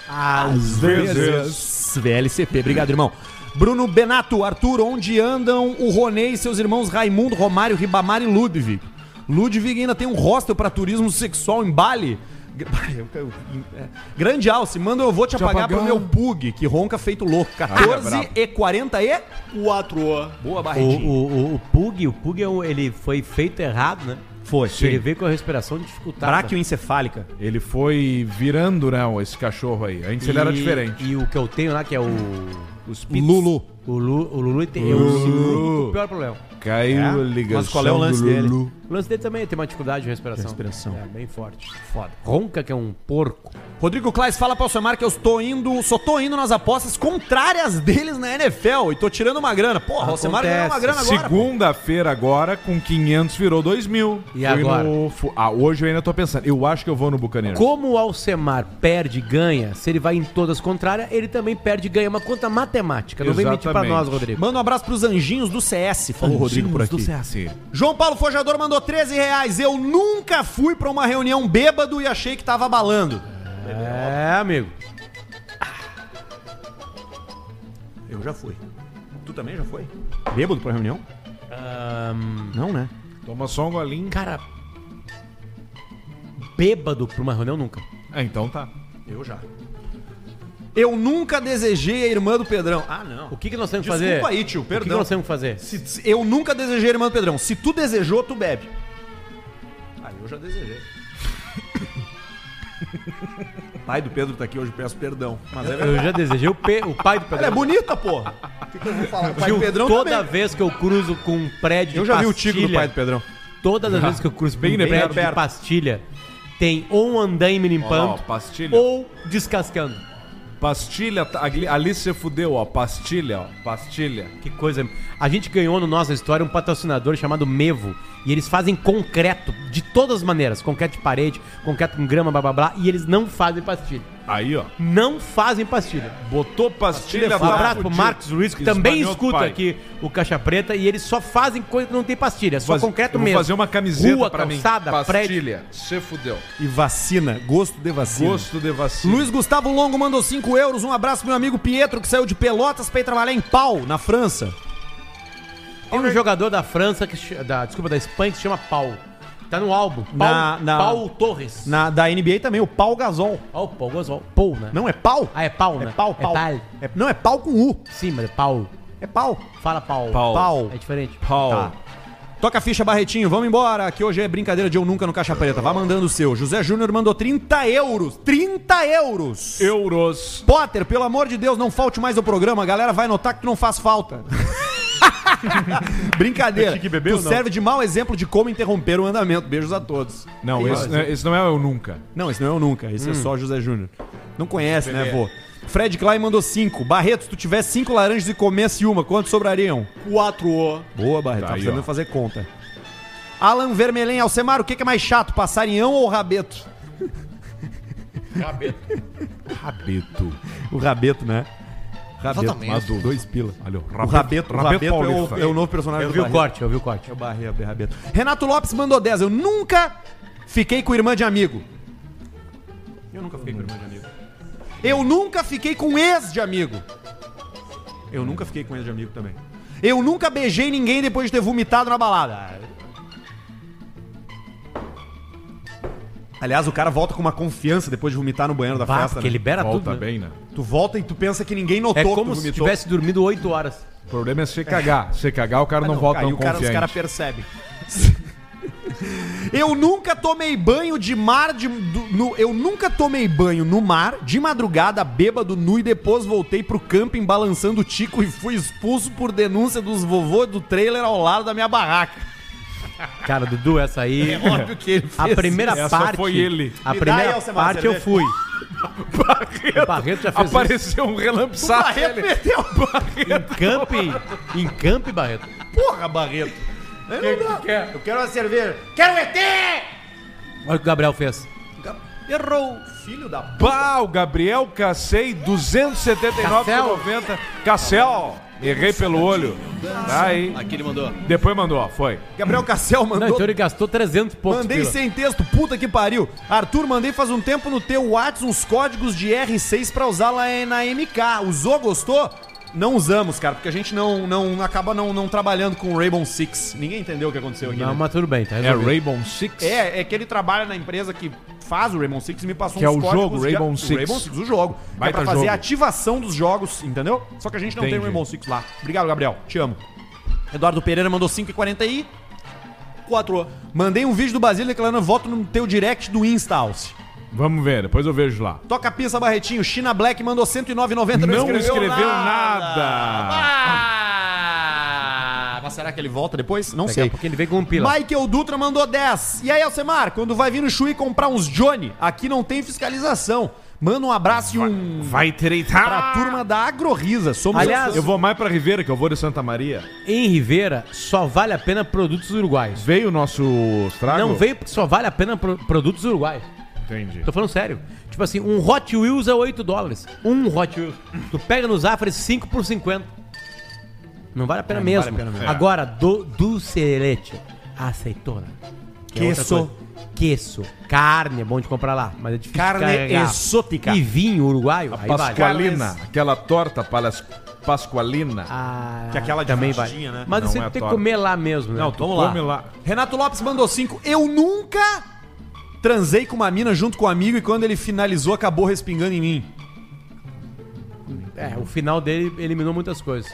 [SPEAKER 1] às vezes. VLCP, obrigado, irmão. Bruno Benato, Arthur, onde andam o Ronê e seus irmãos Raimundo, Romário, Ribamar e Ludwig? Ludwig ainda tem um hostel para turismo sexual em Bali. É. Grande Alce, manda eu vou te, apagar,
[SPEAKER 3] apagar.
[SPEAKER 1] pro meu Pug, que ronca feito louco. 14 e 44. Boa,
[SPEAKER 2] O,
[SPEAKER 1] barretinha.
[SPEAKER 2] o, o, o Pug, o Pug é um- ele foi feito errado, né?
[SPEAKER 1] Foi.
[SPEAKER 2] Ele veio com a respiração dificultada.
[SPEAKER 1] Braquioencefálica.
[SPEAKER 3] Ele foi virando, né, esse cachorro aí. Antes ele era
[SPEAKER 2] E-
[SPEAKER 3] diferente.
[SPEAKER 2] E o que eu tenho lá, que é o. O Spitz.
[SPEAKER 1] Lulu.
[SPEAKER 2] O, Lu, o Lulu tem, é o segundo pior problema.
[SPEAKER 3] Caiu
[SPEAKER 1] É?
[SPEAKER 3] a ligação.
[SPEAKER 1] Mas qual é o lance dele?
[SPEAKER 2] O lance dele também tem uma dificuldade de respiração.
[SPEAKER 1] Respiração.
[SPEAKER 2] É, bem forte. Foda. Ronca, que é um porco.
[SPEAKER 1] Rodrigo Klaes fala pra Alcemar que eu estou indo, só tô indo nas apostas contrárias deles na NFL e tô tirando uma grana. Porra, o Alcemar ganhou uma grana agora.
[SPEAKER 3] Segunda-feira agora, com 500 virou 2 mil.
[SPEAKER 2] E agora?
[SPEAKER 3] no Ah, hoje eu ainda tô pensando. Eu acho que eu vou no Buccaneers.
[SPEAKER 2] Como o Alcemar perde e ganha, se ele vai em todas contrárias, ele também perde e ganha. É Uma conta matemática. Não vem mentir pra nós, Rodrigo.
[SPEAKER 1] Manda um abraço pros anjinhos do CS, falou o Rodrigo por aqui. João Paulo Forjador mandou 13 reais. Eu nunca fui pra uma reunião bêbado e achei que tava abalando.
[SPEAKER 2] É, amigo.
[SPEAKER 1] Eu já fui. Tu também já foi? Bêbado pra reunião? Não, né?
[SPEAKER 3] Toma só um golinho.
[SPEAKER 2] cara, bêbado pra uma reunião nunca.
[SPEAKER 3] Ah, então tá.
[SPEAKER 1] Eu já. Eu nunca desejei a irmã do Pedrão. Ah, não.
[SPEAKER 2] O que, que nós temos que
[SPEAKER 1] Desculpa
[SPEAKER 2] fazer?
[SPEAKER 1] aí, tio,
[SPEAKER 2] O que, que
[SPEAKER 1] perdão.
[SPEAKER 2] nós temos que fazer?
[SPEAKER 1] Se- se- eu nunca desejei a irmã do Pedrão. Se tu desejou, tu bebe. Aí eu já desejei. Pai do Pedro tá aqui hoje, peço perdão. Mas é
[SPEAKER 2] Eu já desejei o, P, o pai do
[SPEAKER 1] Ela é bonita, porra. O que, que eu vou falar? O pai
[SPEAKER 2] Gil,
[SPEAKER 1] do Pedrão
[SPEAKER 2] toda
[SPEAKER 1] também.
[SPEAKER 2] vez que eu cruzo com um prédio
[SPEAKER 1] Eu
[SPEAKER 2] de
[SPEAKER 1] já vi o tico do
[SPEAKER 2] pastilha,
[SPEAKER 1] pai do Pedrão.
[SPEAKER 2] todas as vezes que eu cruzo
[SPEAKER 3] Bem
[SPEAKER 2] bem prédio de pastilha, tem ou um andaime limpando
[SPEAKER 3] Ó lá, ó, pastilha.
[SPEAKER 2] ou descascando.
[SPEAKER 3] Pastilha, tá- ali, ali você fudeu, ó. Pastilha, ó. Pastilha.
[SPEAKER 2] Que coisa. A gente ganhou no Nossa História um patrocinador chamado Mevo. E eles fazem concreto de todas as maneiras. Concreto de parede, concreto com grama, blá blá blá. E eles não fazem pastilha.
[SPEAKER 3] Aí, ó.
[SPEAKER 2] Não fazem pastilha.
[SPEAKER 3] Botou pastilha,
[SPEAKER 2] Um
[SPEAKER 3] tá
[SPEAKER 2] abraço pro. Marcos Luiz, que também
[SPEAKER 3] Espanhol
[SPEAKER 2] escuta
[SPEAKER 3] pai.
[SPEAKER 2] aqui o Caixa Preta. E eles só fazem coisa que não tem pastilha. Só
[SPEAKER 3] Faz-
[SPEAKER 2] concreto
[SPEAKER 3] eu vou
[SPEAKER 2] mesmo.
[SPEAKER 3] fazer uma camiseta
[SPEAKER 2] Rua,
[SPEAKER 3] pra
[SPEAKER 2] calçada,
[SPEAKER 3] mim.
[SPEAKER 2] prédio.
[SPEAKER 3] Pastilha. Você fudeu.
[SPEAKER 1] E vacina, gosto de vacina.
[SPEAKER 3] Gosto de vacina.
[SPEAKER 1] Luiz Gustavo Longo mandou 5 euros. Um abraço pro meu amigo Pietro, que saiu de Pelotas pra ir trabalhar em Pau, na França.
[SPEAKER 2] Tem um jogador da França, que, ch- da, desculpa, da Espanha, que se chama Paul. Tá no álbum. Paul,
[SPEAKER 1] Na- na-
[SPEAKER 2] Paul Torres.
[SPEAKER 1] Na, da NBA também, o Pau Gasol.
[SPEAKER 2] Ó, o Paul Gasol. Paul, né?
[SPEAKER 1] Não, é pau?
[SPEAKER 2] Ah, é pau, né?
[SPEAKER 1] É pau, pau.
[SPEAKER 2] É.
[SPEAKER 1] É- não, é pau com U.
[SPEAKER 2] Sim, mas é Paul.
[SPEAKER 1] É pau.
[SPEAKER 2] Fala Paul.
[SPEAKER 3] Pau.
[SPEAKER 1] Pau.
[SPEAKER 2] É diferente.
[SPEAKER 3] Pau.
[SPEAKER 1] Tá. Toca a ficha, Barretinho. Vamos embora, que hoje é brincadeira de eu nunca no Caixa Preta. Vá mandando o seu. José Júnior mandou 30 euros. 30 euros.
[SPEAKER 3] Euros.
[SPEAKER 1] Potter, pelo amor de Deus, não falte mais ao programa. A galera vai notar que tu não faz falta. Brincadeira.
[SPEAKER 3] que bebeu,
[SPEAKER 1] tu
[SPEAKER 3] não?
[SPEAKER 1] serve de mau exemplo de como interromper o andamento. Beijos a todos.
[SPEAKER 3] Não, esse, não é- esse não é eu nunca.
[SPEAKER 1] Não, esse não é eu nunca. Esse
[SPEAKER 3] Hum.
[SPEAKER 1] é só José Júnior. Não conhece, né, vô? Fred Klein mandou 5. Barreto, se tu tivesse 5 laranjas e comesse uma, quantos sobrariam? 4. Boa, Barreto.
[SPEAKER 3] Tá
[SPEAKER 1] Tá precisando
[SPEAKER 3] ó.
[SPEAKER 1] fazer conta. Alan Vermelém, Alcemar, o que é mais chato, passarinhão ou rabeto?
[SPEAKER 3] Rabeto.
[SPEAKER 1] O rabeto, né? Rabeto.
[SPEAKER 3] Exatamente.
[SPEAKER 1] Dois pila.
[SPEAKER 3] Olha, o
[SPEAKER 1] O rabeto, o rabeto, é, o, é o novo personagem
[SPEAKER 2] Eu
[SPEAKER 1] do
[SPEAKER 2] vi o corte, eu vi o corte.
[SPEAKER 1] É o Barreto, Rabeto. Renato Lopes mandou 10. Eu nunca fiquei com irmã de amigo. Eu nunca fiquei com irmã de amigo. Eu nunca fiquei com ex de amigo. Eu nunca fiquei com ex de amigo também. Eu nunca beijei ninguém depois de ter vomitado na balada. Aliás, o cara volta com uma confiança depois de vomitar no banheiro da
[SPEAKER 2] Bah,
[SPEAKER 1] festa.
[SPEAKER 2] porque
[SPEAKER 1] né?
[SPEAKER 2] libera
[SPEAKER 3] Volta
[SPEAKER 2] tudo. né?
[SPEAKER 3] bem, né?
[SPEAKER 1] Tu volta e tu pensa que ninguém notou
[SPEAKER 2] É
[SPEAKER 1] que tu
[SPEAKER 2] como se
[SPEAKER 1] vomitou.
[SPEAKER 2] tivesse dormido 8 horas.
[SPEAKER 3] O problema é você cagar. Se cagar, o cara não, volta
[SPEAKER 1] aí
[SPEAKER 3] tão
[SPEAKER 1] o cara, os
[SPEAKER 3] confiante.
[SPEAKER 1] caras percebem. Eu nunca tomei banho de mar de, do- no, eu nunca tomei banho no mar de madrugada bêbado nu e depois voltei pro camping balançando o tico e fui expulso por denúncia dos vovô do trailer ao lado da minha barraca.
[SPEAKER 2] Cara, Dudu, essa aí.
[SPEAKER 1] Óbvio que ele
[SPEAKER 2] A
[SPEAKER 1] fez
[SPEAKER 2] primeira
[SPEAKER 3] Essa
[SPEAKER 2] parte.
[SPEAKER 3] foi ele.
[SPEAKER 2] A
[SPEAKER 1] Me
[SPEAKER 2] primeira
[SPEAKER 1] aí,
[SPEAKER 2] parte eu fui. O Barreto já fez isso.
[SPEAKER 3] Apareceu um
[SPEAKER 1] O
[SPEAKER 3] relampiçado.
[SPEAKER 1] Barreto
[SPEAKER 3] ele.
[SPEAKER 1] meteu.
[SPEAKER 2] Em camping. Em camping, Barreto.
[SPEAKER 1] Porra, Barreto. Eu, não dá. eu quero uma cerveja. Quero ET!
[SPEAKER 2] Olha o que o Gabriel fez.
[SPEAKER 1] Errou. Filho da p...
[SPEAKER 3] Pá, o Gabriel Cacei, 279,90. Cassel. Errei pelo olho. Tá aí.
[SPEAKER 7] Aqui ele mandou.
[SPEAKER 3] Depois mandou, ó, foi.
[SPEAKER 1] Gabriel Cassel
[SPEAKER 2] Não,
[SPEAKER 1] mandou
[SPEAKER 2] então ele gastou 300 e poucos
[SPEAKER 1] Mandei
[SPEAKER 2] pila.
[SPEAKER 1] sem texto, puta que pariu. Arthur, mandei faz um tempo no teu WhatsApp uns códigos de R6 pra usar lá na MK. Usou, gostou? Não usamos, cara, porque a gente não, não acaba não, não trabalhando com o Rainbow Six. Ninguém entendeu o que aconteceu aqui.
[SPEAKER 2] Não,
[SPEAKER 1] né?
[SPEAKER 2] mas tudo bem, tá
[SPEAKER 3] É
[SPEAKER 2] resolvido.
[SPEAKER 3] Rainbow Six?
[SPEAKER 1] É, é que ele trabalha na empresa que faz o Rainbow Six e me passou
[SPEAKER 3] Que é
[SPEAKER 1] uns
[SPEAKER 3] o
[SPEAKER 1] códigos
[SPEAKER 3] jogo,
[SPEAKER 1] de-
[SPEAKER 3] Rainbow
[SPEAKER 1] o
[SPEAKER 3] Six.
[SPEAKER 1] Rainbow Six, o jogo. Que é pra fazer
[SPEAKER 3] jogo.
[SPEAKER 1] a ativação dos jogos, entendeu? Só que a gente não tem
[SPEAKER 3] Entendi.
[SPEAKER 1] o Rainbow Six lá. Obrigado, Gabriel. Te amo. Eduardo Pereira mandou 5,40 e... 4. Mandei um vídeo do Basílio declarando voto no teu direct do Insta, Alce.
[SPEAKER 3] Vamos ver, depois eu vejo lá.
[SPEAKER 1] Toca a pista, Barretinho. China Black mandou 109,90.
[SPEAKER 3] Não escreveu nada.
[SPEAKER 1] Ah, mas será que ele volta depois? Não
[SPEAKER 2] Daqui
[SPEAKER 1] sei.
[SPEAKER 2] pouquinho ele vem com um pila.
[SPEAKER 1] Michael Dutra mandou 10. E aí, Alcemar, quando vai vir no Chui comprar uns Johnny, aqui não tem fiscalização. Manda um abraço e um...
[SPEAKER 3] Vai treitar.
[SPEAKER 1] Pra turma da Agrorisa. Somos
[SPEAKER 2] Aliás,
[SPEAKER 3] Eu vou mais pra Ribeira, que eu vou de Santa Maria.
[SPEAKER 2] Em Ribeira, só vale a pena produtos uruguaios.
[SPEAKER 3] Veio o nosso estrago?
[SPEAKER 2] Não veio porque só vale a pena pro- produtos uruguaios.
[SPEAKER 3] Entendi.
[SPEAKER 2] Tô falando sério. Tipo assim, um Hot Wheels é 8 dólares. Um Hot Wheels. Tu pega no Zafra 5 por 50. Não vale a pena mesmo.
[SPEAKER 1] vale a pena mesmo.
[SPEAKER 2] Agora, do, dulce leite, aceitona. que é
[SPEAKER 1] Queso.
[SPEAKER 2] Queso. Carne é bom de comprar lá, mas é difícil
[SPEAKER 1] Carne
[SPEAKER 2] carregar.
[SPEAKER 1] exótica.
[SPEAKER 2] E vinho uruguaio, aí vale.
[SPEAKER 3] Pasqualina, aquela torta palas- pasqualina.
[SPEAKER 2] Ah,
[SPEAKER 1] Que é aquela de
[SPEAKER 2] também vale.
[SPEAKER 1] né?
[SPEAKER 2] Mas
[SPEAKER 3] Não
[SPEAKER 2] você
[SPEAKER 3] é
[SPEAKER 2] tem que comer lá mesmo, né?
[SPEAKER 3] Não,
[SPEAKER 1] vamos lá.
[SPEAKER 3] lá.
[SPEAKER 1] Renato Lopes mandou 5. Eu nunca transei com uma mina junto com um amigo e quando ele finalizou acabou respingando em mim.
[SPEAKER 2] É, o final dele eliminou muitas coisas.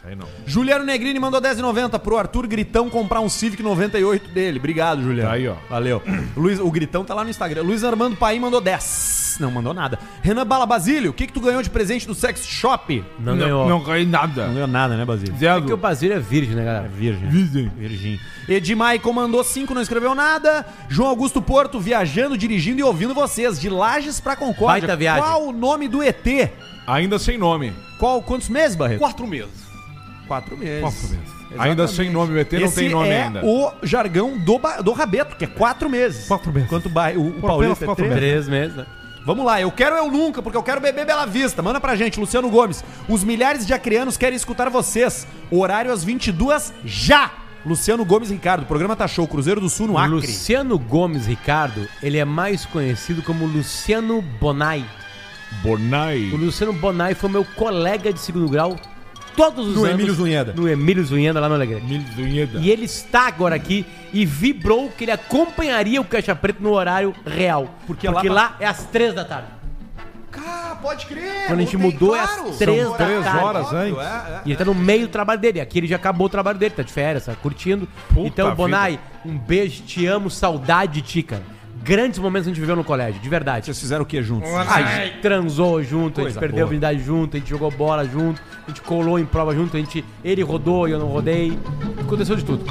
[SPEAKER 3] Isso aí não.
[SPEAKER 1] Juliano Negrini mandou 10,90 pro Arthur Gritão comprar um Civic 98 dele. Obrigado, Juliano.
[SPEAKER 3] Tá aí, ó.
[SPEAKER 1] Valeu. Luiz, o Gritão tá lá no Instagram. Luiz Armando Paim mandou 10. Não mandou nada. Renan Bala Basílio, o que que tu ganhou de presente do Sex Shop?
[SPEAKER 2] Não, ganhou.
[SPEAKER 3] Não ganhei nada.
[SPEAKER 1] Não ganhou nada, né, Basílio?
[SPEAKER 2] É que o
[SPEAKER 3] Zero.
[SPEAKER 2] Basílio é virgem, né, galera?
[SPEAKER 1] Virgem.
[SPEAKER 3] Virgem.
[SPEAKER 1] Virgem. Edmaico mandou 5, não escreveu nada. João Augusto Porto, viajando, dirigindo e ouvindo vocês. De Lages pra Concórdia.
[SPEAKER 2] Baita viagem.
[SPEAKER 1] Qual o nome do ET?
[SPEAKER 3] Ainda sem nome.
[SPEAKER 1] Qual, quantos meses, Barreto?
[SPEAKER 7] Quatro meses.
[SPEAKER 1] Quatro meses.
[SPEAKER 3] Quatro meses. Ainda sem nome. O ET não
[SPEAKER 1] Esse
[SPEAKER 3] tem nome
[SPEAKER 1] é
[SPEAKER 3] ainda.
[SPEAKER 1] o jargão do, ba- do Rabeto, que é quatro meses.
[SPEAKER 3] Quatro meses.
[SPEAKER 1] Enquanto o, ba- o, o Paulista é
[SPEAKER 3] quatro
[SPEAKER 1] três.
[SPEAKER 2] Três meses, né?
[SPEAKER 1] Vamos lá, eu quero eu nunca, porque eu quero beber Bela Vista. Manda pra gente, Luciano Gomes. Os milhares de acreanos querem escutar vocês. Horário às 22 já. Luciano Gomes Ricardo, o programa tá show, Cruzeiro do Sul no
[SPEAKER 2] O
[SPEAKER 1] Acre.
[SPEAKER 2] Luciano Gomes Ricardo, ele é mais conhecido como Luciano Bonai.
[SPEAKER 3] Bonai.
[SPEAKER 2] O Luciano Bonai foi meu colega de segundo grau todos os
[SPEAKER 1] No
[SPEAKER 2] anos.
[SPEAKER 1] Emílio Zunheda.
[SPEAKER 2] No Emílio Zunheda, lá no Alegrete.
[SPEAKER 3] Milhunheda.
[SPEAKER 2] E ele está agora aqui e vibrou que ele acompanharia o Caixa Preto no horário real.
[SPEAKER 1] Porque
[SPEAKER 2] Porque,
[SPEAKER 1] lá
[SPEAKER 2] lá,
[SPEAKER 1] pra-
[SPEAKER 2] é às três da tarde.
[SPEAKER 1] Ah, pode crer.
[SPEAKER 2] Quando a gente mudou, é às três
[SPEAKER 3] São
[SPEAKER 2] da
[SPEAKER 3] três
[SPEAKER 2] tarde.
[SPEAKER 3] horas antes.
[SPEAKER 1] é, é.
[SPEAKER 2] E ele tá no meio do trabalho dele. Aqui ele já acabou o trabalho dele, tá de férias, tá curtindo.
[SPEAKER 3] Puta
[SPEAKER 2] então, Bonai,
[SPEAKER 3] vida.
[SPEAKER 2] um beijo, te amo, saudade de ti, cara. Grandes momentos que a gente viveu no colégio, de verdade.
[SPEAKER 1] Vocês fizeram o que juntos?
[SPEAKER 2] A gente transou junto, a gente
[SPEAKER 1] Coisa
[SPEAKER 2] perdeu
[SPEAKER 1] boa.
[SPEAKER 2] a habilidade junto, a gente jogou bola junto, a gente colou em prova junto, a gente. Ele rodou e eu não rodei. Aconteceu de tudo.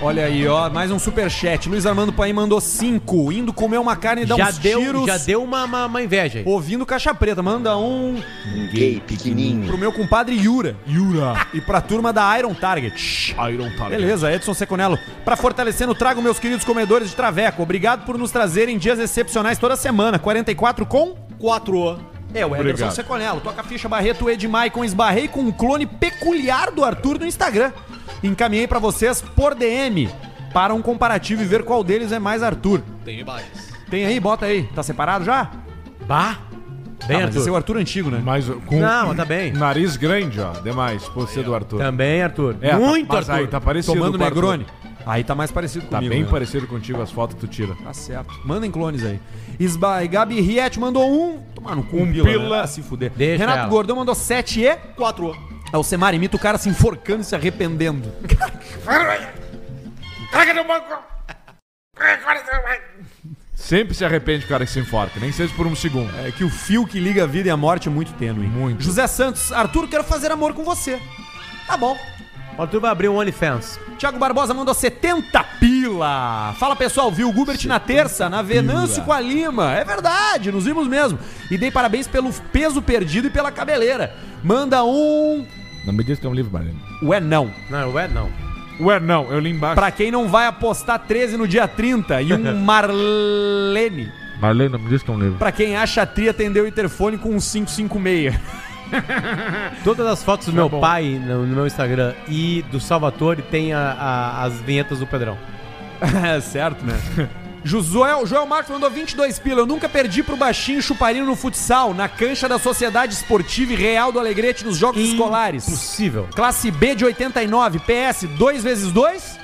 [SPEAKER 1] Olha aí, ó, mais um superchat. Luiz Armando Paim mandou 5. Indo comer uma carne e dar
[SPEAKER 2] Já
[SPEAKER 1] uns
[SPEAKER 2] deu,
[SPEAKER 1] tiros.
[SPEAKER 2] já deu uma, uma, uma inveja aí.
[SPEAKER 1] Ouvindo Caixa Preta. Manda um
[SPEAKER 4] Um gay pequenininho.
[SPEAKER 1] pro meu compadre Yura.
[SPEAKER 3] Yura.
[SPEAKER 1] E pra turma da Iron Target.
[SPEAKER 3] Iron Target.
[SPEAKER 1] Beleza, Edson Seconello. Pra fortalecer no trago, meus queridos comedores de Traveco. Obrigado por nos trazerem dias excepcionais toda semana. 44 com...
[SPEAKER 7] Quatro.
[SPEAKER 1] É, o Ederson
[SPEAKER 3] Obrigado.
[SPEAKER 1] Seconello. Toca a ficha Barreto Edmaicon. Esbarrei com um clone peculiar do Arthur no Instagram. Encaminhei pra vocês por DM para um comparativo e ver qual deles é mais Arthur.
[SPEAKER 7] Tem vários.
[SPEAKER 1] Tem aí, bota aí. Tá separado já?
[SPEAKER 2] Bah! Bem,
[SPEAKER 1] Ah, mas esse é
[SPEAKER 2] Arthur.
[SPEAKER 1] o Arthur antigo, né?
[SPEAKER 3] Mas com
[SPEAKER 2] Não, mas tá bem.
[SPEAKER 3] nariz grande, ó. Demais, por ser do Arthur.
[SPEAKER 2] Também, Arthur.
[SPEAKER 3] É,
[SPEAKER 2] Muito,
[SPEAKER 3] mas
[SPEAKER 2] Arthur.
[SPEAKER 3] aí tá parecido
[SPEAKER 1] Tomando
[SPEAKER 3] com o Arthur.
[SPEAKER 1] Negroni. Aí tá mais parecido
[SPEAKER 3] Tá
[SPEAKER 1] comigo.
[SPEAKER 3] bem
[SPEAKER 1] né?
[SPEAKER 3] parecido contigo as fotos que tu tira.
[SPEAKER 1] Tá certo. Mandem clones aí. Isba e Gabi Riet mandou um. Tomar no cu,
[SPEAKER 3] Um
[SPEAKER 1] pila.
[SPEAKER 3] pila.
[SPEAKER 1] né? Ah, se fuder.
[SPEAKER 2] Deixa
[SPEAKER 1] Renato
[SPEAKER 2] ela.
[SPEAKER 1] Gordão mandou 7 e.
[SPEAKER 7] Quatro.
[SPEAKER 1] É o Semar imita o cara se enforcando e se arrependendo.
[SPEAKER 3] Sempre se arrepende o cara que se enforca, nem seja por um segundo.
[SPEAKER 1] É que o fio que liga a vida e a morte é muito tênue.
[SPEAKER 3] Muito.
[SPEAKER 1] José Santos, Arthur, quero fazer amor com você. Tá bom.
[SPEAKER 2] O Arthur vai abrir um OnlyFans.
[SPEAKER 1] Tiago Barbosa mandou 70 pila. Fala pessoal, viu o Gubert na terça, na Venâncio com a Lima. É verdade, nos vimos mesmo. E dei parabéns pelo peso perdido e pela cabeleira. Manda um.
[SPEAKER 3] Não me diz que é um livro, Marlene.
[SPEAKER 1] Ué, não.
[SPEAKER 2] Não, é não.
[SPEAKER 3] Ué, não, eu li embaixo.
[SPEAKER 1] Pra quem não vai apostar 13 no dia 30 e um Marlene.
[SPEAKER 3] Marlene, não me diz que é um livro.
[SPEAKER 1] Pra quem acha a Tri atendeu o interfone com um 556.
[SPEAKER 2] Todas as fotos do meu
[SPEAKER 3] bom.
[SPEAKER 2] pai no, no meu Instagram e do Salvatore tem a- a- as vinhetas do Pedrão.
[SPEAKER 1] É certo, né? Josuel, Joel Marcos mandou 22 pila. Eu nunca perdi pro baixinho chuparino no futsal, na cancha da Sociedade Esportiva e Real do Alegrete nos Jogos Escolares.
[SPEAKER 2] Possível.
[SPEAKER 1] Classe B de 89, PS 2 vezes 2.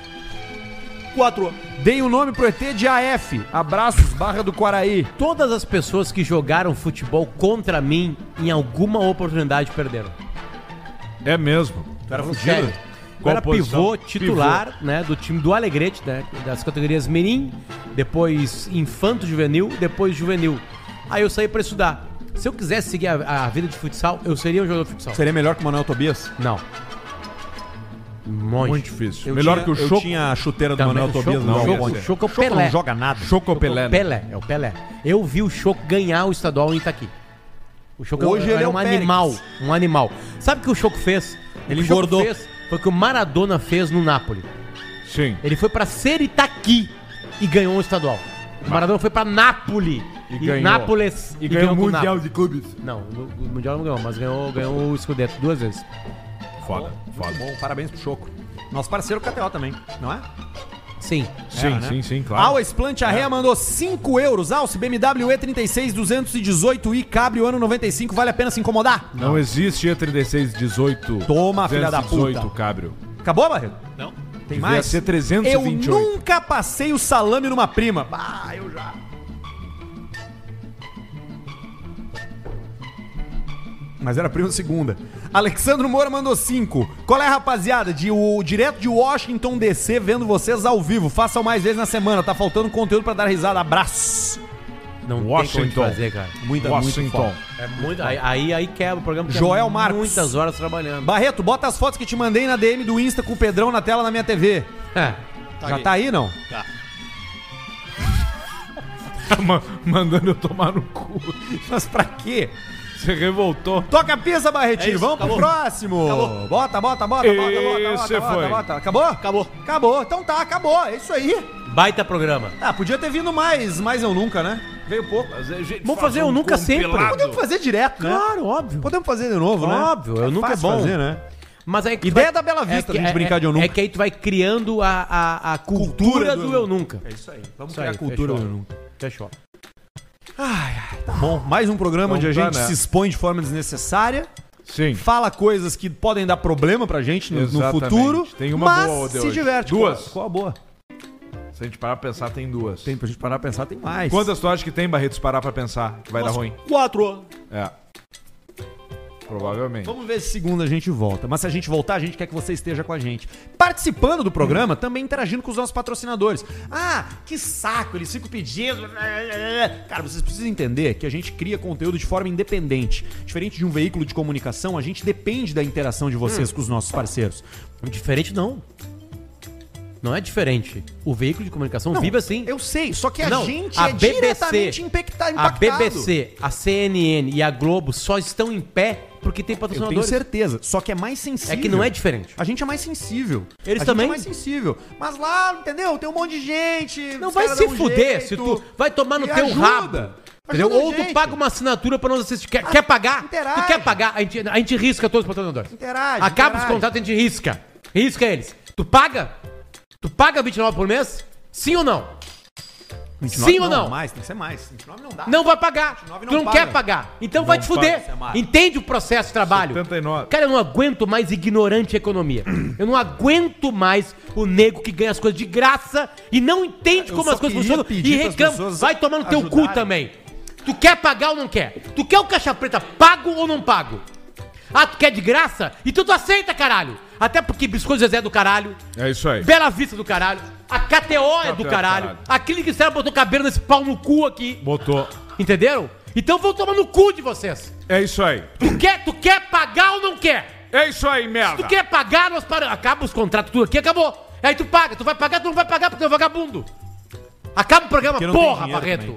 [SPEAKER 7] Quatro.
[SPEAKER 1] Dei o nome pro ET de AF. Abraços, Barra do Quaraí.
[SPEAKER 2] Todas as pessoas que jogaram futebol contra mim, em alguma oportunidade perderam.
[SPEAKER 3] É mesmo.
[SPEAKER 1] Era
[SPEAKER 2] Sério. Eu
[SPEAKER 3] Qual
[SPEAKER 2] era pivô titular, né, do time do Alegrete, né, das categorias Menin, depois Infanto Juvenil, depois Juvenil. Aí eu saí pra estudar. Se eu quisesse seguir a, a vida de futsal, eu seria um jogador de futsal.
[SPEAKER 1] Seria melhor que o Manuel Tobias?
[SPEAKER 2] Não. Monte.
[SPEAKER 3] Muito difícil.
[SPEAKER 1] Eu
[SPEAKER 3] Melhor
[SPEAKER 1] tinha-
[SPEAKER 3] que o
[SPEAKER 1] eu
[SPEAKER 3] Choco.
[SPEAKER 1] tinha a chuteira do
[SPEAKER 2] Também,
[SPEAKER 1] Manuel Tobias
[SPEAKER 2] Choco-
[SPEAKER 1] no
[SPEAKER 2] o Choco- Choco é o
[SPEAKER 1] Choco
[SPEAKER 2] Pelé.
[SPEAKER 1] não joga nada.
[SPEAKER 3] Choco
[SPEAKER 2] O
[SPEAKER 3] Pelé. né?
[SPEAKER 2] Pelé, é o Pelé. Eu vi o Choco ganhar o estadual em Itaqui. O Choco
[SPEAKER 1] Hoje ele
[SPEAKER 2] era
[SPEAKER 1] é
[SPEAKER 2] um animal, um animal. Sabe o que o Choco fez?
[SPEAKER 1] Ele
[SPEAKER 2] o Choco
[SPEAKER 1] engordou.
[SPEAKER 2] fez foi o que o Maradona fez no Napoli.
[SPEAKER 3] Sim.
[SPEAKER 2] Ele foi pra ser Itaqui e ganhou o estadual. O Maradona foi pra Nápoles
[SPEAKER 3] E
[SPEAKER 2] e,
[SPEAKER 3] ganhou.
[SPEAKER 2] Nápoles
[SPEAKER 3] E ganhou o Mundial
[SPEAKER 2] Nápoles.
[SPEAKER 3] de Clubes.
[SPEAKER 2] Não, o Mundial não ganhou, mas ganhou, ganhou o Scudetto duas vezes.
[SPEAKER 3] Foda, foda.
[SPEAKER 1] Bom, parabéns pro Choco. Nosso parceiro KTO também, não é?
[SPEAKER 2] Sim.
[SPEAKER 3] Sim,
[SPEAKER 1] Era, né?
[SPEAKER 3] sim, sim, claro.
[SPEAKER 1] Always Plant Arrea mandou 5 euros. Alce BMW E36 218i Cabrio ano 95. Vale a pena se incomodar?
[SPEAKER 3] Não existe E3618.
[SPEAKER 1] Toma, filha da
[SPEAKER 3] 218
[SPEAKER 1] puta.
[SPEAKER 3] Cabrio.
[SPEAKER 1] Acabou, Barreto?
[SPEAKER 7] Não.
[SPEAKER 1] Tem
[SPEAKER 3] Devia
[SPEAKER 1] mais?
[SPEAKER 3] ser
[SPEAKER 1] Eu
[SPEAKER 3] 328.
[SPEAKER 1] nunca passei o salame numa prima. Ah, eu já. Mas era prima segunda. Alexandro Moura mandou 5. Qual é, rapaziada? De, o, direto de Washington DC, vendo vocês ao vivo. Façam mais vezes na semana. Tá faltando conteúdo pra dar risada. Abraço.
[SPEAKER 2] Não tem
[SPEAKER 3] Washington.
[SPEAKER 2] como fazer, cara.
[SPEAKER 1] Muita,
[SPEAKER 3] Washington.
[SPEAKER 2] É muito, aí, aí, aí quebra o programa.
[SPEAKER 1] Joel
[SPEAKER 2] é
[SPEAKER 1] Marcos.
[SPEAKER 2] Muitas horas trabalhando.
[SPEAKER 1] Barreto, bota as fotos que te mandei na DM do Insta com o Pedrão na tela na minha TV.
[SPEAKER 2] É.
[SPEAKER 1] Já tá aí, não?
[SPEAKER 3] Ma- Mandando eu tomar no cu.
[SPEAKER 1] Mas pra quê?
[SPEAKER 3] Você revoltou.
[SPEAKER 1] Toca a pista, Barretinho.
[SPEAKER 7] É isso,
[SPEAKER 1] Vamos
[SPEAKER 7] acabou.
[SPEAKER 1] pro próximo.
[SPEAKER 7] Acabou.
[SPEAKER 1] Bota, bota, bota, bota, bota, bota,
[SPEAKER 3] foi.
[SPEAKER 1] bota, bota. Acabou?
[SPEAKER 7] Acabou.
[SPEAKER 1] Acabou. Então tá, acabou. É isso aí.
[SPEAKER 2] Baita programa.
[SPEAKER 1] Ah, podia ter vindo mais, mais eu nunca, né? Veio pouco.
[SPEAKER 2] Vamos fazer o nunca sempre.
[SPEAKER 1] Podemos fazer direto, né?
[SPEAKER 2] Claro, óbvio.
[SPEAKER 1] Podemos fazer de novo, né?
[SPEAKER 2] Óbvio, eu nunca
[SPEAKER 1] fácil
[SPEAKER 2] é bom.
[SPEAKER 1] fazer, né?
[SPEAKER 2] Mas aí tu
[SPEAKER 1] Ideia da Bela Vista,
[SPEAKER 2] que-
[SPEAKER 1] da gente brincar de eu nunca.
[SPEAKER 2] É que aí tu vai criando a, a, a cultura, do, eu nunca.
[SPEAKER 1] É isso aí. Vamos
[SPEAKER 2] Isso
[SPEAKER 1] criar
[SPEAKER 2] aí,
[SPEAKER 1] a cultura
[SPEAKER 2] fechou.
[SPEAKER 1] do eu nunca.
[SPEAKER 2] Fechou.
[SPEAKER 1] Tá bom, mais um programa onde a gente
[SPEAKER 3] né?
[SPEAKER 1] se expõe de forma desnecessária,
[SPEAKER 3] Sim.
[SPEAKER 1] fala coisas que podem dar problema pra gente no, no futuro,
[SPEAKER 3] Tem uma
[SPEAKER 1] mas
[SPEAKER 3] boa de
[SPEAKER 1] se
[SPEAKER 3] hoje.
[SPEAKER 1] diverte.
[SPEAKER 3] Duas.
[SPEAKER 1] Qual, qual a boa?
[SPEAKER 3] Se a gente parar pra pensar, tem duas.
[SPEAKER 1] Tem pra gente parar pra pensar, tem mais.
[SPEAKER 3] Quantas tu acha que tem, Barretos, parar pra pensar que vai dar ruim?
[SPEAKER 7] Quatro.
[SPEAKER 3] É. Provavelmente.
[SPEAKER 1] Vamos ver se segunda a gente volta. Mas se a gente voltar, a gente quer que você esteja com a gente. Participando do programa, também interagindo com os nossos patrocinadores. Ah, que saco, eles ficam pedindo. Cara, vocês precisam entender que a gente cria conteúdo de forma independente. Diferente de um veículo de comunicação, a gente depende da interação de vocês com os nossos parceiros.
[SPEAKER 2] Diferente não. Não é diferente. O veículo de comunicação
[SPEAKER 1] Não,
[SPEAKER 2] vive assim.
[SPEAKER 1] Eu sei, só que a
[SPEAKER 2] Não,
[SPEAKER 1] gente
[SPEAKER 2] a
[SPEAKER 1] é
[SPEAKER 2] BBC,
[SPEAKER 1] diretamente impacta,
[SPEAKER 2] A
[SPEAKER 1] impactado.
[SPEAKER 2] BBC, a CNN e a Globo só estão em pé porque tem
[SPEAKER 1] Eu tenho
[SPEAKER 2] patrocinadores.
[SPEAKER 1] certeza. Só que é mais sensível.
[SPEAKER 2] É que não é diferente.
[SPEAKER 1] A gente é mais sensível.
[SPEAKER 2] Eles
[SPEAKER 1] a
[SPEAKER 2] também?
[SPEAKER 1] gente é mais sensível. Mas lá, entendeu? Tem um monte de gente.
[SPEAKER 2] Não vai se
[SPEAKER 1] um
[SPEAKER 2] fuder
[SPEAKER 1] jeito.
[SPEAKER 2] se tu vai tomar no teu
[SPEAKER 1] ajuda.
[SPEAKER 2] rabo. Entendeu? Ou tu
[SPEAKER 1] gente.
[SPEAKER 2] paga uma assinatura pra nós assistir. Quer, quer pagar?
[SPEAKER 1] interage.
[SPEAKER 2] Tu quer pagar? A gente, a gente risca todos os patrocinadores.
[SPEAKER 1] Interage,
[SPEAKER 2] Acaba
[SPEAKER 1] interage.
[SPEAKER 2] os contratos, a gente risca. Risca eles. Tu paga? Tu paga 29 por mês? Sim ou não?
[SPEAKER 1] 29
[SPEAKER 2] Sim ou não?
[SPEAKER 1] Mais, tem que ser mais. 29 não dá.
[SPEAKER 2] Não vai pagar.
[SPEAKER 1] 29
[SPEAKER 2] tu
[SPEAKER 1] não
[SPEAKER 2] não
[SPEAKER 1] paga.
[SPEAKER 2] quer pagar. Então vai te fuder.
[SPEAKER 1] é.
[SPEAKER 2] Entende o processo de trabalho.
[SPEAKER 3] 79.
[SPEAKER 2] Cara, eu não aguento mais ignorante economia. Eu não aguento mais o nego que ganha as coisas de graça e não entende
[SPEAKER 1] Eu
[SPEAKER 2] como as coisas funcionam e reclama. Vai tomar no teu cu também. Tu quer pagar ou não quer? Tu quer o caixa preta pago ou não pago? Ah, tu quer de graça? Então tu aceita, caralho. Até porque Biscoito Zezé é do caralho.
[SPEAKER 3] É isso aí.
[SPEAKER 2] Bela Vista do caralho. A KTO é do caralho.
[SPEAKER 3] caralho.
[SPEAKER 2] A Clínica Estela botou cabelo nesse pau no cu aqui.
[SPEAKER 3] Botou.
[SPEAKER 2] Entenderam? Então vão tomar no cu de vocês.
[SPEAKER 3] É isso aí.
[SPEAKER 2] Tu quer, tu quer pagar ou não quer?
[SPEAKER 3] É isso aí, merda.
[SPEAKER 2] Tu quer pagar, nós paramos. Acaba os contratos, tudo aqui, acabou. Aí tu paga. Tu vai pagar, tu não vai pagar porque tu é vagabundo. Acaba o programa,
[SPEAKER 1] Porque não tem
[SPEAKER 2] porra,
[SPEAKER 1] dinheiro
[SPEAKER 2] Barreto.
[SPEAKER 1] também.